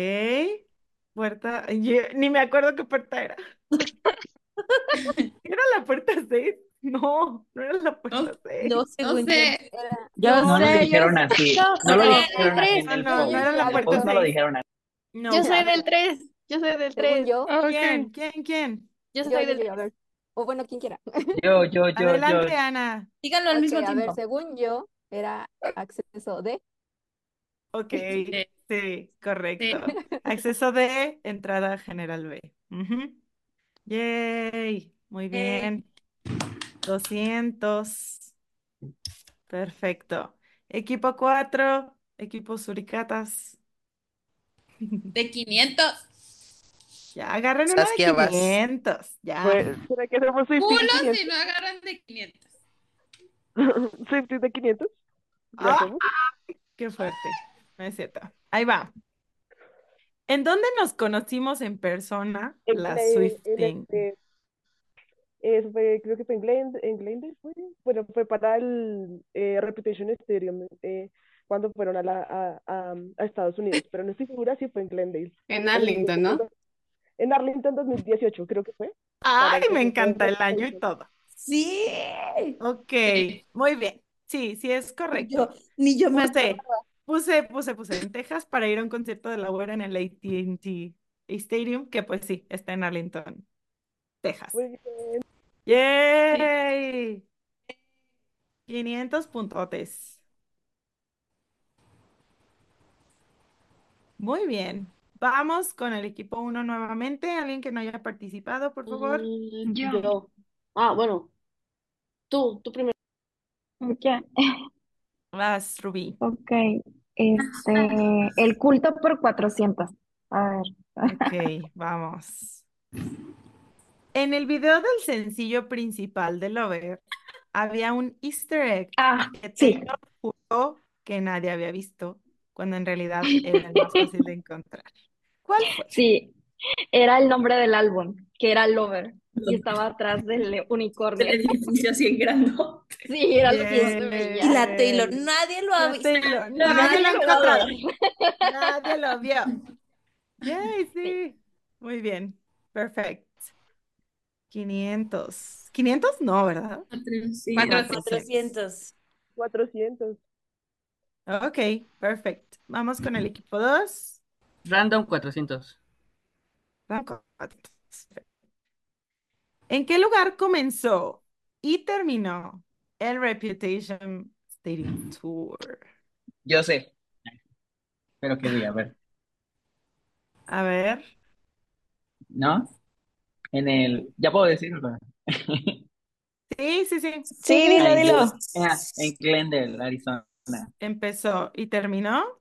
S5: Puerta. yo ni me acuerdo qué puerta era. ¿Era la puerta 6? No, no era la puerta 6.
S2: No, según yo,
S3: sé.
S2: era-
S5: Yo
S6: No lo
S5: sé,
S6: dijeron así. No lo
S2: sé.
S6: dijeron así en
S5: No,
S6: el
S5: no,
S6: post.
S5: no era la
S6: En el
S5: puerta
S6: post no lo
S5: 6.
S6: dijeron así.
S5: No.
S19: Yo soy del 3. Yo soy del
S18: Según
S19: 3.
S18: yo,
S24: Ok.
S5: ¿Quién? ¿Quién? ¿Quién?
S19: Yo
S18: yo,
S19: soy
S18: yo,
S19: del
S18: yo, a ver. O bueno, quien quiera.
S6: Yo, yo, yo,
S5: Adelante,
S6: yo.
S5: Ana.
S2: Díganlo al
S18: Ok,
S2: mismo
S18: a ver,
S2: tiempo.
S18: según yo, era acceso de.
S5: Ok,
S3: Sí.
S5: sí, correcto. Acceso de entrada general B. Ujú. Yay, muy bien. 200. Perfecto. Equipo 4, equipo Suricatas.
S3: De 500.
S5: Ya agarren uno de
S25: Saskia, vas.
S5: 500. Ya.
S26: Pues, ¿será que hacemos Swifties
S3: Culo si no agarran de 500.
S26: 500? ¿Swifties de 500? ¿Ya
S5: Ah, qué fuerte. No es cierto. Ahí va. ¿En dónde nos conocimos en persona
S26: En
S5: las
S26: Glen- en
S5: Swifting?
S26: este, fue, creo que fue en Glend, en Glendale, fue, bueno, fue para el eh, Reputation Stadium, eh, cuando fueron a, la, a, a, a Estados Unidos, pero no estoy segura si fue en Glendale.
S13: En
S26: En,
S13: Arlington, ¿no?
S26: en Arlington 2018, creo que fue.
S5: Ay, me encanta el año y todo.
S2: Sí.
S5: Ok,
S3: Sí.
S5: muy bien. Sí, sí es
S2: Yo,
S5: correcto.
S2: ni yo me
S5: Puse, puse, puse, puse en Texas para ir a un concierto de la güera en el AT&T Stadium, que pues sí, está en Arlington, Texas.
S26: Muy bien.
S5: ¡Yay! 500 puntotes. Muy bien. Vamos con el equipo 1 nuevamente. Alguien que no haya participado, por favor.
S11: Mm,
S24: Yo.
S11: yo. Ah, bueno, tú, tú primero.
S8: Ya,
S5: Vas, Rubí.
S8: ok. Este, el culto por 400. A ver.
S5: Ok, vamos. En el video del sencillo principal de Lover había un Easter egg
S8: Ah,
S5: que
S8: sí.
S5: Juró que nadie había visto, cuando en realidad era el más fácil de encontrar. ¿Cuál fue?
S8: Sí, era el nombre del álbum, que era Lover, y estaba atrás del unicornio.
S27: El edificio así en grandote.
S8: Sí, era lo que yo veía.
S2: Y la Taylor, nadie lo ha visto.
S5: Taylor,
S8: Nadie
S5: nadie lo
S8: ver.
S5: Nadie lo vio. Yay, sí. Muy bien. Perfecto. 500. 500 no, ¿verdad?
S27: Sí,
S3: 400.
S2: 400.
S26: 400.
S5: Ok, perfecto. Vamos con el equipo 2.
S14: Random 400.
S5: ¿En qué lugar comenzó y terminó el Reputation Stadium Tour?
S6: Yo sé. Pero qué día, a ver.
S5: A ver.
S6: ¿No? En el. ¿Ya puedo decirlo?
S5: Sí, sí, sí.
S24: Sí, dilo, dilo.
S6: en Glendale, Arizona.
S5: Empezó y terminó.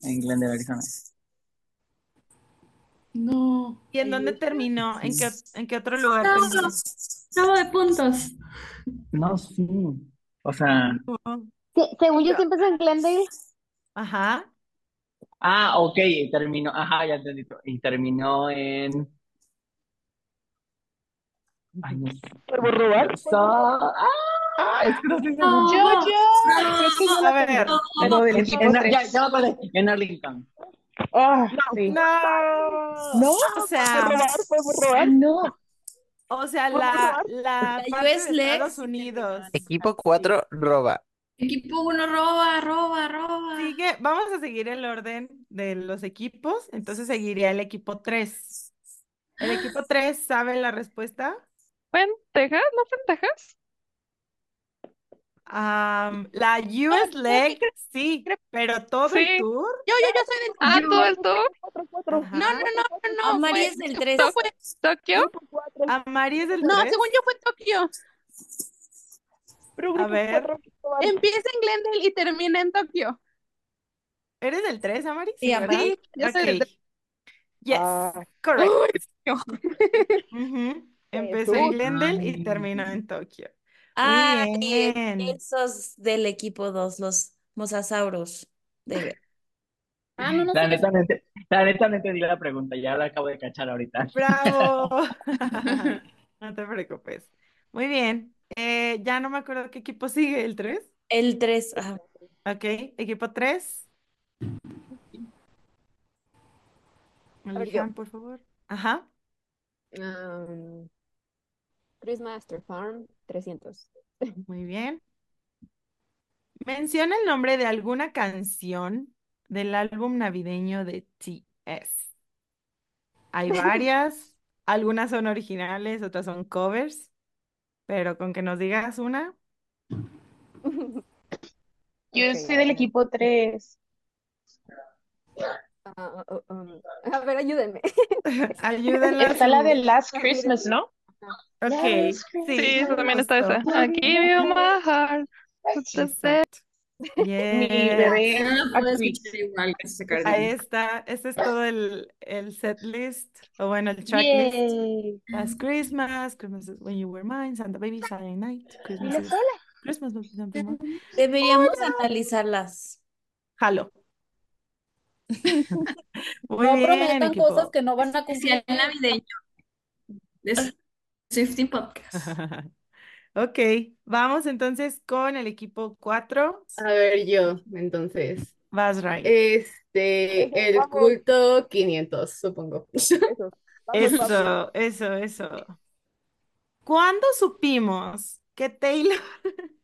S6: En Glendale, Arizona.
S3: No.
S5: ¿Y en dónde terminó? ¿En qué, en qué otro lugar
S27: No,
S5: terminó?
S27: no de puntos.
S6: No, sí. O sea.
S19: Sí, según yo siempre es en Glendale.
S5: Ajá.
S6: Ah, ok, terminó. Ajá, ya entendí. Y terminó en. Ay, no sé.
S26: ¿Podemos robar?
S6: So- Ah, es que no estoy seguro.
S24: Yo, yo. Creo que yo
S5: A ver.
S6: En- en- ya,
S24: 3.
S6: ya me acordé. En Arlington.
S24: Ah, sí.
S5: No.
S26: No,
S5: O
S26: ¿podemos
S5: sea,
S26: robar? ¿Podemos robar?
S24: No.
S5: o sea,
S26: ¿Podemos
S5: la, la
S2: La
S5: parte
S2: US
S5: de
S2: Lex
S5: Estados Unidos.
S25: Equipo 4 roba.
S27: Equipo uno roba, roba, roba.
S5: Sigue, vamos a seguir el orden de los equipos, entonces seguiría el equipo 3. ¿El equipo 3 sabe la respuesta?
S24: ¿Fue en Texas? ¿No fue en Texas?
S5: Am, la US Leg, sí, pero todo el
S24: Sí.
S5: tour.
S24: Yo, yo, yo soy del Ah, todo el tour.
S26: Cuatro, cuatro.
S5: Ajá.
S24: No, no, no, no, no.
S2: Amari es del 3.
S24: ¿no fue Tokio?
S5: Amari es del
S24: No,
S5: 3.
S24: según yo fue Tokio.
S26: Pero
S5: A ver.
S24: Empieza en Glendale y termina en Tokio.
S5: ¿Eres del 3, Amaris?
S2: Sí, Amaris.
S5: ¿verdad?
S2: Sí, yo soy del
S5: Ok. Yes,
S26: Ah,
S5: correct.
S24: Uy,
S5: Ujú. Empezó en Glendale y terminó en Tokio. Muy
S2: Ay,
S5: bien.
S2: esos del equipo 2, los mosasauros. De...
S23: Ah, no, no
S14: La
S23: sé qué
S14: neta, no ente- la neta no entendí la pregunta, ya la acabo de cachar ahorita.
S5: ¡Bravo! No te preocupes. Muy bien. Eh, ya no me acuerdo qué equipo sigue, ¿el 3?
S2: El 3, ajá.
S5: Ok, equipo 3.
S18: ver, yo.
S5: Elijan, por favor. Ajá.
S18: Um, Christmas Tree Farm 300.
S5: Muy bien. Menciona el nombre de alguna canción del álbum navideño de TS. Hay varias, algunas son originales, otras son covers, pero con que nos digas una.
S24: Yo soy del equipo 3.
S18: Ah, ah, um, a ver, ayúdenme.
S5: Ayúdenla
S24: Está la de Last Christmas, ¿no?
S5: Ok,
S24: Sí,
S5: sí,
S24: eso también está esa. I give you my heart.
S5: Exacto.
S24: Mi
S5: Yes.
S24: bebé
S27: No
S24: aquí.
S27: igual.
S5: Ahí está, ese es todo el, el set list, o bueno, el tracklist.
S24: Yay.
S5: Last Christmas, Christmas is when you were mine, Santa Baby, Silent Night, Christmas is. Christmas.
S2: Deberíamos analizarlas.
S5: Jalo. Muy
S23: No
S5: bien,
S23: prometan cosas que no van a cumplir.
S27: Especial navideño de Swifting Podcast.
S5: Ok, vamos entonces con el equipo 4.
S13: A ver, yo, entonces.
S5: Vas, Ray.
S13: Este, el
S26: vamos.
S13: culto 500, supongo.
S26: Eso. Vamos,
S5: Eso,
S26: vamos.
S5: eso, eso. ¿Cuándo supimos que Taylor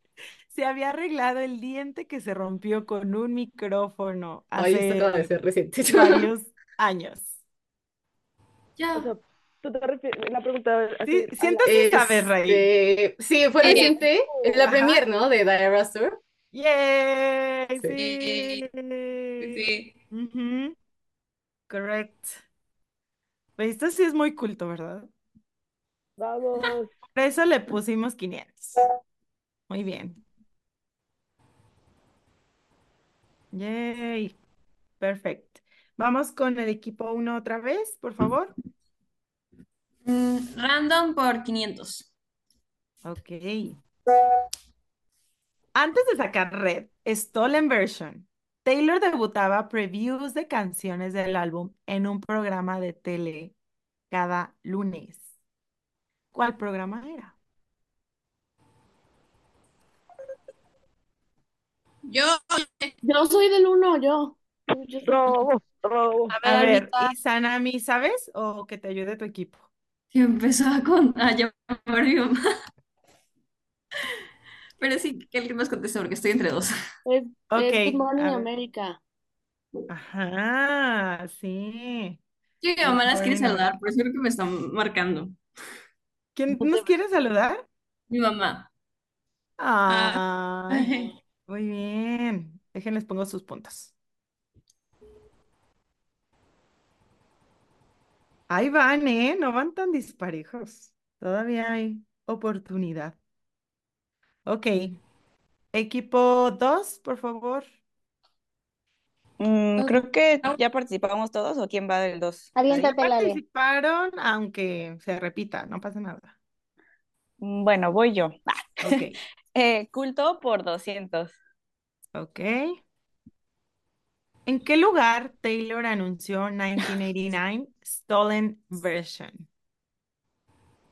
S5: se había arreglado el diente que se rompió con un micrófono
S13: Ay, esto acaba de
S5: hace
S13: ser reciente.
S5: varios años?
S27: Ya.
S26: O sea, tú te refieres, la pregunta
S5: Sí,
S26: así,
S5: siento
S26: la-
S5: que sabes, Ray.
S13: Este, sí, fue
S27: Sí.
S13: reciente. Es la premier, ¿no? De Diana Tour.
S5: ¡Yay!
S13: Sí.
S5: Sí.
S27: Sí.
S5: Correct. Pues esto sí es muy culto, ¿verdad?
S26: Vamos.
S5: Por eso le pusimos 500. Muy bien. Yay. Perfecto. Vamos con el equipo 1 otra vez, por favor.
S27: Mm, random por 500.
S5: Ok. Antes de sacar Red, Stolen Version, Taylor debutaba previews de canciones del álbum en un programa de tele cada lunes. ¿Cuál programa era?
S27: Yo,
S1: Yo soy del uno, yo.
S26: Robo, robo.
S2: A ver,
S5: A ver, y Sanami, ¿sabes? O que te ayude tu equipo.
S27: Yo empezaba con a llamar a mi mamá. Pero sí, que alguien más conteste porque estoy entre dos.
S1: Es,
S5: Ok,
S1: es Good Morning
S5: a ver.
S1: America.
S5: Ajá, sí.
S27: Yo mi mamá las quiere saludar, por eso creo que me están marcando.
S5: ¿Quién nos quiere saludar?
S27: Mi mamá.
S5: Ah,
S27: Ay.
S5: muy bien. Déjenles pongo sus puntos. Ahí van, ¿eh? No van tan disparejos. Todavía hay oportunidad. Ok. Equipo 2, por favor.
S28: Mm, creo que ya participamos todos o quién va del 2.
S5: Sí,
S19: Aviéntate, Lale.
S5: participaron, aunque se repita, no pasa nada.
S28: Mm, Bueno, voy yo. Ah,
S5: Ok,
S28: eh, culto por 200.
S5: ok. ¿En qué lugar Taylor anunció 1989 Stolen Version?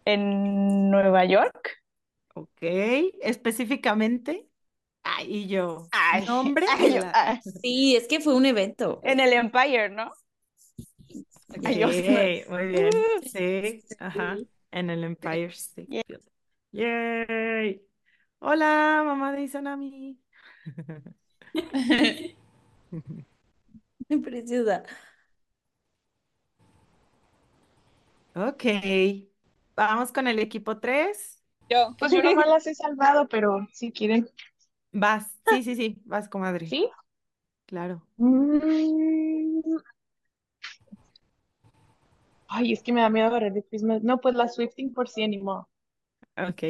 S28: En Nueva York.
S5: Ok, específicamente. Ay, y yo,
S28: Ay,
S5: nombre
S28: ay, yo-
S2: Sí, es que fue un evento.
S28: en el Empire, ¿no? Ay, yo-
S5: Yay, muy bien. Sí, ajá, en el Empire State
S28: Yay.
S5: Building. Yay. Hola, mamá de Izanami.
S2: Preciosa.
S5: Ok, vamos con el equipo 3.
S28: Yo.
S24: Pues yo nomás las he salvado, pero si quieren.
S5: Vas, sí, sí, sí, vas, comadre.
S24: ¿Sí?
S5: Claro.
S24: Mm. Ay, es que me da miedo agarrar de Christmas. No, pues la Swifting por sí, ni modo.
S5: Ok,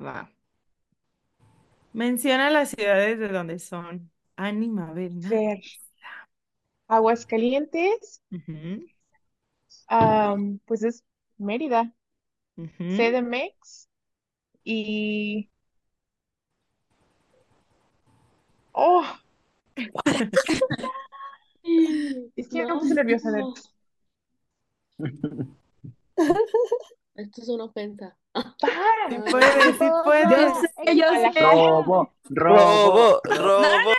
S5: va. Menciona las ciudades de donde son Annie, Mabel, Nat
S24: Ver.
S29: Aguascalientes,
S5: Ujú,
S29: am, pues es Mérida,
S5: ujú.
S29: CDMX y... ¡Oh! Es que ya me puse nerviosa. ver.
S13: Esto es una ofensa.
S5: Sí puedes, sí puedes.
S15: Yo sé, yo sé.
S25: Robo, robo, robo.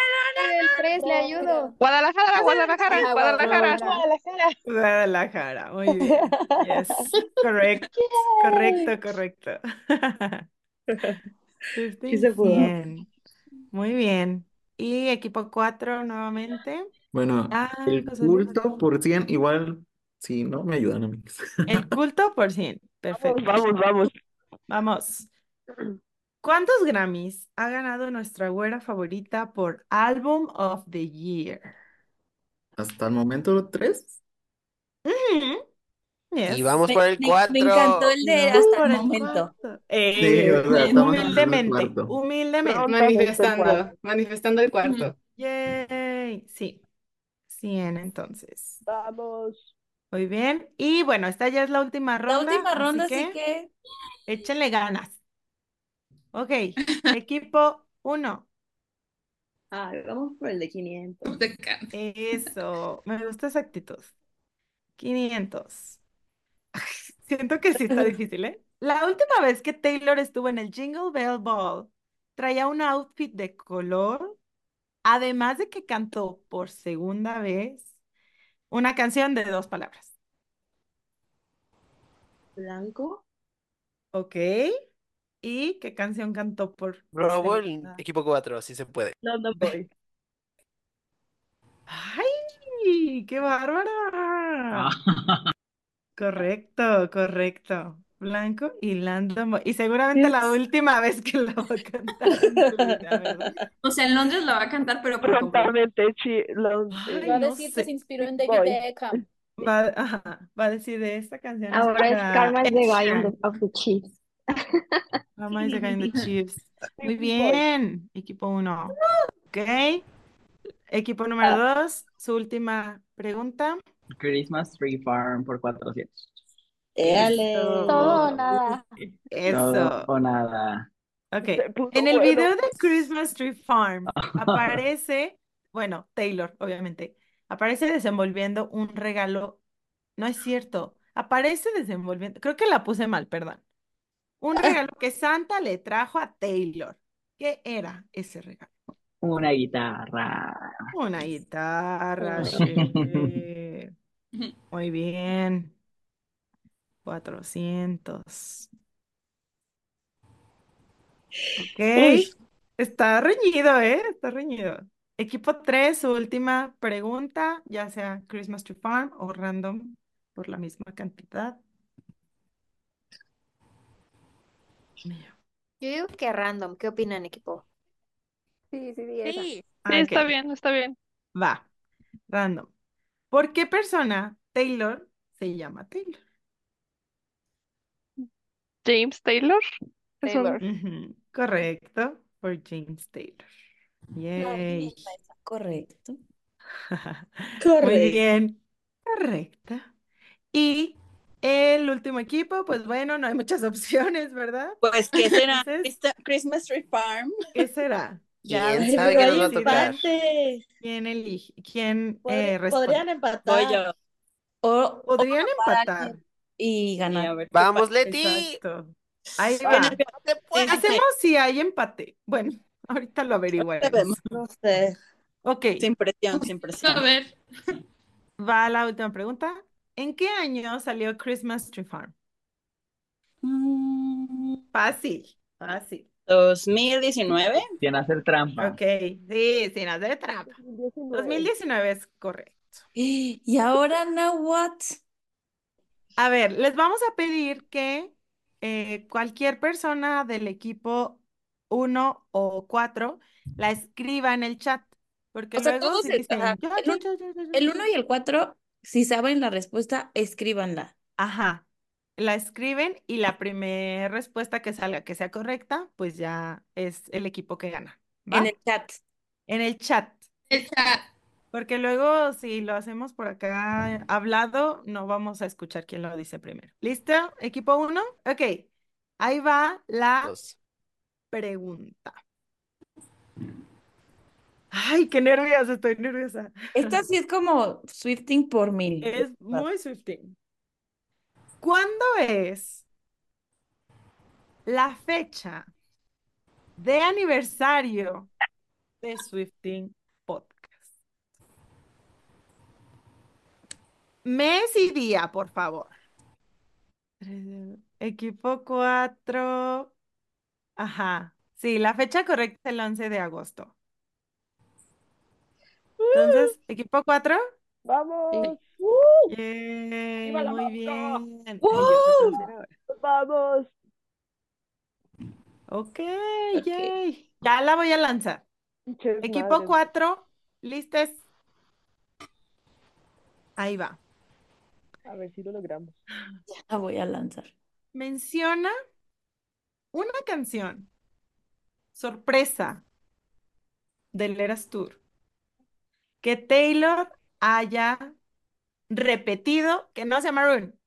S15: El 3, le ayudo.
S29: Guadalajara, Guadalajara, Guadalajara.
S15: Guadalajara.
S5: Guadalajara, muy bien. Yes, correcto, correcto, correcto.
S13: Sí se pudo.
S5: Bien, muy bien. Y equipo 4 nuevamente.
S30: Bueno,
S5: Ah,
S30: el
S5: Luis.
S30: culto por 100, igual, si no, me ayudan amigos.
S5: El culto por 100. Perfecto.
S26: Vamos, vamos.
S5: Vamos. ¿Cuántos Grammys ha ganado nuestra güera favorita por Album of the Year?
S30: Hasta el momento, tres.
S5: Ujú, yes.
S25: Y vamos
S2: Me,
S25: por el
S2: me- me encantó
S25: 4.
S2: el de
S5: Vamos
S2: hasta
S5: por
S2: el momento.
S5: cuarto.
S30: Sí,
S5: Eh,
S30: o sea, estamos en el
S5: humildemente,
S30: cuarto.
S5: humildemente.
S4: Manifestando, manifestando el cuarto.
S5: Yay, sí. 100 entonces.
S26: Vamos.
S5: Muy bien. Y bueno, esta ya es la última
S2: La
S5: ronda,
S2: última
S5: así
S2: ronda, así
S5: que
S2: que
S5: échenle ganas. Ok, equipo 1.
S13: Ah, vamos por el de 500.
S5: Eso, me gusta esa actitud. 500. Siento que sí está difícil, ¿eh? La última vez que Taylor estuvo en el Jingle Bell Ball, traía un outfit de color, además de que cantó por segunda vez una canción de dos palabras.
S13: Blanco.
S5: ¿Ok? ¿Y qué canción cantó por
S25: Robo el equipo 4, si se puede.
S26: London Boy.
S5: ¡Ay! ¡Qué bárbara! Correcto, correcto. Blanco y Landon Boy. Y seguramente la última vez que la va a cantar.
S27: O sea, en Londres la va a cantar, pero
S26: Lon-
S5: Ay,
S2: va a
S5: no
S2: decir que se inspiró en David. Beckham.
S5: Va, ajá, va a decir de esta canción
S31: Ahora es Karma the guy of the Chiefs.
S5: The Chiefs. Muy bien, equipo 1. Ok. Equipo número 2, su última pregunta.
S14: Christmas Tree Farm por 400.
S13: Éale.
S31: Todo o nada.
S5: Eso.
S14: Todo o nada.
S5: Ok. En el video de Christmas Tree Farm aparece, bueno, Taylor, obviamente, aparece desenvolviendo un regalo. No es cierto. Aparece desenvolviendo, creo que la puse mal, perdón. Un regalo que Santa le trajo a Taylor. ¿Qué era ese regalo?
S14: Una guitarra.
S5: Una guitarra. Muy bien. 400. Ok.
S26: Uy.
S5: Está reñido, ¿eh? Está reñido. Equipo 3, su última pregunta, ya sea Christmas Tree Farm o random por la misma cantidad.
S15: Yo digo que random. ¿Qué opinan, equipo?
S18: Sí, sí, sí, esa.
S24: Sí,
S5: Ah,
S24: está bien, está bien.
S5: Va. Random. ¿Por qué persona Taylor se llama Taylor?
S24: James Taylor. Es un-
S28: Taylor.
S5: Ujú, Correcto. Por James Taylor. Yay.
S2: Correcto.
S5: Muy
S13: Correcto.
S5: bien. Correcto. Y el último equipo, pues bueno, no hay muchas opciones, ¿verdad?
S32: Pues, ¿qué será?
S5: Entonces,
S32: Christmas Tree Farm.
S5: ¿qué será? Ya
S25: ¿Quién sabe qué nos va a tocar?
S5: ¿Quién elige? ¿Quién eh, responde?
S13: Podrían
S32: Voy
S13: empatar.
S32: yo.
S2: O,
S5: Podrían empatar.
S2: y
S32: a
S2: ganar.
S32: ver qué
S25: Vamos. Leti.
S5: Exacto. Ahí
S32: Bueno,
S5: va. Hacemos si hay empate. Bueno, ahorita lo averiguaremos.
S32: vemos.
S13: No sé.
S5: Ok,
S32: Sin presión, sin
S3: A
S32: presión.
S3: ver.
S5: va la última pregunta. ¿En qué año salió Christmas Tree Farm?
S32: Mm,
S5: Fácil, fácil.
S32: 2019.
S14: Sin hacer trampa.
S5: Ok, sí, sin hacer trampa.
S26: 2019.
S5: 2019 es correcto.
S2: Y ahora, now what?
S5: A ver, les vamos a pedir que eh, cualquier persona del equipo 1 o 4 la escriba en el chat. Porque
S2: O sea,
S5: luego
S2: todos,
S5: si
S2: el,
S5: dicen,
S2: el,
S5: yo,
S2: un-
S5: yo, yo, yo, yo,
S2: el
S5: yo.
S2: 1 y el 4, si saben la respuesta, escríbanla.
S5: Ajá, la escriben y la primera respuesta que salga que sea correcta, pues ya es el equipo que gana.
S2: En el chat.
S5: En el chat.
S3: El chat.
S5: Porque luego, si lo hacemos por acá hablado, no vamos a escuchar quién lo dice primero. ¿Listo? Equipo uno. Ok. Ahí va la
S25: Dos.
S5: pregunta. Ay, qué nerviosa, estoy nerviosa.
S2: Esta sí es como Swifting por mil.
S5: Es muy Swifting. ¿Cuándo es la fecha de aniversario de Swifting Podcast? Mes y día, por favor. Equipo 4. Ajá. Sí, la fecha correcta es el 11 de agosto. Entonces, equipo 4.
S26: ¡Vamos!
S5: Yay,
S26: ¡Viva la
S5: muy bien. Sé traducir ahora.
S26: ¡Vamos!
S5: Ok, yay. Ya la voy a lanzar. Equipo
S26: madres.
S5: 4, listes. Ahí va.
S26: A ver si lo logramos.
S2: Ya la voy a lanzar.
S5: Menciona una canción sorpresa del Eras Tour que Taylor haya repetido que no sea Maroon.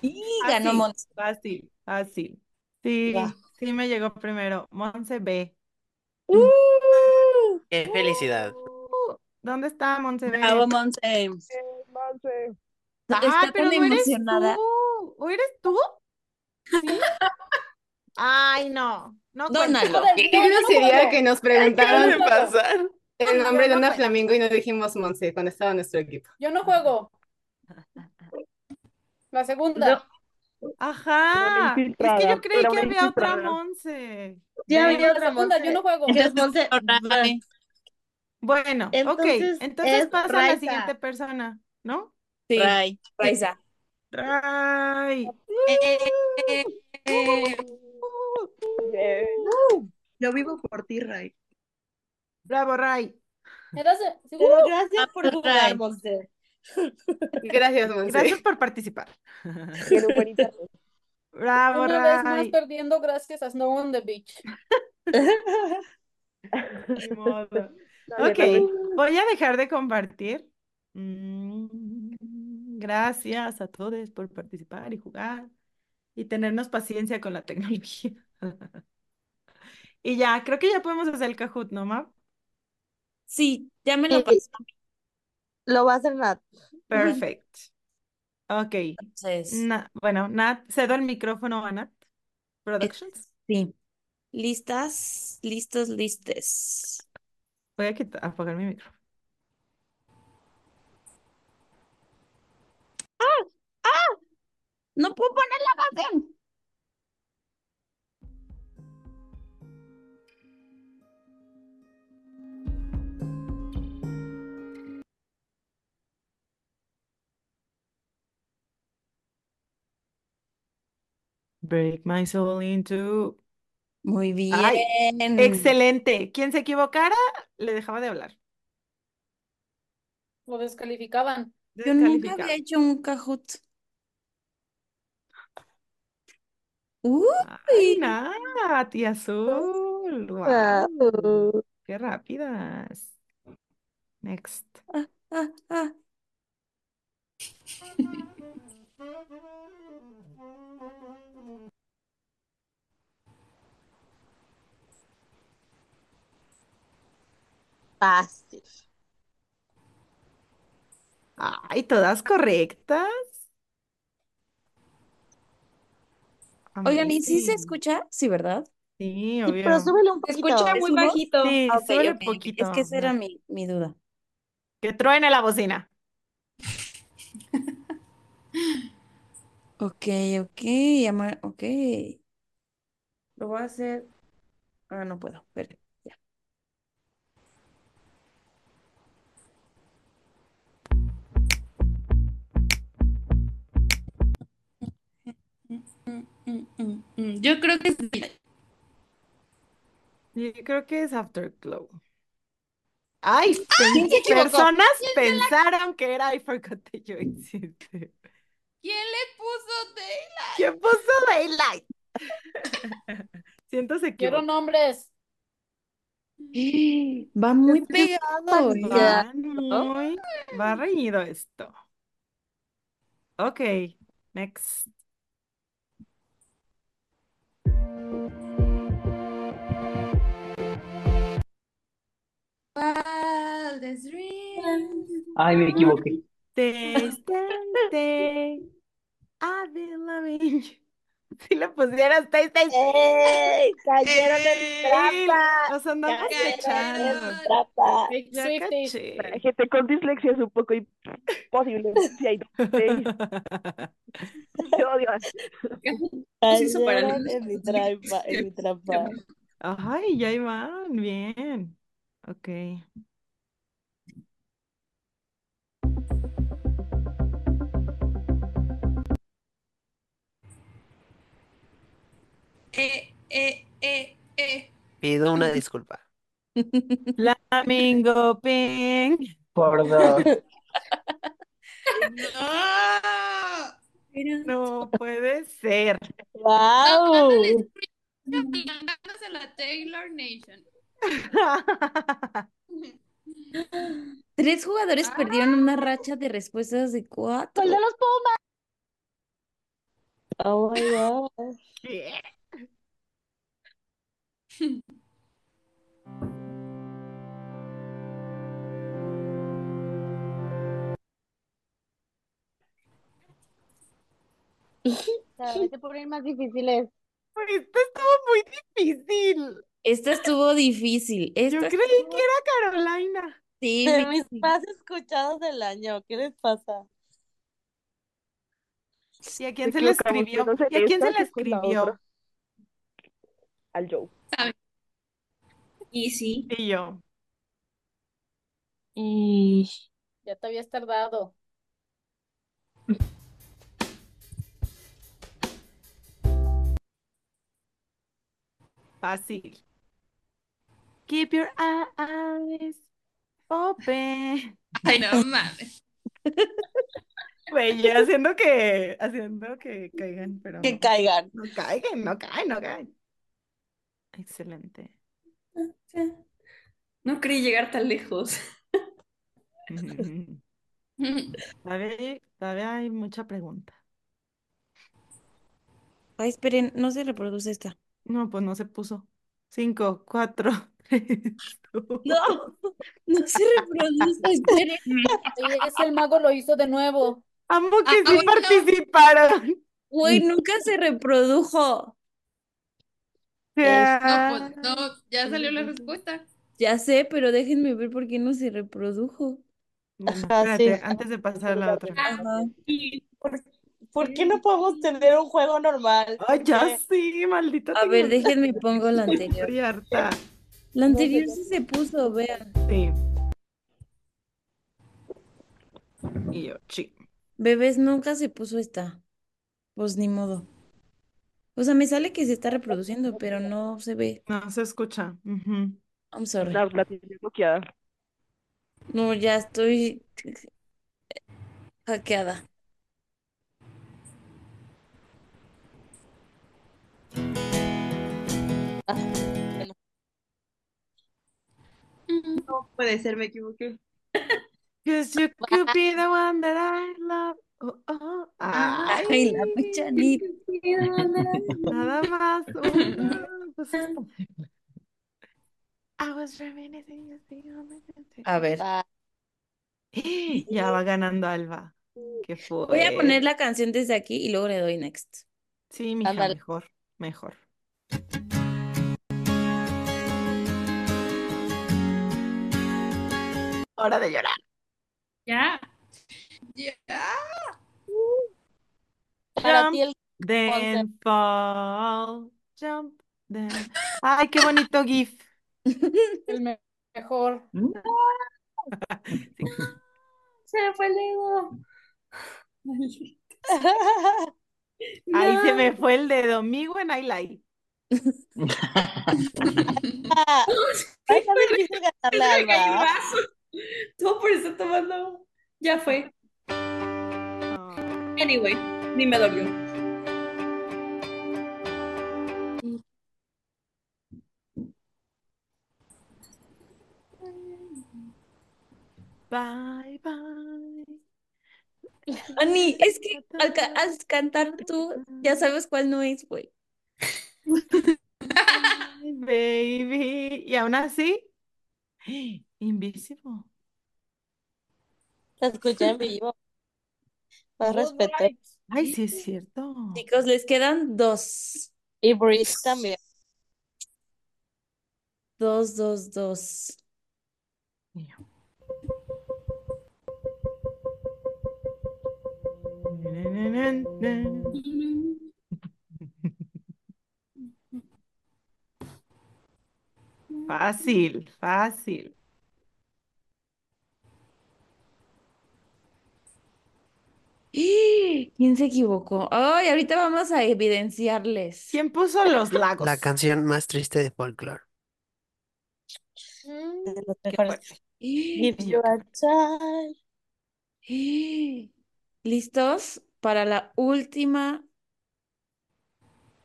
S2: Y ganó
S5: Fácil,
S2: Monse.
S5: fácil, fácil. Sí,
S2: Va.
S5: sí me llegó primero. Monse B.
S25: Qué felicidad.
S5: Uh, ¿Dónde está Monse B?
S32: Bravo, Monse.
S26: Monse.
S5: Ah,
S2: Está
S5: pero
S2: tan
S5: no eres
S2: emocionada.
S5: tú. ¿O eres tú? ¿Sí? Ay, no. No
S2: Dónalo.
S18: Qué grosería que nos preguntaron
S25: ¿Qué pasar?
S18: el nombre de una flamingo y no dijimos Monse cuando estaba nuestro equipo.
S12: Yo no juego. La segunda.
S5: Ajá. Es que yo creí que había otra. Monse.
S4: Ya había otra
S12: segunda, yo
S4: Monse.
S12: no juego.
S4: Entonces, Monse,
S32: Ray.
S5: Bueno, ok.
S4: Entonces,
S5: Entonces
S4: es
S5: pasa a la siguiente persona, ¿no?
S2: Sí,
S32: Ray.
S2: Raiza.
S5: Ray.
S26: Yeah.
S13: Yo vivo por ti, Ray.
S5: Bravo, Ray.
S4: Pero
S12: uh,
S4: gracias por jugar, Monse.
S18: Gracias, Monse.
S5: Gracias por participar. Bravo,
S12: Una vez más
S5: Ray.
S12: perdiendo gracias a Snow on the Beach.
S5: Modo. Ok, voy a dejar de compartir. Mm, Gracias a todos por participar y jugar y tenernos paciencia con la tecnología. Y ya, creo que ya podemos hacer el Kahoot, ¿no, Map?
S2: Sí, ya me lo pasó.
S4: Lo va a hacer Nat.
S5: Perfect. Ok.
S2: Entonces,
S5: Na- bueno, Nat, cedo el micrófono a Nat Productions.
S2: sí. ¿Listas? ¿Listos? ¿Listes?
S5: Voy a quitar, apagar mi micrófono.
S2: No puedo poner la canción.
S5: Break my soul into.
S2: Muy bien.
S5: Ay, excelente. Quien se equivocara, le dejaba de hablar.
S12: Lo descalificaban.
S2: Yo nunca había hecho un Kahoot. Uy,
S5: Ay, Nat, y azul. Wow.
S4: Wow.
S5: Qué rápidas. Next.
S2: ah, ah, ah.
S4: Fácil.
S5: Ay, todas correctas.
S2: Oigan, ¿y si se
S5: Amazing.
S2: escucha? Sí, ¿verdad?
S5: Sí,
S4: Sí, pero
S5: obvio.
S4: súbele un
S12: Se
S4: poquito.
S12: escucha muy
S2: ¿Subo?
S12: bajito.
S5: Sí,
S2: Ah, ok,
S5: súbele
S2: ok,
S5: poquito.
S2: Es que esa era mi, mi duda.
S5: Que truene la bocina.
S2: Ok, ok, ama- ok. Lo voy a hacer. Ah, no puedo. Espera, ya.
S3: Mm, mm, mm. Yo creo que sí.
S5: Yo creo que es Afterglow. Ay, pen-
S12: ¿Quién se equivocó?
S5: personas pensaron que era I Forgot That You Existed.
S3: ¿Quién le puso Daylight?
S5: ¿Quién puso Daylight? Siento se
S12: Quiero nombres.
S2: Va muy pegado, ¿eh?
S5: Va muy, va reñido esto. Ok, next.
S14: Ay, me equivoqué.
S5: Loving you. Si le pusieras stay, stay, stay.
S4: Cayeron en mi trampa.
S5: Nos andamos
S4: Cayeron
S5: echando.
S4: en.
S26: Big
S5: Ya.
S26: Para gente con dislexia es un poco imposible. Si hay. Te odio.
S13: Para
S4: Cayeron en mi trampa, en mi trampa.
S5: Ay, ya iban, bien. Ok.
S3: Eh, eh, eh, eh.
S25: Pido una disculpa.
S5: Flamingo Ping.
S14: Por dos.
S5: No puede ser.
S4: ¡Wow!
S3: Ganándose la Taylor Nation.
S2: Tres jugadores perdieron una racha de respuestas de cuatro.
S31: ¡Gol de los Pumas!
S4: Oh my God.
S19: Cada vez se ponen más difíciles.
S5: Esto estuvo muy difícil.
S2: Esta estuvo difícil.
S5: Yo
S2: Esta
S5: creí que era Carolina.
S2: sí,
S4: De
S2: me-
S4: mis más escuchados del año. ¿Qué les pasa?
S5: ¿Y a quién
S26: Se
S5: se le escribió? ¿Y a quién se
S26: esta
S5: le escribió?
S26: Al Joe.
S13: Y sí.
S5: Y yo.
S4: Y
S12: Ya te habías tardado.
S5: Fácil. Keep your eyes open.
S3: Ay, no mames.
S5: Güey, yo haciendo que, haciendo que caigan, pero
S4: que
S5: no.
S4: caigan.
S5: No caigan, no caen, no caen. Excelente.
S13: No creí llegar tan lejos.
S5: Todavía, todavía hay mucha pregunta.
S2: Ay, esperen, no se reproduce esta.
S5: No, pues no se puso. Cinco, cuatro, tres, dos.
S2: No, no se reproduce, espérenme.
S12: Oye, es el mago lo hizo de nuevo.
S5: Amo que
S3: Ah,
S5: sí
S3: bueno.
S5: participaron.
S2: Güey, nunca se reprodujo.
S3: No, pues no, ya salió la respuesta.
S2: Ya sé, pero déjenme ver por qué no se reprodujo.
S5: Bueno,
S4: Ajá, sí.
S5: espérate, antes de pasar a la otra.
S2: Ajá.
S4: ¿Y por, por qué no podemos tener un juego normal?
S5: Ay, ya
S4: Porque-
S5: sí, maldita
S2: A ver, déjenme pongo la anterior.
S5: Estoy harta.
S2: La anterior sí se puso, vean.
S5: Sí. Y yo, sí.
S2: Bebés, nunca se puso esta. Pues ni modo. O sea, me sale que se está reproduciendo, pero no se ve.
S5: No se escucha. Ujú.
S2: I'm sorry.
S26: La, la tiene bloqueada.
S2: No, ya estoy hackeada.
S13: No puede ser, me equivoqué.
S5: Cause you could be the one that I love. Oh, oh. Ay,
S2: Ay, la pichanita.
S5: nada más. pues esta. I was reminiscing.
S2: A ver,
S4: Ah,
S5: Ya va ganando Alba. ¿Qué fue?
S2: voy a poner la canción desde aquí y luego le doy next.
S5: Sí, mija,
S4: Ándale.
S5: mejor, mejor. Hora de llorar.
S3: Ya. Ya.
S4: para ti el
S5: Then fall, jump, then. Ay, qué bonito GIF.
S12: El me- mejor.
S13: Se me fue el ego.
S5: Ahí se me fue el dedo. Mi lie.
S4: Ah, Ay, está difícil ganarle a
S13: Se me cayó el
S4: Alba.
S13: vaso. Todo por estar tomando. Ya fue. Anyway, ni me dolió. Bye, bye.
S2: Ani, es que al, ca al, cantar tú ya sabes cuál no es, güey.
S5: Baby. Y aún así, ¡ah! invisible.
S4: La escuché en vivo. Más respeto.
S5: Ay, sí es cierto.
S2: Chicos, les quedan dos.
S4: Y Breeze también.
S2: Dos, dos, dos.
S5: Fácil, fácil.
S2: ¿Quién se equivocó? Ay, ahorita vamos a evidenciarles.
S5: ¿Quién puso los lagos?
S25: La canción más triste de folklore.
S4: De los mejores. Give you a child.
S2: ¿Listos para la última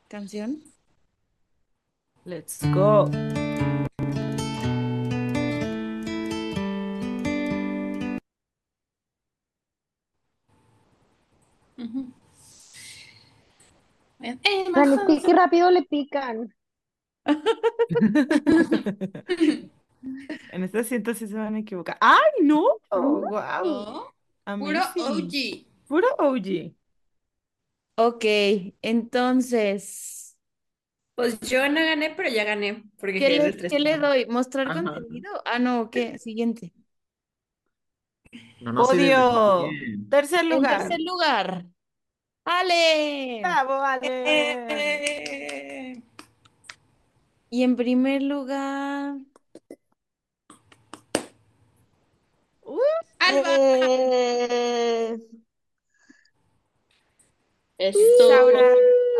S2: canción?
S5: Let's go.
S19: Valentín, qué rápido le pican.
S5: En este asiento sí se van a equivocar. ¡Ay, no! ¡Wow!
S27: Puro. OG.
S5: Puro OG.
S2: Ok, entonces,
S27: Pues yo no gané, pero ya gané. Porque
S2: ¿qué le, qué doy? ¿Mostrar
S30: Ajá.
S2: contenido? Ah, no, ¿qué? Siguiente.
S30: No, no
S5: Odio. Tercer
S2: En
S5: lugar.
S2: tercer lugar, Ale.
S5: ¡Bravo, Ale!
S2: Eh. Y en primer lugar,
S4: Eh,
S5: Eso.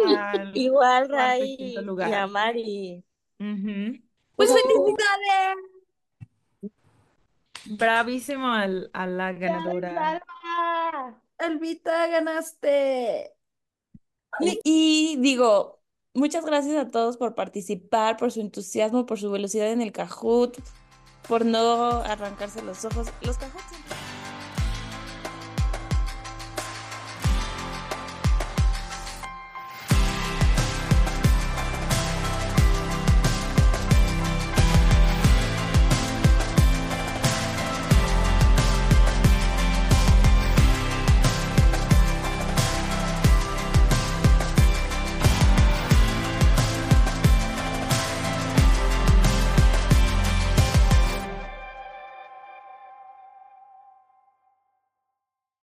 S5: Al
S4: Igual,
S5: cuarto y
S4: Ray y a Mari.
S5: Ujú.
S2: pues felicidades.
S5: Bravísimo al- a la ganadora.
S2: Elvita, ganaste. Y, y digo, muchas gracias a todos por participar, por su entusiasmo, por su velocidad en el Kahoot, por no arrancarse los ojos. Los Kahoot son